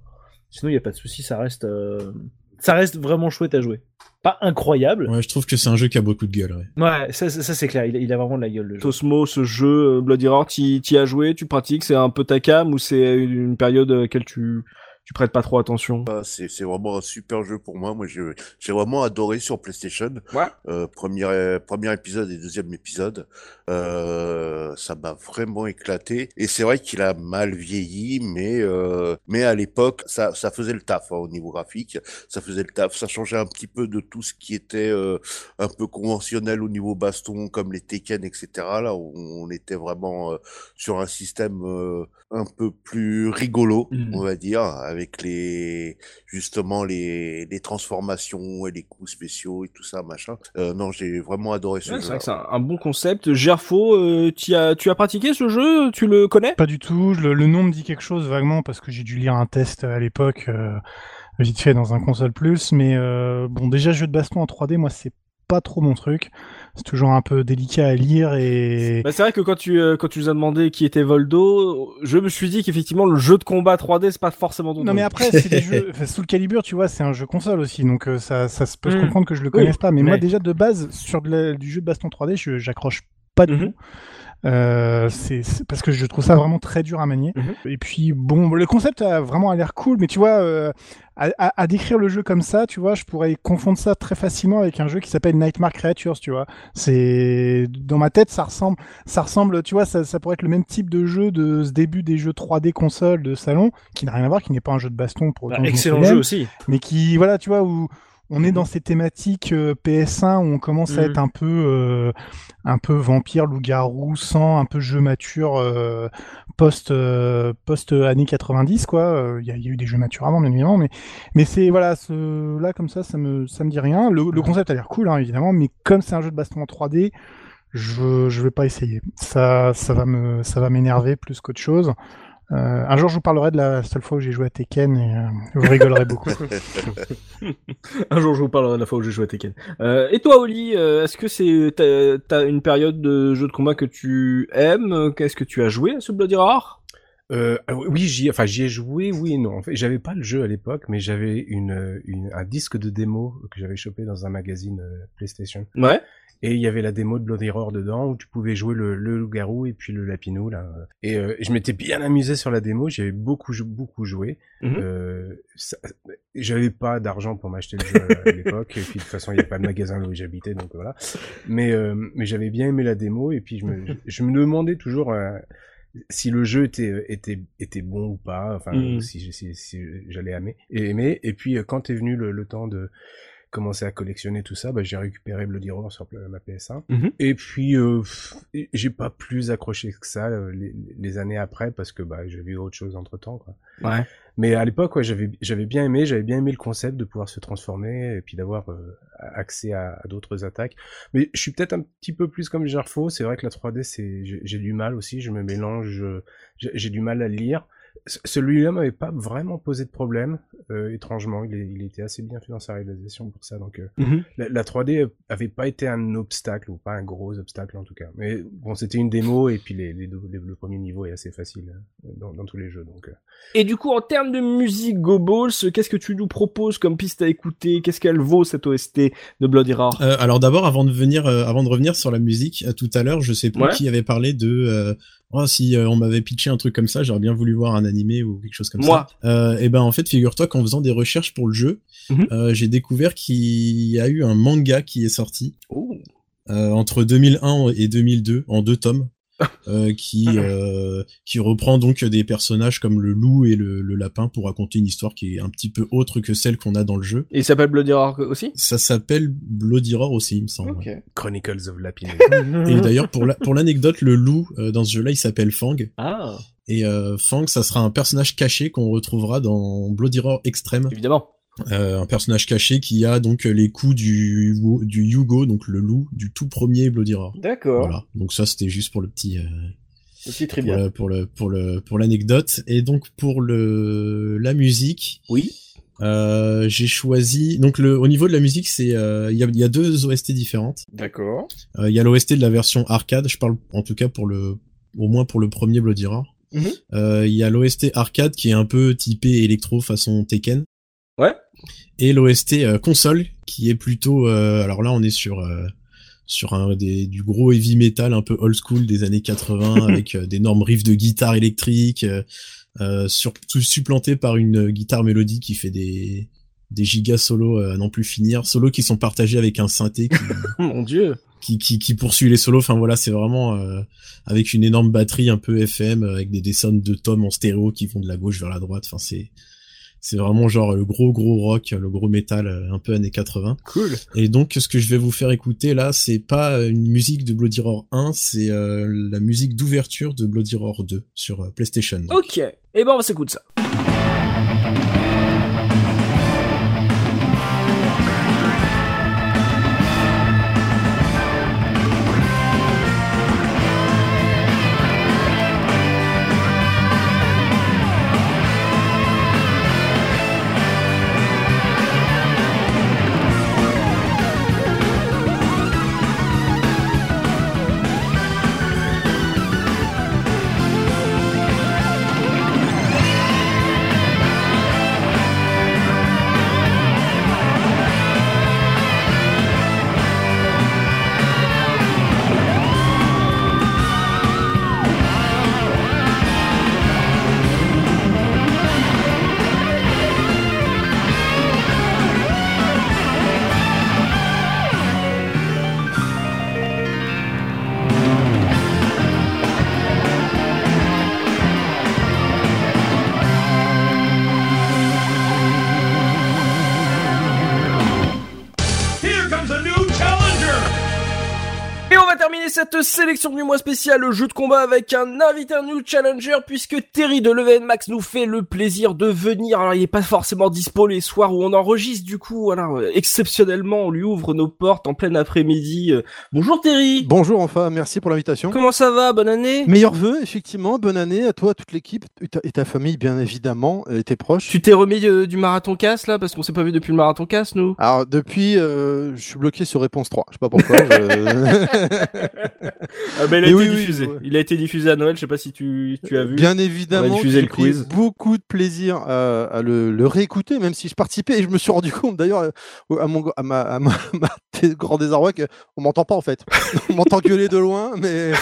sinon il y a pas de souci, ça reste, euh, ça reste vraiment chouette à jouer. Pas incroyable, Ouais, je trouve que c'est un jeu qui a beaucoup de gueule, ouais. Ouais, ça, ça, ça, c'est clair, il a, il a vraiment de la gueule le jeu. Tosmo, ce jeu Bloody Roar, t'y t'y as joué, tu pratiques, c'est un peu ta cam ou c'est une période à laquelle tu tu prêtes pas trop attention Ah, c'est vraiment un super jeu pour moi. Moi, j'ai vraiment adoré sur PlayStation. Ouais. Euh, premier premier épisode et deuxième épisode, euh, ça m'a vraiment éclaté. Et c'est vrai qu'il a mal vieilli, mais euh, mais à l'époque, ça ça faisait le taf hein, au niveau graphique. Ça faisait le taf. Ça changeait un petit peu de tout ce qui était euh, un peu conventionnel au niveau baston, comme les Tekken, etc. Là, on était vraiment euh, sur un système euh, un peu plus rigolo, Mhm. on va dire, avec les justement les, les transformations et les coups spéciaux et tout ça, machin. Euh, non, j'ai vraiment adoré ce Ouais, c'est jeu. vrai que c'est un, un bon concept. Gerfo, euh, t'y as, tu as pratiqué ce jeu? Tu le connais? Pas du tout. Le, le nom me dit quelque chose vaguement parce que j'ai dû lire un test à l'époque, euh, vite fait dans un console plus. Mais euh, bon, déjà jeu de baston en 3D, moi c'est pas trop mon truc. C'est toujours un peu délicat à lire et bah, C'est vrai que quand tu, euh, quand tu nous as demandé qui était Voldo, je me suis dit qu'effectivement le jeu de combat 3D c'est pas forcément ton non truc. mais après c'est des jeux [laughs] enfin, Soul Calibur tu vois c'est un jeu console aussi donc euh, ça, ça se peut se Mm. comprendre que je le Oui, connaisse pas mais moi déjà de base sur de la- du jeu de baston 3D je j'accroche pas du Mhm. tout Euh, c'est parce que je trouve ça vraiment très dur à manier Mhm. et puis bon le concept a vraiment l'air cool mais tu vois euh, à, à- à décrire le jeu comme ça tu vois je pourrais confondre ça très facilement avec un jeu qui s'appelle Nightmare Creatures tu vois c'est dans ma tête ça ressemble ça ressemble tu vois ça, ça pourrait être le même type de jeu de ce début des jeux 3D console de salon qui n'a rien à voir qui n'est pas un jeu de baston pour Bah, excellent jeu aussi. mais qui voilà tu vois où on est dans ces thématiques euh, PS1 où on commence à Mhm. être un peu euh, un peu vampire loup-garou sang un peu jeu mature euh, post euh, post années 90 quoi. Il y, a- il y a eu des jeux matures avant bien évidemment mais mais c'est voilà ce là comme ça ça me ça me dit rien. Le, le concept a l'air cool hein, évidemment mais comme c'est un jeu de baston en 3D je je vais pas essayer. Ça ça va me ça va m'énerver plus qu'autre chose Euh, un jour, je vous parlerai de la seule fois où j'ai joué à Tekken et euh, vous rigolerez beaucoup. [laughs] Un jour, je vous parlerai de la fois où j'ai joué à Tekken. Euh, et toi, Oli, euh, est-ce que c'est t'as, une période de jeu de combat que tu aimes? Qu'est-ce que tu as joué à ce Bloody Roar? Euh, ah oui, j'y, enfin, j'y ai joué, oui et non. En fait, j'avais pas le jeu à l'époque, mais j'avais une, une, un disque de démo que j'avais chopé dans un magazine euh, PlayStation. Ouais. Et il y avait la démo de Bloody Roar dedans où tu pouvais jouer le, le loup-garou et puis le lapinou là. Et euh, je m'étais bien amusé sur la démo, j'avais beaucoup beaucoup joué. Mhm. Euh, j'avais pas d'argent pour m'acheter le jeu à l'époque et puis de toute façon il y avait pas de magasin là où j'habitais donc voilà. Mais euh, mais j'avais bien aimé la démo et puis je me je me demandais toujours euh, si le jeu était était était bon ou pas, enfin Mhm. si, si, si j'allais aimer et aimer. Et puis quand est venu le, le temps de commencer à collectionner tout ça, bah, j'ai récupéré Bloody Roar sur ma PS1. Mhm. Et puis euh, j'ai pas plus accroché que ça euh, les, les années après parce que bah j'ai vu autre chose entre temps quoi. Ouais. Mais à l'époque, ouais, j'avais j'avais bien aimé, j'avais bien aimé le concept de pouvoir se transformer et puis d'avoir euh, accès à, à d'autres attaques. Mais je suis peut-être un petit peu plus comme Gerfo. C'est vrai que la 3D, c'est j'ai du mal aussi. Je me mélange, j'ai du mal à lire. Celui-là m'avait pas vraiment posé de problème. euh, étrangement, il, est- il était assez bien fait dans sa réalisation pour ça. Donc euh, Mhm. la, la 3D avait pas été un obstacle ou pas un gros obstacle en tout cas. Mais bon, c'était une démo et puis les, les deux- les- le premier niveau est assez facile euh, dans, dans tous les jeux. Donc euh, Et du coup, en termes de musique Go Balls, qu'est-ce que tu nous proposes comme piste à écouter? Qu'est-ce qu'elle vaut cette OST de Bloody Roar? Euh, alors d'abord, avant de venir, euh, avant de revenir sur la musique, euh, tout à l'heure, je sais plus Ouais. qui avait parlé de. Oh, si euh, on m'avait pitché un truc comme ça, j'aurais bien voulu voir un animé ou quelque chose comme Moi. ça. Euh, et ben en fait, figure-toi qu'en faisant des recherches pour le jeu, Mhm. euh, j'ai découvert qu'il y a eu un manga qui est sorti Oh. euh, entre 2001 et 2002 en deux tomes. Euh, qui euh, qui reprend donc des personnages comme le loup et le, le lapin pour raconter une histoire qui est un petit peu autre que celle qu'on a dans le jeu. Et il s'appelle Bloody Roar aussi? Ça s'appelle Bloody Roar aussi, il me semble. Chronicles of Lapine. [laughs] Et d'ailleurs, pour la- pour l'anecdote, le loup euh, dans ce jeu-là, il s'appelle Fang. Ah, Et euh, Fang, ça sera un personnage caché qu'on retrouvera dans Bloody Roar Extreme. évidemment. Euh, un personnage caché qui a donc les coups du, du Yugo, donc le loup du tout premier Bloody. D'accord. Voilà. Donc ça, c'était juste pour le petit, euh, Aussi pour, trivia. le- pour le, pour le, pour l'anecdote. Et donc pour le, la musique, Oui. euh, j'ai choisi. Donc le, au niveau de la musique, c'est, euh, il y a, il y a deux OST différentes. D'accord. Euh, Il y a l'OST de la version arcade. Je parle en tout cas pour le, au moins pour le premier Bloody Roar. Mhm. Euh, Il y a l'OST arcade qui est un peu typé électro façon Tekken. Ouais. Et l'OST euh, console qui est plutôt. euh, alors là, on est sur euh, sur un des du gros heavy metal un peu old school des années 80 [laughs] avec euh, d'énormes riffs de guitare électrique, euh, surtout supplanté par une guitare mélodie qui fait des des gigas solos à n'en plus finir, solos qui sont partagés avec un synthé qui, [laughs] Mon dieu. qui, qui, qui poursuit les solos. Enfin voilà, c'est vraiment euh, avec une énorme batterie un peu FM avec des dessins de tomes en stéréo qui vont de la gauche vers la droite. Enfin c'est c'est vraiment genre le gros gros rock, le gros métal euh, un peu années 80. Cool. Et donc ce que je vais vous faire écouter là, c'est pas une musique de Bloody Roar 1, c'est euh, la musique d'ouverture de Bloody Roar 2 sur euh, PlayStation. donc. Ok. Et ben on va s'écouter ça. Cette sélection du mois spécial le jeu de combat avec un invité, un new challenger, puisque Terry de Leven Max nous fait le plaisir de venir. Alors il est pas forcément dispo les soirs où on enregistre, du coup, voilà, euh, exceptionnellement, on lui ouvre nos portes en plein après-midi. Euh, Bonjour Terry Bonjour enfin, merci pour l'invitation. Comment ça va? Bonne année? Meilleurs vœux, effectivement, bonne année à toi, à toute l'équipe et ta, famille, bien évidemment, et tes proches. Tu t'es remis euh, du marathon casse là? Parce qu'on s'est pas vu depuis le marathon casse nous Alors, depuis, euh, je suis bloqué sur réponse 3. Je sais pas pourquoi. je- [laughs] [laughs] Ah il a été oui, diffusé. ouais. Il a été diffusé à Noël, je sais pas si tu, tu as vu. Bien évidemment, diffusé j'ai le quiz. beaucoup de plaisir à, à le, le réécouter, même si je participais et je me suis rendu compte d'ailleurs euh, à, mon, à, ma, à ma, [laughs] grand désarroi qu'on m'entend pas en fait. [laughs] On m'entend gueuler de loin, mais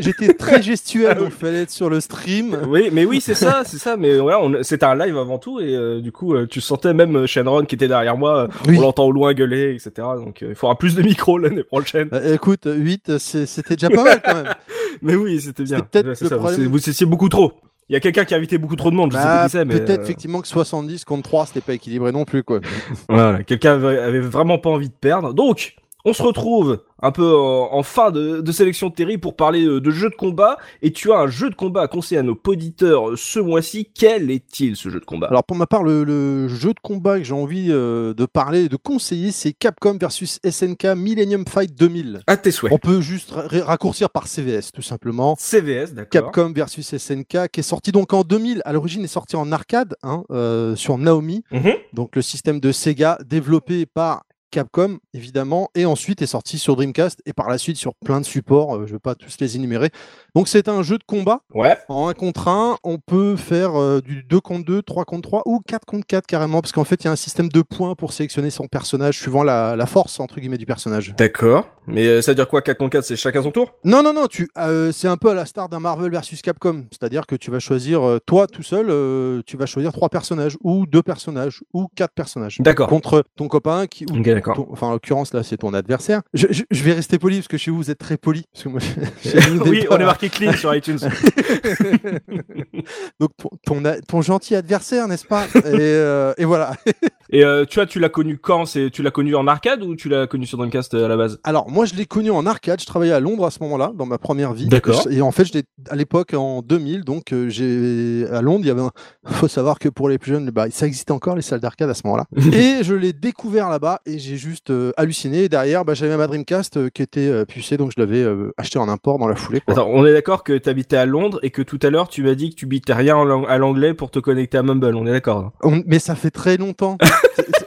j'étais très gestuel, donc il fallait être sur le stream. Oui, mais oui, c'est ça, c'est ça. Mais voilà, on- c'était un live avant tout et euh, du coup, euh, tu sentais même Shenron qui était derrière moi. Oui. On l'entend au loin gueuler, etc. Donc, euh, il faudra plus de micros l'année prochaine. Euh, écoute, 8, c'est- c'était déjà pas mal quand même. [laughs] Mais oui, c'était bien. Peut-être le ça, problème. Vous étiez beaucoup trop. Il y a quelqu'un qui a invité beaucoup trop de monde. Je sais Bah, pas qui c'est, mais Peut-être euh, effectivement que 70 contre 3, c'était pas équilibré non plus, quoi. [laughs] Voilà, quelqu'un avait vraiment pas envie de perdre. Donc, on se retrouve un peu en, en fin de, de sélection de Terry pour parler euh, de jeux de combat. Et tu as un jeu de combat à conseiller à nos auditeurs euh, ce mois-ci. Quel est-il ce jeu de combat? Alors pour ma part, le, le jeu de combat que j'ai envie euh, de parler et de conseiller, c'est Capcom versus SNK Millennium Fight 2000. À tes souhaits. On peut juste ra- raccourcir par CVS, tout simplement. CVS, d'accord. Capcom versus SNK, qui est sorti donc en 2000. À l'origine, est sorti en arcade hein, euh, sur Naomi, Mhm. donc le système de Sega développé par Capcom, évidemment, et ensuite est sorti sur Dreamcast et par la suite sur plein de supports. euh, je ne vais pas tous les énumérer. Donc c'est un jeu de combat Ouais. en 1 contre 1, on peut faire euh, du 2 contre 2, 3 contre 3 ou 4 contre 4 carrément, parce qu'en fait, il y a un système de points pour sélectionner son personnage suivant la, la force, entre guillemets, du personnage. D'accord. Mais euh, ça veut dire quoi 4 contre 4 C'est chacun son tour? Non, non, non, tu, euh, c'est un peu à la star d'un Marvel versus Capcom, c'est-à-dire que tu vas choisir, euh, toi tout seul, euh, tu vas choisir trois personnages, ou deux personnages, ou quatre personnages. D'accord. Contre ton copain qui, ou Ok, d'accord. D'accord. Ton- enfin en l'occurrence là c'est ton adversaire. Je, je- je vais rester poli parce que chez vous vous êtes très poli. [laughs] [laughs] Oui, on est marqué clean sur iTunes. [laughs] Donc ton, ton, a- ton gentil adversaire, n'est-ce pas? Et, euh, et voilà. Et euh, tu vois, tu l'as connu quand? C'est tu l'as connu en arcade ou tu l'as connu sur Dreamcast euh, à la base? Alors moi je l'ai connu en arcade, je travaillais à Londres à ce moment-là, dans ma première vie. D'accord. Et en fait je à l'époque en 2000, donc j'ai à Londres, il y avait un... faut savoir que pour les plus jeunes, bah, ça existait encore les salles d'arcade à ce moment-là. et je l'ai découvert là-bas et j'ai juste euh, halluciné. Et derrière, bah, j'avais ma Dreamcast euh, qui était euh, pucée, donc je l'avais euh, acheté en import dans la foulée. quoi. Attends, on est d'accord que t'habitais à Londres et que tout à l'heure tu m'as dit que tu bitais rien à l'anglais pour te connecter à Mumble. On est d'accord hein On- Mais ça fait très longtemps.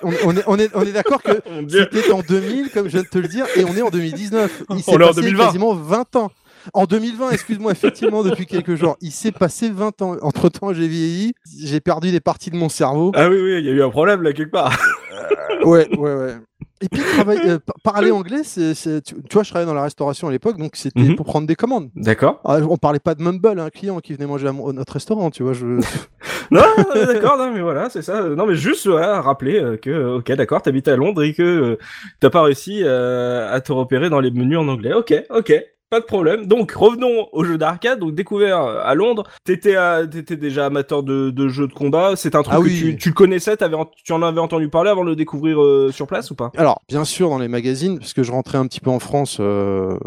On, on est, on, est, on est d'accord que [laughs] c'était en 2000, comme je viens de te le dire, et on est en 2019. [laughs] Il s'est On est en passé 2020. quasiment 20 ans. En 2020, excuse-moi, effectivement, depuis quelques jours. Il s'est passé 20 ans. Entre temps, j'ai vieilli, j'ai perdu des parties de mon cerveau. Ah oui, oui, il y a eu un problème là quelque part. Ouais, ouais, ouais. Et puis, euh, [laughs] par- parler anglais, c'est, c'est- tu, tu vois, je travaillais dans la restauration à l'époque, donc c'était Mhm. pour prendre des commandes. D'accord. Ah, on parlait pas de Mumble, un client qui venait manger à, mon- notre restaurant, tu vois. Je... [laughs] Non, d'accord, non, mais voilà, c'est ça. Non, mais juste voilà, rappeler euh, que, euh, ok, d'accord, t'habites à Londres et que euh, t'as pas réussi euh, à te repérer dans les menus en anglais. Ok, ok. Pas de problème. Donc revenons au jeu d'arcade. Donc découvert euh, à Londres. T'étais, euh, déjà amateur de, de jeux de combat. C'est un truc Ah que oui. tu, tu le connaissais. T'avais, en- tu en avais entendu parler avant de le découvrir euh, sur place ou pas? Alors, bien sûr, dans les magazines, parce que je rentrais un petit peu en France euh,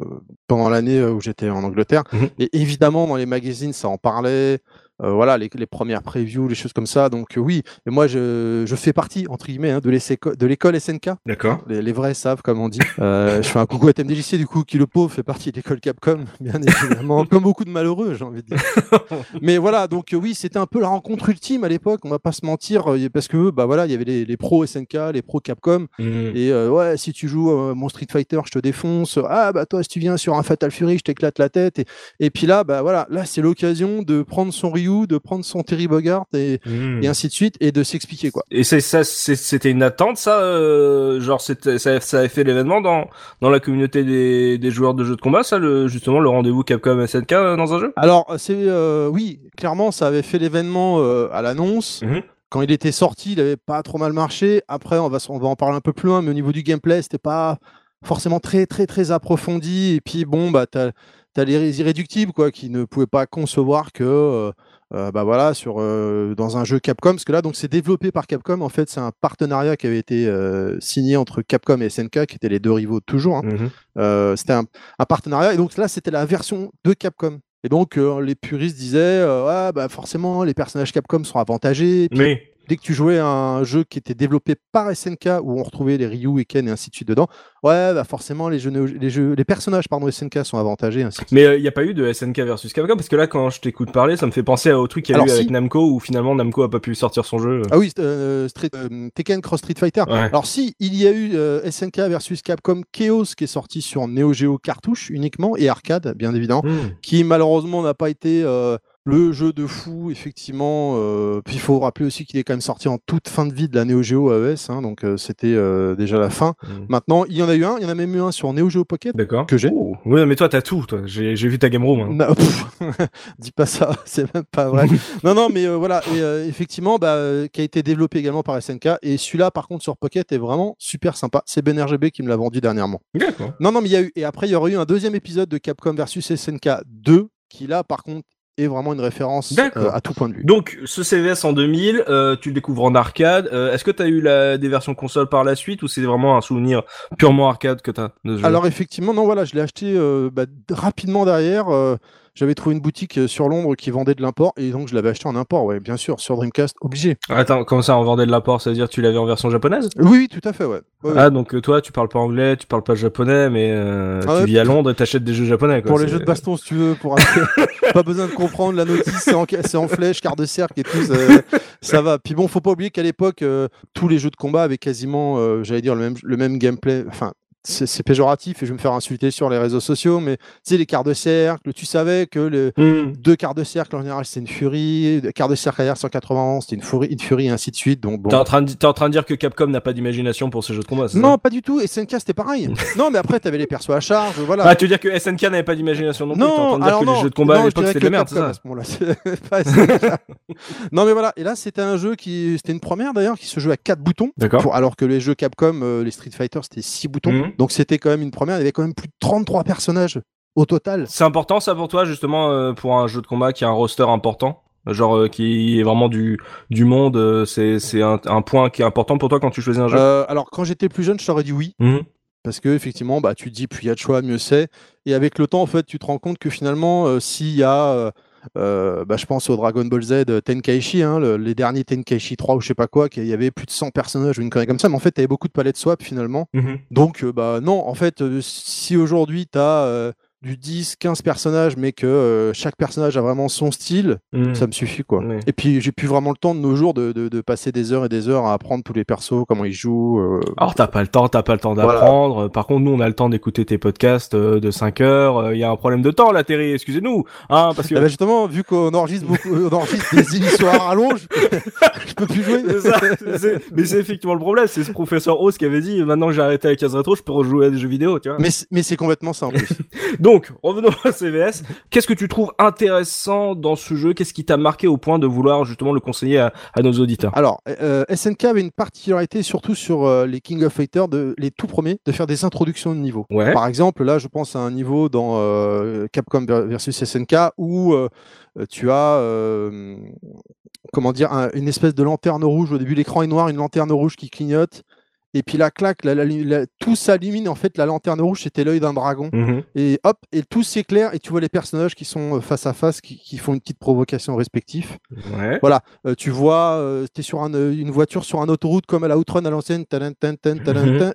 pendant l'année où j'étais en Angleterre. Mhm. Et évidemment, dans les magazines, ça en parlait. Euh, voilà, les, les premières previews, les choses comme ça. Donc euh, oui, et moi, je, je fais partie, entre guillemets, hein, de l'école SNK. D'accord. Les, les vrais savent, comme on dit. Euh, je fais un coucou à TMDJC, du coup, qui le pauvre fait partie de l'école Capcom, bien évidemment, comme beaucoup de malheureux, j'ai envie de dire. [laughs] Mais voilà, donc oui, c'était un peu la rencontre ultime à l'époque, on va pas se mentir, parce que bah voilà, il y avait les, les pros SNK, les pros Capcom, Mhm. et ouais, si tu joues mon Street Fighter, je te défonce. Ah bah toi, si tu viens sur un Fatal Fury, je t'éclate la tête. Et, et puis là, bah voilà, là c'est l'occasion de prendre son Ryu, de prendre son Terry Bogard et, Mhm. et ainsi de suite, et de s'expliquer quoi. Et c'est ça, c'était une attente, ça, euh, genre c'était, ça, ça avait fait l'événement dans dans la communauté des, des joueurs de jeux de combat, ça, le, justement le rendez-vous Capcom SNK euh, dans un jeu? Alors c'est euh, oui, clairement, ça avait fait l'événement euh, à l'annonce. Mhm. Quand il était sorti, il avait pas trop mal marché. Après, on va, on va en parler un peu plus loin, mais au niveau du gameplay, c'était pas forcément très très très approfondi. Et puis bon, bah t'as as les irréductibles quoi, qui ne pouvaient pas concevoir que euh, euh, bah voilà sur euh, dans un jeu Capcom, parce que là donc c'est développé par Capcom. En fait, c'est un partenariat qui avait été euh, signé entre Capcom et SNK, qui étaient les deux rivaux toujours. hein. Mhm. Euh, c'était un, un partenariat. Et donc là, c'était la version de Capcom. Et donc, euh, les puristes disaient, euh, ouais, bah forcément, les personnages Capcom sont avantagés. Puis, Mais dès que tu jouais à un jeu qui était développé par SNK, où on retrouvait les Ryu et Ken et ainsi de suite dedans, ouais, bah forcément, les, jeux, les, jeux, les personnages pardon, SNK sont avantagés. Ainsi de suite. mais il y a pas eu de SNK versus Capcom? Parce que là quand je t'écoute parler, ça me fait penser au truc qu'il y a Alors, eu si. avec Namco où finalement Namco a pas pu sortir son jeu. Ah oui, euh, Street- euh, Tekken Cross Street Fighter. Ouais. Alors si, il y a eu euh, SNK versus Capcom Chaos qui est sorti sur Neo Geo cartouche uniquement et arcade, bien évidemment. Mhm. qui malheureusement n'a pas été euh, le jeu de fou, effectivement. euh, puis il faut rappeler aussi qu'il est quand même sorti en toute fin de vie de la Neo Geo AES, hein, donc euh, c'était euh, déjà la fin. Mhm. Maintenant, il y en a eu un, il y en a même eu un sur Neo Geo Pocket. D'accord. Que j'ai. Oh. Ouais, mais toi t'as tout. Toi, j'ai vu ta game room. hein. Non, [laughs] dis pas ça, [laughs] c'est même pas vrai. [laughs] non, non, mais voilà, et effectivement, bah, qui a été développé également par SNK. Et celui-là, par contre, sur Pocket, est vraiment super sympa. C'est Ben RGB qui me l'a vendu dernièrement. D'accord. Non, non, mais il y a eu. Et après, il y aurait eu un deuxième épisode de Capcom versus SNK 2, qui là, par contre, est vraiment une référence euh, à tout point de vue. Donc ce CVS en 2000, euh, tu le découvres en arcade. Euh, Est-ce que t'as eu la, des versions console par la suite ou c'est vraiment un souvenir purement arcade que t'as de ce jeu? Alors effectivement, non, voilà, je l'ai acheté bah, rapidement derrière. J'avais trouvé une boutique euh, sur Londres qui vendait de l'import et donc je l'avais acheté en import, ouais, bien sûr, sur Dreamcast, obligé. Attends, comment ça, on vendait de l'apport Ça veut dire que tu l'avais en version japonaise? Oui, oui, tout à fait, ouais. Ouais, ouais. Ah, donc euh, toi, tu parles pas anglais, tu parles pas japonais, mais euh, Ah tu ouais, vis à Londres et t'achètes des jeux japonais. Quoi. pour les jeux de baston, si tu veux, pour [laughs] pas besoin de comprendre la notice, c'est en, flèche, quart de cercle et tout, ça, ça va. Puis bon, faut pas oublier qu'à l'époque, euh, tous les jeux de combat avaient quasiment, j'allais dire, le même, le même gameplay, enfin, c'est péjoratif et je vais me faire insulter sur les réseaux sociaux, mais tu sais, les quarts de cercle, tu savais que le Hmm. deux quarts de cercle en général c'était une furie, deux quarts de cercle arrière 191 c'était une furie, une furie et ainsi de suite. Donc bon. T'es en train de, t'es en train de dire que Capcom n'a pas d'imagination pour ces jeux de combat, Non, pas du tout. Et SNK c'était pareil. [laughs] non, mais après t'avais les persos à charge, voilà. Ah, tu veux dire que SNK n'avait pas d'imagination non plus T'es en train de dire que non, les jeux de combat à non, je l'époque c'était de la merde, ça? à ce [laughs] non mais voilà, et là c'était un jeu qui c'était une première d'ailleurs qui se jouait à quatre boutons. D'accord. Pour- alors que les jeux Capcom, euh, les Street Fighter, c'était six boutons. Mhm. Donc c'était quand même une première. Il y avait quand même plus de 33 personnages au total. C'est important ça pour toi justement euh, pour un jeu de combat qui a un roster important? Genre euh, qui est vraiment du du monde euh, c'est c'est un, un point qui est important pour toi quand tu choisis un jeu? Euh, alors quand j'étais plus jeune, je t'aurais dit oui. Mhm. Parce que effectivement, bah, tu te dis plus il y a de choix, mieux c'est. Et avec le temps, en fait, tu te rends compte que finalement, s'il y a, euh, bah, je pense au Dragon Ball Z euh, Tenkaichi, hein, le- les derniers Tenkaichi 3 ou je sais pas quoi, qu'il y avait plus de 100 personnages ou une connerie comme ça, mais en fait, tu avais beaucoup de palettes swap finalement. Mhm. Donc, euh, bah non, en fait, si aujourd'hui tu as du 10, 15 personnages, mais que euh, chaque personnage a vraiment son style, Mhm. ça me suffit quoi. Oui. Et puis, j'ai plus vraiment le temps de nos jours de, de- de passer des heures et des heures à apprendre tous les persos, comment ils jouent. euh, Alors t'as pas le temps, t'as pas le temps Voilà. d'apprendre. Par contre, nous on a le temps d'écouter tes podcasts euh, de 5 heures. Il y a un problème de temps là, Terry. Excusez-nous, hein, parce que Ah bah justement, vu qu'on enregistre beaucoup, on enregistre des émissions à rallonge, [laughs] je peux plus jouer. Ça, mais c'est effectivement le problème. C'est ce professeur Oz qui avait dit maintenant que j'ai arrêté la case rétro, je peux rejouer à des jeux vidéo, tu vois. Mais, c'est- mais c'est complètement ça en plus. Donc, [laughs] revenons [laughs] à CVS. Qu'est-ce que tu trouves intéressant dans ce jeu? Qu'est-ce qui t'a marqué au point de vouloir justement le conseiller à, à nos auditeurs? Alors, euh, SNK avait une particularité surtout sur euh, les King of Fighters, de, les tout premiers, de faire des introductions de niveau. Ouais. Par exemple, là, je pense à un niveau dans euh, Capcom ver- versus SNK où tu as, comment dire, un- une espèce de lanterne rouge. Au début, l'écran est noir, une lanterne rouge qui clignote. Et puis la claque, la- la- la- tout s'illumine. En fait, la lanterne rouge, c'était l'œil d'un dragon. Mhm. Et hop, et tout s'éclaire. Et tu vois les personnages qui sont euh, face à face, qui, qui font une petite provocation respective. Ouais. Voilà, euh, tu vois, tu es sur un, euh, une voiture sur une autoroute comme à la Outrun à l'ancienne, tan.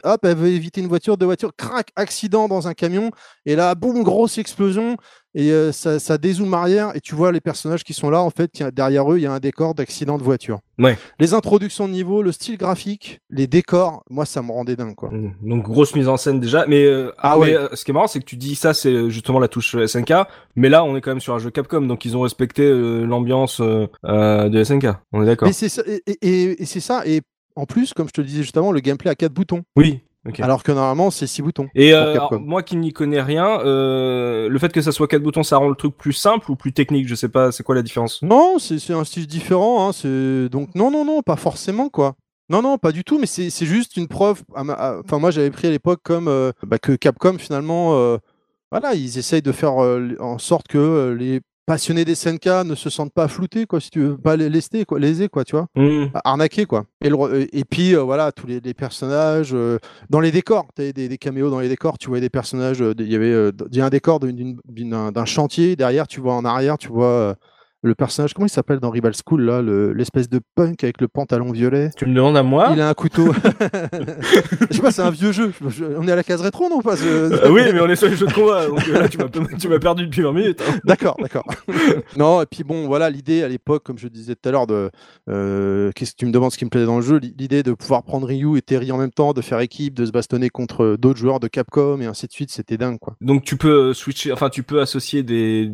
hop, elle veut éviter une voiture, deux voitures, crac, accident dans un camion, et là, boum, grosse explosion, et euh, ça, ça dézoome arrière, et tu vois les personnages qui sont là, en fait, il y a- derrière eux, il y a un décor d'accident de voiture. Ouais. Les introductions de niveau, le style graphique, les décors, moi, ça me rendait dingue, quoi. Mhm. Donc grosse mise en scène déjà, mais, euh, Ah mais, ouais. euh, ce qui est marrant c'est que tu dis ça c'est euh, justement la touche euh, SNK, mais là on est quand même sur un jeu Capcom donc ils ont respecté l'ambiance de SNK. On est d'accord. Mais c'est ça, et, et- et- et c'est ça, et en plus, comme je te le disais justement, le gameplay a quatre boutons, Oui. Alors que normalement, c'est six boutons. Et euh, alors, moi qui n'y connais rien, euh, le fait que ça soit quatre boutons, ça rend le truc plus simple ou plus technique? Je sais pas, c'est quoi la différence? Non, c'est un style différent. Hein, c'est donc non, non, non, pas forcément quoi. Non, non, pas du tout. Mais c'est juste une preuve. Enfin, moi, j'avais pris à l'époque comme euh, bah, que Capcom finalement, euh, voilà, ils essayent de faire euh, en sorte que les passionnés des SNK ne se sentent pas floutés, quoi, si tu veux, pas les lester, quoi, lésés, quoi, tu vois, arnaqués, quoi. Et, le et puis euh, voilà, tous les, les personnages euh, dans les décors, tu des, des caméos dans les décors. Tu vois des personnages. euh, Il y avait, euh, il y a un décor d'un chantier derrière. Tu vois en arrière, tu vois. Le personnage, comment il s'appelle dans Rival School, là, le- l'espèce de punk avec le pantalon violet? Tu me demandes à moi? Il a un couteau. [laughs] [laughs] je sais pas, c'est un vieux jeu. Je- je- on est à la case rétro, non? Pas Euh, Oui, mais on est sur les jeux de combat, donc euh, là tu m'as perdu depuis 20 minutes. hein. D'accord, d'accord. [laughs] non, et puis bon, voilà, l'idée à l'époque, comme je disais tout à l'heure, de euh, qu'est-ce que tu me demandes ce qui me plaisait dans le jeu, l'i- l'idée de pouvoir prendre Ryu et Terry en même temps, de faire équipe, de se bastonner contre d'autres joueurs de Capcom et ainsi de suite, c'était dingue, quoi. Donc tu peux switcher, enfin tu peux associer des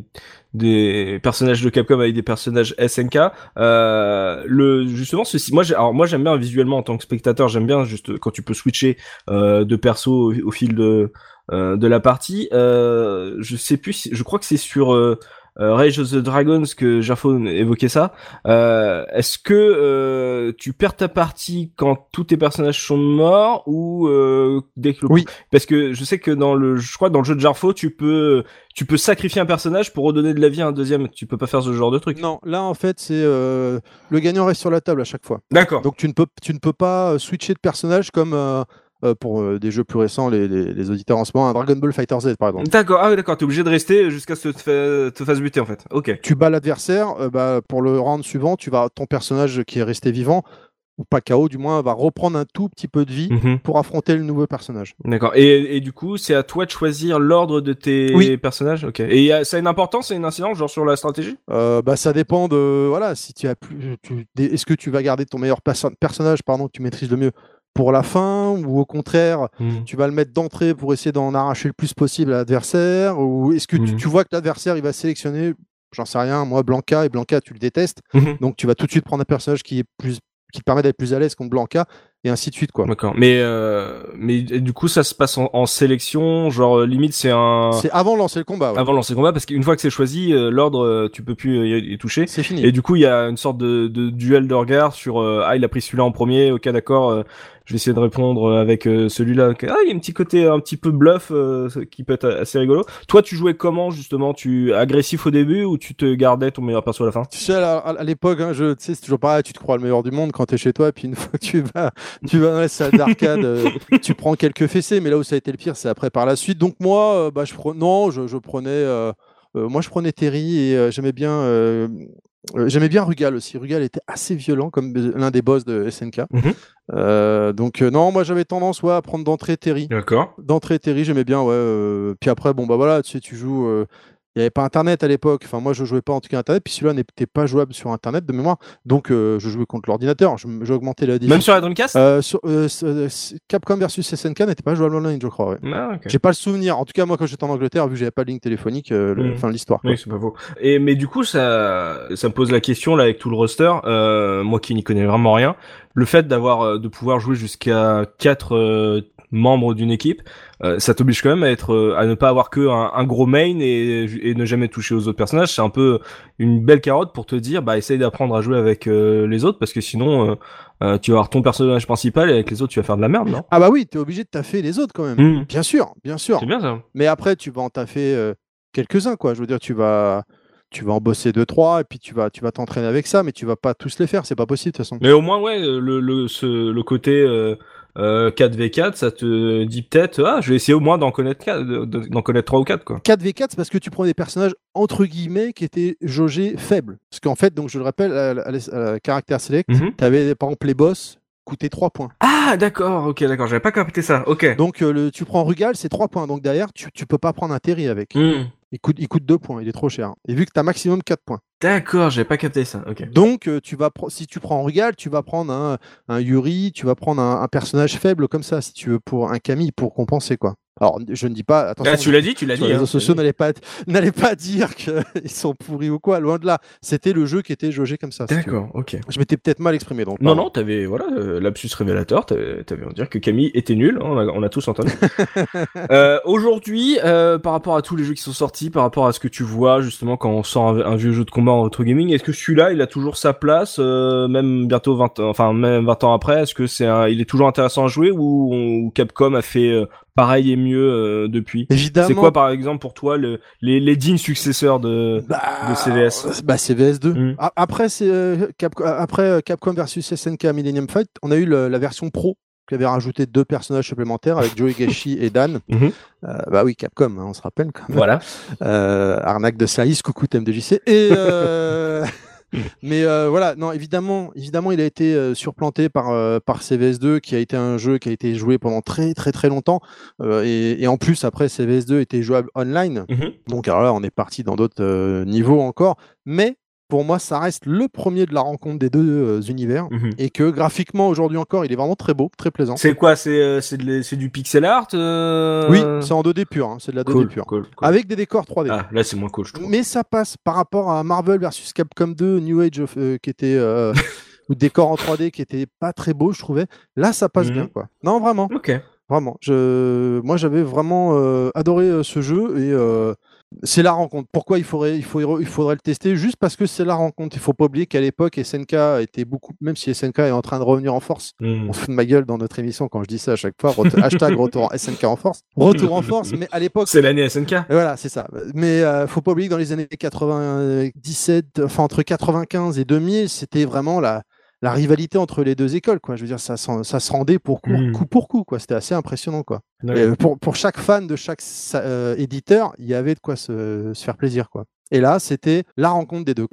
des personnages de Capcom avec des personnages SNK. Euh, le justement ceci, moi alors moi j'aime bien visuellement en tant que spectateur, j'aime bien juste quand tu peux switcher euh, de perso au, fil de euh, de la partie. Je sais plus, je crois que c'est sur Rage of the Dragons que Jafo évoquait ça. Euh, Est-ce que euh, tu perds ta partie quand tous tes personnages sont morts ou euh, dès que le Oui. parce que je sais que dans le je crois dans le jeu de Jarfo tu peux tu peux sacrifier un personnage pour redonner de la vie à un deuxième tu peux pas faire ce genre de truc Non, là, en fait, c'est euh, le gagnant reste sur la table à chaque fois. d'accord Donc tu ne peux, tu ne peux pas euh, switcher de personnage comme euh, euh, pour euh, des jeux plus récents, les, les- les auditeurs en ce moment, un Dragon Ball Fighter Z par exemple. d'accord. Ah oui d'accord. T'es obligé de rester jusqu'à ce que tu te, fa- te fasses buter en fait. Ok. Tu bats l'adversaire, euh, bah, pour le round suivant, tu vas ton personnage qui est resté vivant ou pas KO du moins va reprendre un tout petit peu de vie Mhm. pour affronter le nouveau personnage. d'accord. Et, et du coup c'est à toi de choisir l'ordre de tes Oui. personnages? Ok. Et a- ça a une importance a une incidence genre sur la stratégie? Bah, ça dépend de voilà si tu as plus est-ce que tu vas garder ton meilleur perso- personnage pardon que tu maîtrises le mieux? Pour la fin ou au contraire Mhm. tu vas le mettre d'entrée pour essayer d'en arracher le plus possible à l'adversaire ou est-ce que tu, tu vois que l'adversaire il va sélectionner j'en sais rien moi Blanca et Blanca tu le détestes Mhm. [laughs] donc tu vas tout de suite prendre un personnage qui est plus qui te permet d'être plus à l'aise contre Blanca et ainsi de suite quoi D'accord. Mais euh, mais du coup ça se passe en, en sélection, genre euh, limite c'est un c'est avant de lancer le combat ouais. avant de lancer le combat parce qu'une fois que c'est choisi, euh, l'ordre euh, tu peux plus y, y toucher. c'est fini Et du coup il y a une sorte de, de duel de regard sur euh, ah il a pris celui-là en premier, ok d'accord, je vais essayer de répondre avec euh, celui-là. Ah il y a un petit côté un petit peu bluff euh, qui peut être assez rigolo. Toi tu jouais comment justement? Tu agressif au début ou tu te gardais ton meilleur perso à la fin? Tu sais, à, l'époque, hein, je, tu sais, c'est toujours pareil, tu te crois le meilleur du monde quand t'es chez toi, et puis une [laughs] fois que tu vas, tu vas dans la salle d'arcade, euh, [laughs] tu prends quelques fessées, mais là où ça a été le pire, c'est après par la suite. Donc moi, bah, je pre- non, je, je prenais, euh, euh, moi je prenais Terry et euh, j'aimais bien, j'aimais bien Rugal aussi. Rugal était assez violent comme euh, l'un des boss de SNK. Mhm. Euh, donc euh, non, moi j'avais tendance ouais, à prendre d'entrée Terry. D'accord. D'entrée Terry, j'aimais bien, ouais. euh, puis après, bon bah voilà, tu sais, tu joues n'y avait pas Internet à l'époque. Enfin, moi, je jouais pas en tout cas Internet. Puis celui-là n'était pas jouable sur Internet de mémoire. Donc, euh, je jouais contre l'ordinateur. J'ai augmenté la difficulté. Même sur la Dreamcast? Euh, euh, Capcom versus SNK n'était pas jouable en ligne, je crois. Ah, j'ai pas le souvenir. En tout cas, moi, quand j'étais en Angleterre, vu que j'avais pas de ligne téléphonique, hmm. fin de l'histoire. Oui, c'est pas faux. Et, mais du coup, ça, ça me pose la question, là, avec tout le roster. moi qui n'y connais vraiment rien, le fait d'avoir de pouvoir jouer jusqu'à 4 membre d'une équipe, euh, ça t'oblige quand même à être euh, à ne pas avoir que un, gros main et, ne jamais toucher aux autres personnages. C'est un peu une belle carotte pour te dire bah essaye d'apprendre à jouer avec euh, les autres parce que sinon tu vas avoir ton personnage principal et avec les autres tu vas faire de la merde, non? Ah bah oui, t'es obligé de taffer les autres quand même. Mmh. Bien sûr, bien sûr. C'est bien ça. Mais après tu vas en taffer quelques-uns quoi. Je veux dire tu vas tu vas en bosser deux trois et puis tu vas tu vas t'entraîner avec ça mais tu vas pas tous les faire c'est pas possible de toute façon mais au moins ouais le, le, ce, le côté euh, euh, 4v4, ça te dit peut-être, ah, je vais essayer au moins d'en connaître quatre- de- de- d'en connaître 3 ou 4, quoi. 4v4, c'est parce que tu prends des personnages entre guillemets qui étaient jaugés faibles. Parce qu'en fait, donc je le rappelle, à, la- à caractère select, Mhm. tu avais par exemple les boss coûtaient 3 points. Ah, d'accord, ok, d'accord, j'avais pas capté ça, ok. Donc euh, le, tu prends Rugal, c'est 3 points. Donc derrière, tu, tu peux pas prendre un Terry avec. Hmm. Il coûte, il coûte 2 points, il est trop cher. Et vu que tu as maximum 4 points. D'accord, j'avais pas capté ça. Donc euh, tu vas si tu prends Rugal, tu vas prendre un, un Yuri, tu vas prendre un, un personnage faible comme ça, si tu veux, pour un Camille, pour compenser quoi. Alors je ne dis pas, attention. Ah, tu l'as dit, tu l'as dit. les hein, réseaux l'as sociaux n'allez pas, n'allez pas dire qu'ils [laughs] sont pourris ou quoi, loin de là. C'était le jeu qui était jaugé comme ça. D'accord, ok. Je m'étais peut-être mal exprimé donc. Non, pardon. non, t'avais, voilà, euh, lapsus révélateur, t'avais t'avais envie de dire que Camille était nul, hein, on, a, on a tous entendu. [laughs] euh, Aujourd'hui, euh, par rapport à tous les jeux qui sont sortis, par rapport à ce que tu vois, justement, quand on sort un, un vieux jeu de combat en retro gaming, est-ce que celui-là, il a toujours sa place, euh, même bientôt 20 ans, enfin, même 20 ans après, est-ce que c'est un, il est toujours intéressant à jouer ou, ou Capcom a fait euh, pareil et mieux euh, depuis? Évidemment. C'est quoi, par exemple, pour toi, le, les, les dignes successeurs de, bah, de CVS? Bah CVS2. Mm. A- Après c'est euh, Cap- après euh, Capcom versus SNK Millennium Fight, on a eu le- la version pro qui avait rajouté deux personnages supplémentaires avec Joey Gashi et Dan. [laughs] Mhm. Euh, bah oui, Capcom, hein, on se rappelle quand même. Voilà. Euh, arnaque de Saïs, coucou TMDJC. Et euh, [laughs] mais euh, voilà, non, évidemment, évidemment, il a été euh, surplanté par euh, par CVS2, qui a été un jeu qui a été joué pendant très très très longtemps. Euh, et, et en plus, après, CVS2 était jouable online. Mhm. Donc alors là, on est parti dans d'autres euh, niveaux encore. Mais pour moi, ça reste le premier de la rencontre des deux euh, univers. Mhm. Et que graphiquement, aujourd'hui encore, il est vraiment très beau, très plaisant. C'est quoi C'est euh, du pixel art euh... Oui, c'est en 2D pur, hein, c'est de la 2D cool, pure. cool, cool. Avec des décors 3D. Ah, là c'est moins cool, je trouve. Mais ça passe par rapport à Marvel versus Capcom 2, New Age of, qui était [laughs] ou décor en 3D qui était pas très beau, je trouvais. Là, ça passe Mhm. bien, quoi. Non, vraiment, Ok. vraiment. Je, moi, j'avais vraiment adoré ce jeu et c'est la rencontre. Pourquoi il faudrait, il faut, il faudrait le tester? Juste parce que c'est la rencontre. Il faut pas oublier qu'à l'époque, SNK était beaucoup, même si SNK est en train de revenir en force. Hmm. On se fout de ma gueule dans notre émission quand je dis ça à chaque fois. Ret- hashtag retour en SNK en force. Retour en force, mais à l'époque, C'est l'année SNK. Voilà, c'est ça. Mais euh, faut pas oublier que dans les années 97, enfin entre 95 et 2000, c'était vraiment la, la rivalité entre les deux écoles, quoi. Je veux dire, ça, ça se rendait pour coup, Mhm. coup pour coup, quoi. C'était assez impressionnant, quoi. Et, euh, pour, pour chaque fan de chaque euh, éditeur, il y avait de quoi se, se faire plaisir, quoi. Et là, c'était la rencontre des deux.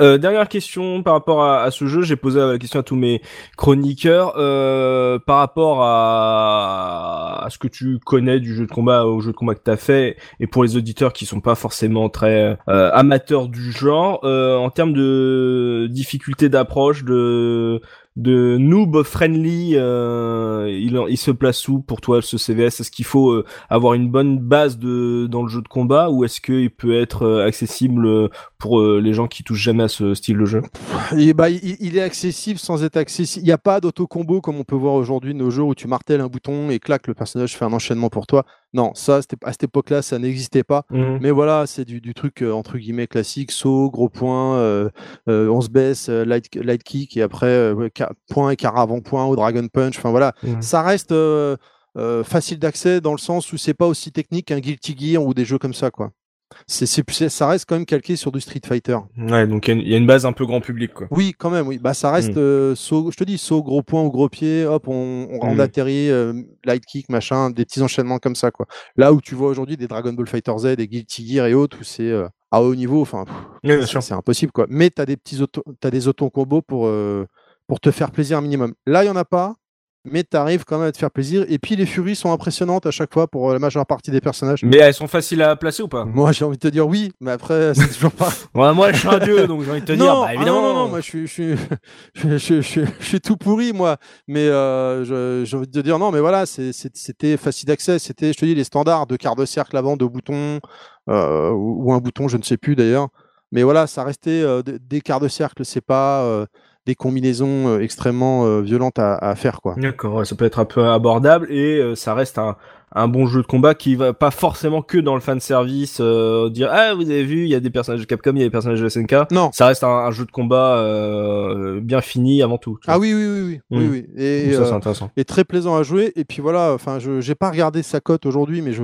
Euh, dernière question par rapport à, ce jeu, j'ai posé la question à tous mes chroniqueurs. Euh, par rapport à, à ce que tu connais du jeu de combat au jeu de combat que t'as fait et pour les auditeurs qui sont pas forcément très euh, amateurs du genre euh, en termes de difficulté d'approche de de noob friendly euh, il, il se place où pour toi ce CVS Est-ce qu'il faut euh, avoir une bonne base de dans le jeu de combat ou est-ce qu'il peut être euh, accessible pour euh, les gens qui touchent jamais à ce style de jeu? Et bah, il, il est accessible sans être accessible. Il n'y a pas d'auto-combo comme on peut voir aujourd'hui de nos jeux où tu martèles un bouton et clac, le personnage fait un enchaînement pour toi. Non, ça, à cette époque-là, ça n'existait pas. Mais voilà, c'est du, du truc euh, entre guillemets classique, saut, gros point, euh, euh, on se baisse, euh, light, light kick et après euh, point et quart avant point au dragon punch. Enfin voilà, Mhm. ça reste facile d'accès dans le sens où c'est pas aussi technique qu'un Guilty Gear ou des jeux comme ça quoi. C'est, c'est, c'est- ça reste quand même calqué sur du Street Fighter. Ouais, donc il y a une- il y, a une base un peu grand public quoi. Oui, quand même, oui. Bah, ça reste Mm. euh, saut, je te dis, saut, gros point ou gros pied, hop, on, on, on Mm. atterrit, euh, light kick, machin, des petits enchaînements comme ça, quoi. Là où tu vois aujourd'hui des Dragon Ball Fighter Z, des Guilty Gear et autres, où c'est euh, à haut niveau, enfin, c'est- impossible, quoi. Mais tu as des petits auto, t'as des auto-combos pour, euh, pour te faire plaisir un minimum. Là, il y en a pas, mais tu arrives quand même à te faire plaisir. Et puis, les furies sont impressionnantes à chaque fois pour euh, la majeure partie des personnages. Mais elles sont faciles à placer ou pas? Moi, j'ai envie de te dire oui, mais après, [laughs] c'est toujours pas. [laughs] Ouais, moi je suis un dieu donc j'ai envie de te dire non, bah ah évidemment. non, non, non, moi je suis, je suis, [laughs] je, je- suis tout pourri, moi. Mais euh, j'ai envie de te dire non, mais voilà, c'était facile d'accès. C'était, je te dis, les standards de quart de cercle avant, de bouton, euh, ou, ou un bouton, je ne sais plus d'ailleurs. Mais voilà, ça restait euh, des- quarts de cercle, c'est pas des combinaisons euh, extrêmement euh, violentes à, à faire, quoi. D'accord, ça peut être un peu abordable et euh, ça reste un, un bon jeu de combat qui va pas forcément que dans le fan service euh, dire ah vous avez vu il y a des personnages de Capcom il y a des personnages de SNK Non. ça reste un, un jeu de combat euh, bien fini avant tout Ah oui, oui, oui, oui, oui, Mm. oui. Et, euh, très plaisant à jouer. Et puis voilà, enfin, je j'ai pas regardé sa cote aujourd'hui, mais je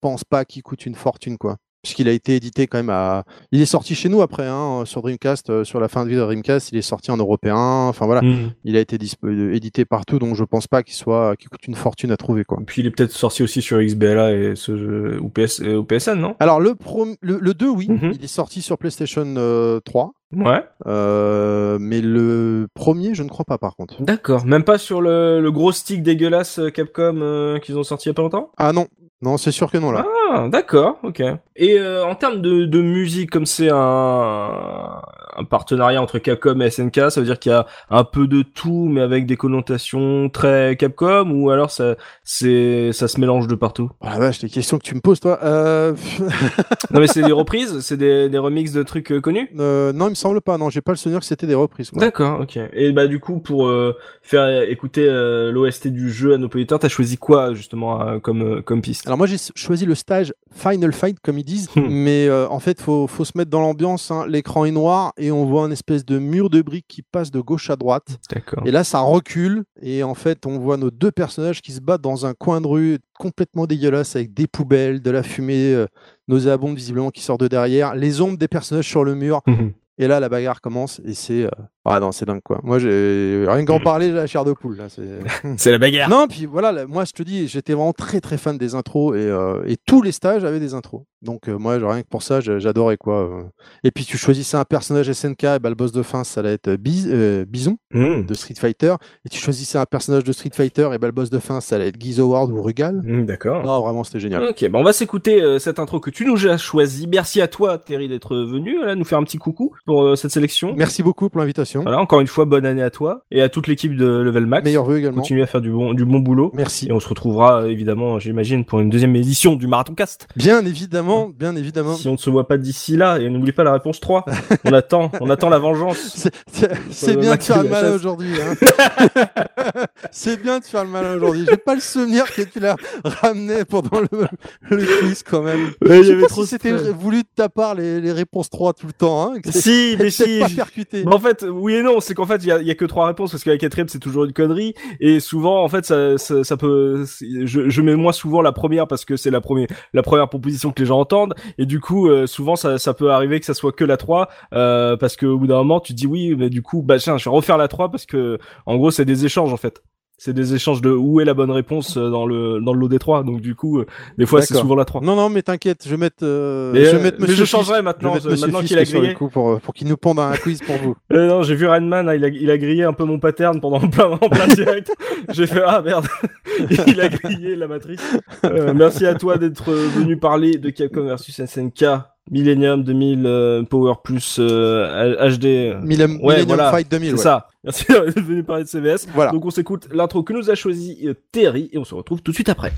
pense pas qu'il coûte une fortune, quoi. Puisqu'il a été édité quand même à. Il est sorti chez nous après, hein, sur Dreamcast, euh, sur la fin de vie de Dreamcast, il est sorti en européen. Enfin voilà, Mhm. il a été dispo- euh, édité partout, donc je pense pas qu'il soit, qu'il coûte une fortune à trouver, quoi. Et puis il est peut-être sorti aussi sur XBLA et ce jeu ou, PS, euh, ou PSN non? Alors le, le, le 2, oui, Mhm. il est sorti sur PlayStation euh, 3, ouais euh, mais le premier, je ne crois pas par contre. d'accord même pas sur le, le gros stick dégueulasse Capcom euh, qu'ils ont sorti il y a pas longtemps? Ah non, non, c'est sûr que non là. Ah, d'accord, ok. Et euh, en termes de, de musique, comme c'est un, un partenariat entre Capcom et SNK, ça veut dire qu'il y a un peu de tout, mais avec des connotations très Capcom, ou alors ça, c'est, ça se mélange de partout? Oh la vache, les questions que tu me poses, toi. Euh... [laughs] Non, mais c'est des reprises, c'est des, des remixes de trucs euh, connus? Euh, non, il me semble pas. Non, j'ai pas le souvenir que c'était des reprises. Quoi. D'accord, ok. Et bah du coup, pour euh, faire écouter euh, l'OST du jeu à nos auditeurs, t'as choisi quoi justement comme comme piste? Alors moi j'ai choisi le stage Final Fight comme ils disent, Hmm. mais euh, en fait faut, faut se mettre dans l'ambiance. hein. L'écran est noir et on voit un espèce de mur de briques qui passe de gauche à droite. Et là ça recule et en fait on voit nos deux personnages qui se battent dans un coin de rue complètement dégueulasse avec des poubelles, de la fumée euh, nauséabonde visiblement qui sort de derrière, les ombres des personnages sur le mur. Et là, la bagarre commence et c'est. euh, Ah non, c'est dingue quoi. Moi, j'ai rien qu'en parler, j'ai la chair de poule. [laughs] C'est... La bagarre. Non, puis voilà, là, moi je te dis, j'étais vraiment très très fan des intros et, euh, et tous les stages avaient des intros. Donc euh, moi, rien que pour ça, j'a- j'adorais quoi. euh. Et puis tu choisissais un personnage SNK, et bah, le boss de fin, ça allait être Bis- euh, Bison Mmh. de Street Fighter. Et tu choisissais un personnage de Street Fighter, et bah, le boss de fin, ça allait être Guiz Howard ou Rugal. Mmh, D'accord. Non, vraiment, c'était génial. Ok, bah on va s'écouter cette intro que tu nous as choisie. Merci à toi, Terry, d'être venu là, nous faire un petit coucou pour euh, cette sélection. Merci beaucoup pour l'invitation. Voilà, encore une fois, bonne année à toi et à toute l'équipe de Level Max. Meilleurs vœux également. Continuez à faire du bon, du bon boulot. Merci. Et on se retrouvera euh, évidemment, j'imagine, pour une deuxième édition du Marathon Cast. Bien évidemment, bien évidemment. Si on ne se voit pas d'ici là, et n'oublie pas la réponse 3. on attend, on attend la vengeance. [laughs] C'est- bien de faire le malin aujourd'hui. hein. [laughs] c'est bien de faire le malin aujourd'hui. J'ai pas le souvenir que tu l'as ramené pendant le, le quiz quand même. Ouais, Je sais pas si c'était voulu de ta part les, les réponses 3 tout le temps. Hein, c'est- [laughs] Si, mais si. Mais en fait, oui et non, c'est qu'en fait, il y a, il y a que trois réponses parce que la quatrième c'est toujours une connerie et souvent, en fait, ça, ça, ça peut, je, je mets moins souvent la première parce que c'est la première, la première proposition que les gens entendent et du coup, euh, souvent, ça, ça peut arriver que ça soit que la 3 euh, parce que au bout d'un moment, tu te dis oui, mais du coup, bah tiens, je vais refaire la 3 parce que en gros, c'est des échanges en fait. C'est des échanges de où est la bonne réponse euh, dans le dans le lot des trois. Donc du coup, euh, des fois, c'est souvent la 3. Non, non, mais t'inquiète, je vais mettre. euh, Mais, je euh, vais mettre mais Monsieur je changerai maintenant, je vais mettre euh, maintenant qu'il a sur le grillé. coup pour, pour qu'il nous ponde un quiz pour vous. Euh, non, j'ai vu Rainman, là, il a, il a grillé un peu mon pattern pendant [laughs] plein, en plein direct. j'ai fait ah merde, [laughs] il a grillé la matrice. Euh, merci à toi d'être venu parler de Capcom versus SNK Millennium 2000 euh, Power Plus euh, HD. Millennium, Ouais, Millennium voilà, Fight 2000. C'est ouais. ça. Merci [laughs] d'être venu parler de CVS. Voilà. Donc on s'écoute l'intro que nous a choisi euh, Terry et on se retrouve tout de suite après.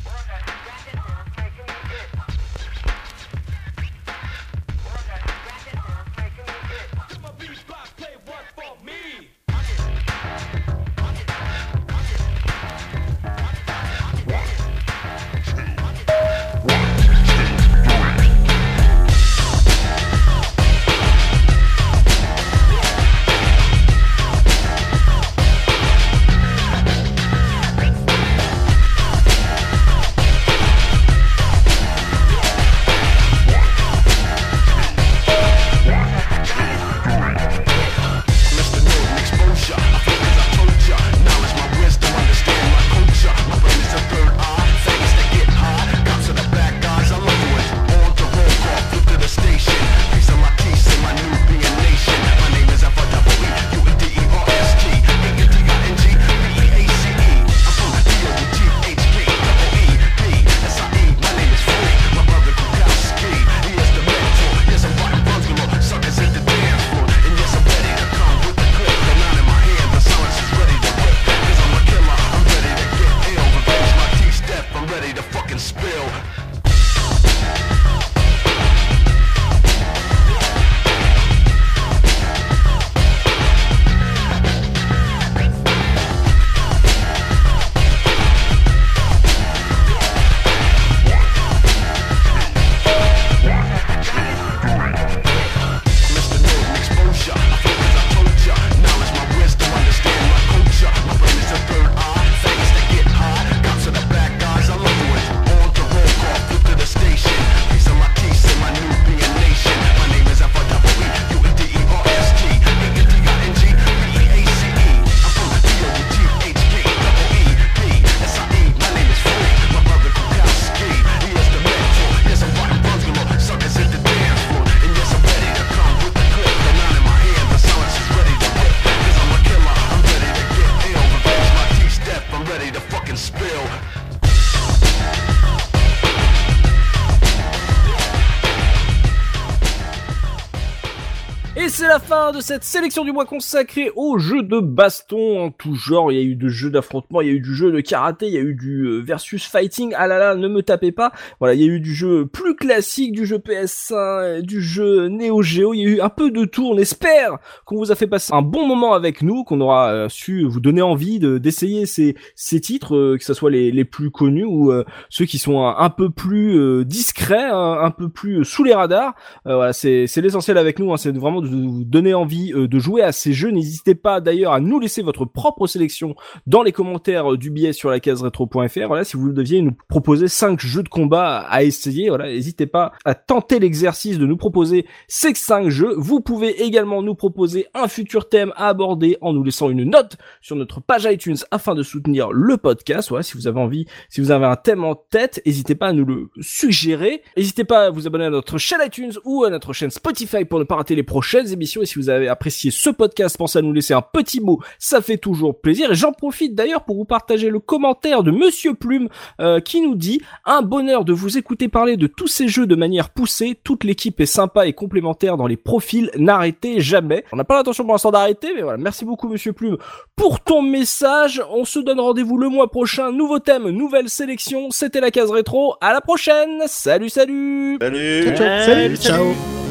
De cette sélection du mois consacrée aux jeux de baston en tout genre. Il y a eu de jeux d'affrontement, il y a eu du jeu de karaté, il y a eu du euh, versus fighting. Ah là là, ne me tapez pas. Voilà, il y a eu du jeu plus classique, du jeu PS1, euh, du jeu Neo Geo. Il y a eu un peu de tout. On espère qu'on vous a fait passer un bon moment avec nous, qu'on aura euh, su vous donner envie de d'essayer ces ces titres, que ce soit les les plus connus ou ceux qui sont un, un peu plus discrets, un, peu plus sous les radars. Voilà, c'est c'est l'essentiel avec nous. hein, c'est vraiment de vous donner envie euh, de jouer à ces jeux. N'hésitez pas d'ailleurs à nous laisser votre propre sélection dans les commentaires euh, du billet sur la case rétro.fr. Voilà, si vous deviez nous proposer cinq jeux de combat à essayer, voilà, n'hésitez pas à tenter l'exercice de nous proposer ces cinq jeux. Vous pouvez également nous proposer un futur thème à aborder en nous laissant une note sur notre page iTunes afin de soutenir le podcast. Voilà, si vous avez envie, si vous avez un thème en tête, n'hésitez pas à nous le suggérer. N'hésitez pas à vous abonner à notre chaîne iTunes ou à notre chaîne Spotify pour ne pas rater les prochaines émissions. Et si vous avez apprécié ce podcast, pensez à nous laisser un petit mot, ça fait toujours plaisir. Et j'en profite d'ailleurs pour vous partager le commentaire de Monsieur Plume euh, qui nous dit un bonheur de vous écouter parler de tous ces jeux de manière poussée. Toute l'équipe est sympa et complémentaire dans les profils. N'arrêtez jamais. On n'a pas l'intention pour l'instant d'arrêter, mais voilà. Merci beaucoup Monsieur Plume pour ton message. On se donne rendez-vous le mois prochain. Nouveau thème, nouvelle sélection. C'était la case rétro. À la prochaine. Salut, salut. Salut Ciao, ciao. Salut, Ciao.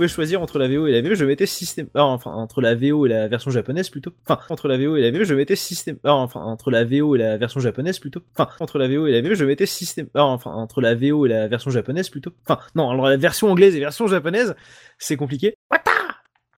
Pouvez choisir entre la VO et la VO, je mettais système. ah, enfin, entre la VO et la version japonaise plutôt. Enfin, entre la VO et la VO, je mettais système. ah, enfin, entre la VO et la version japonaise plutôt. Enfin, entre la VO et la VO, je mettais système. ah, enfin, entre la VO et la version japonaise plutôt. Enfin, non, alors la version anglaise et version japonaise, c'est compliqué.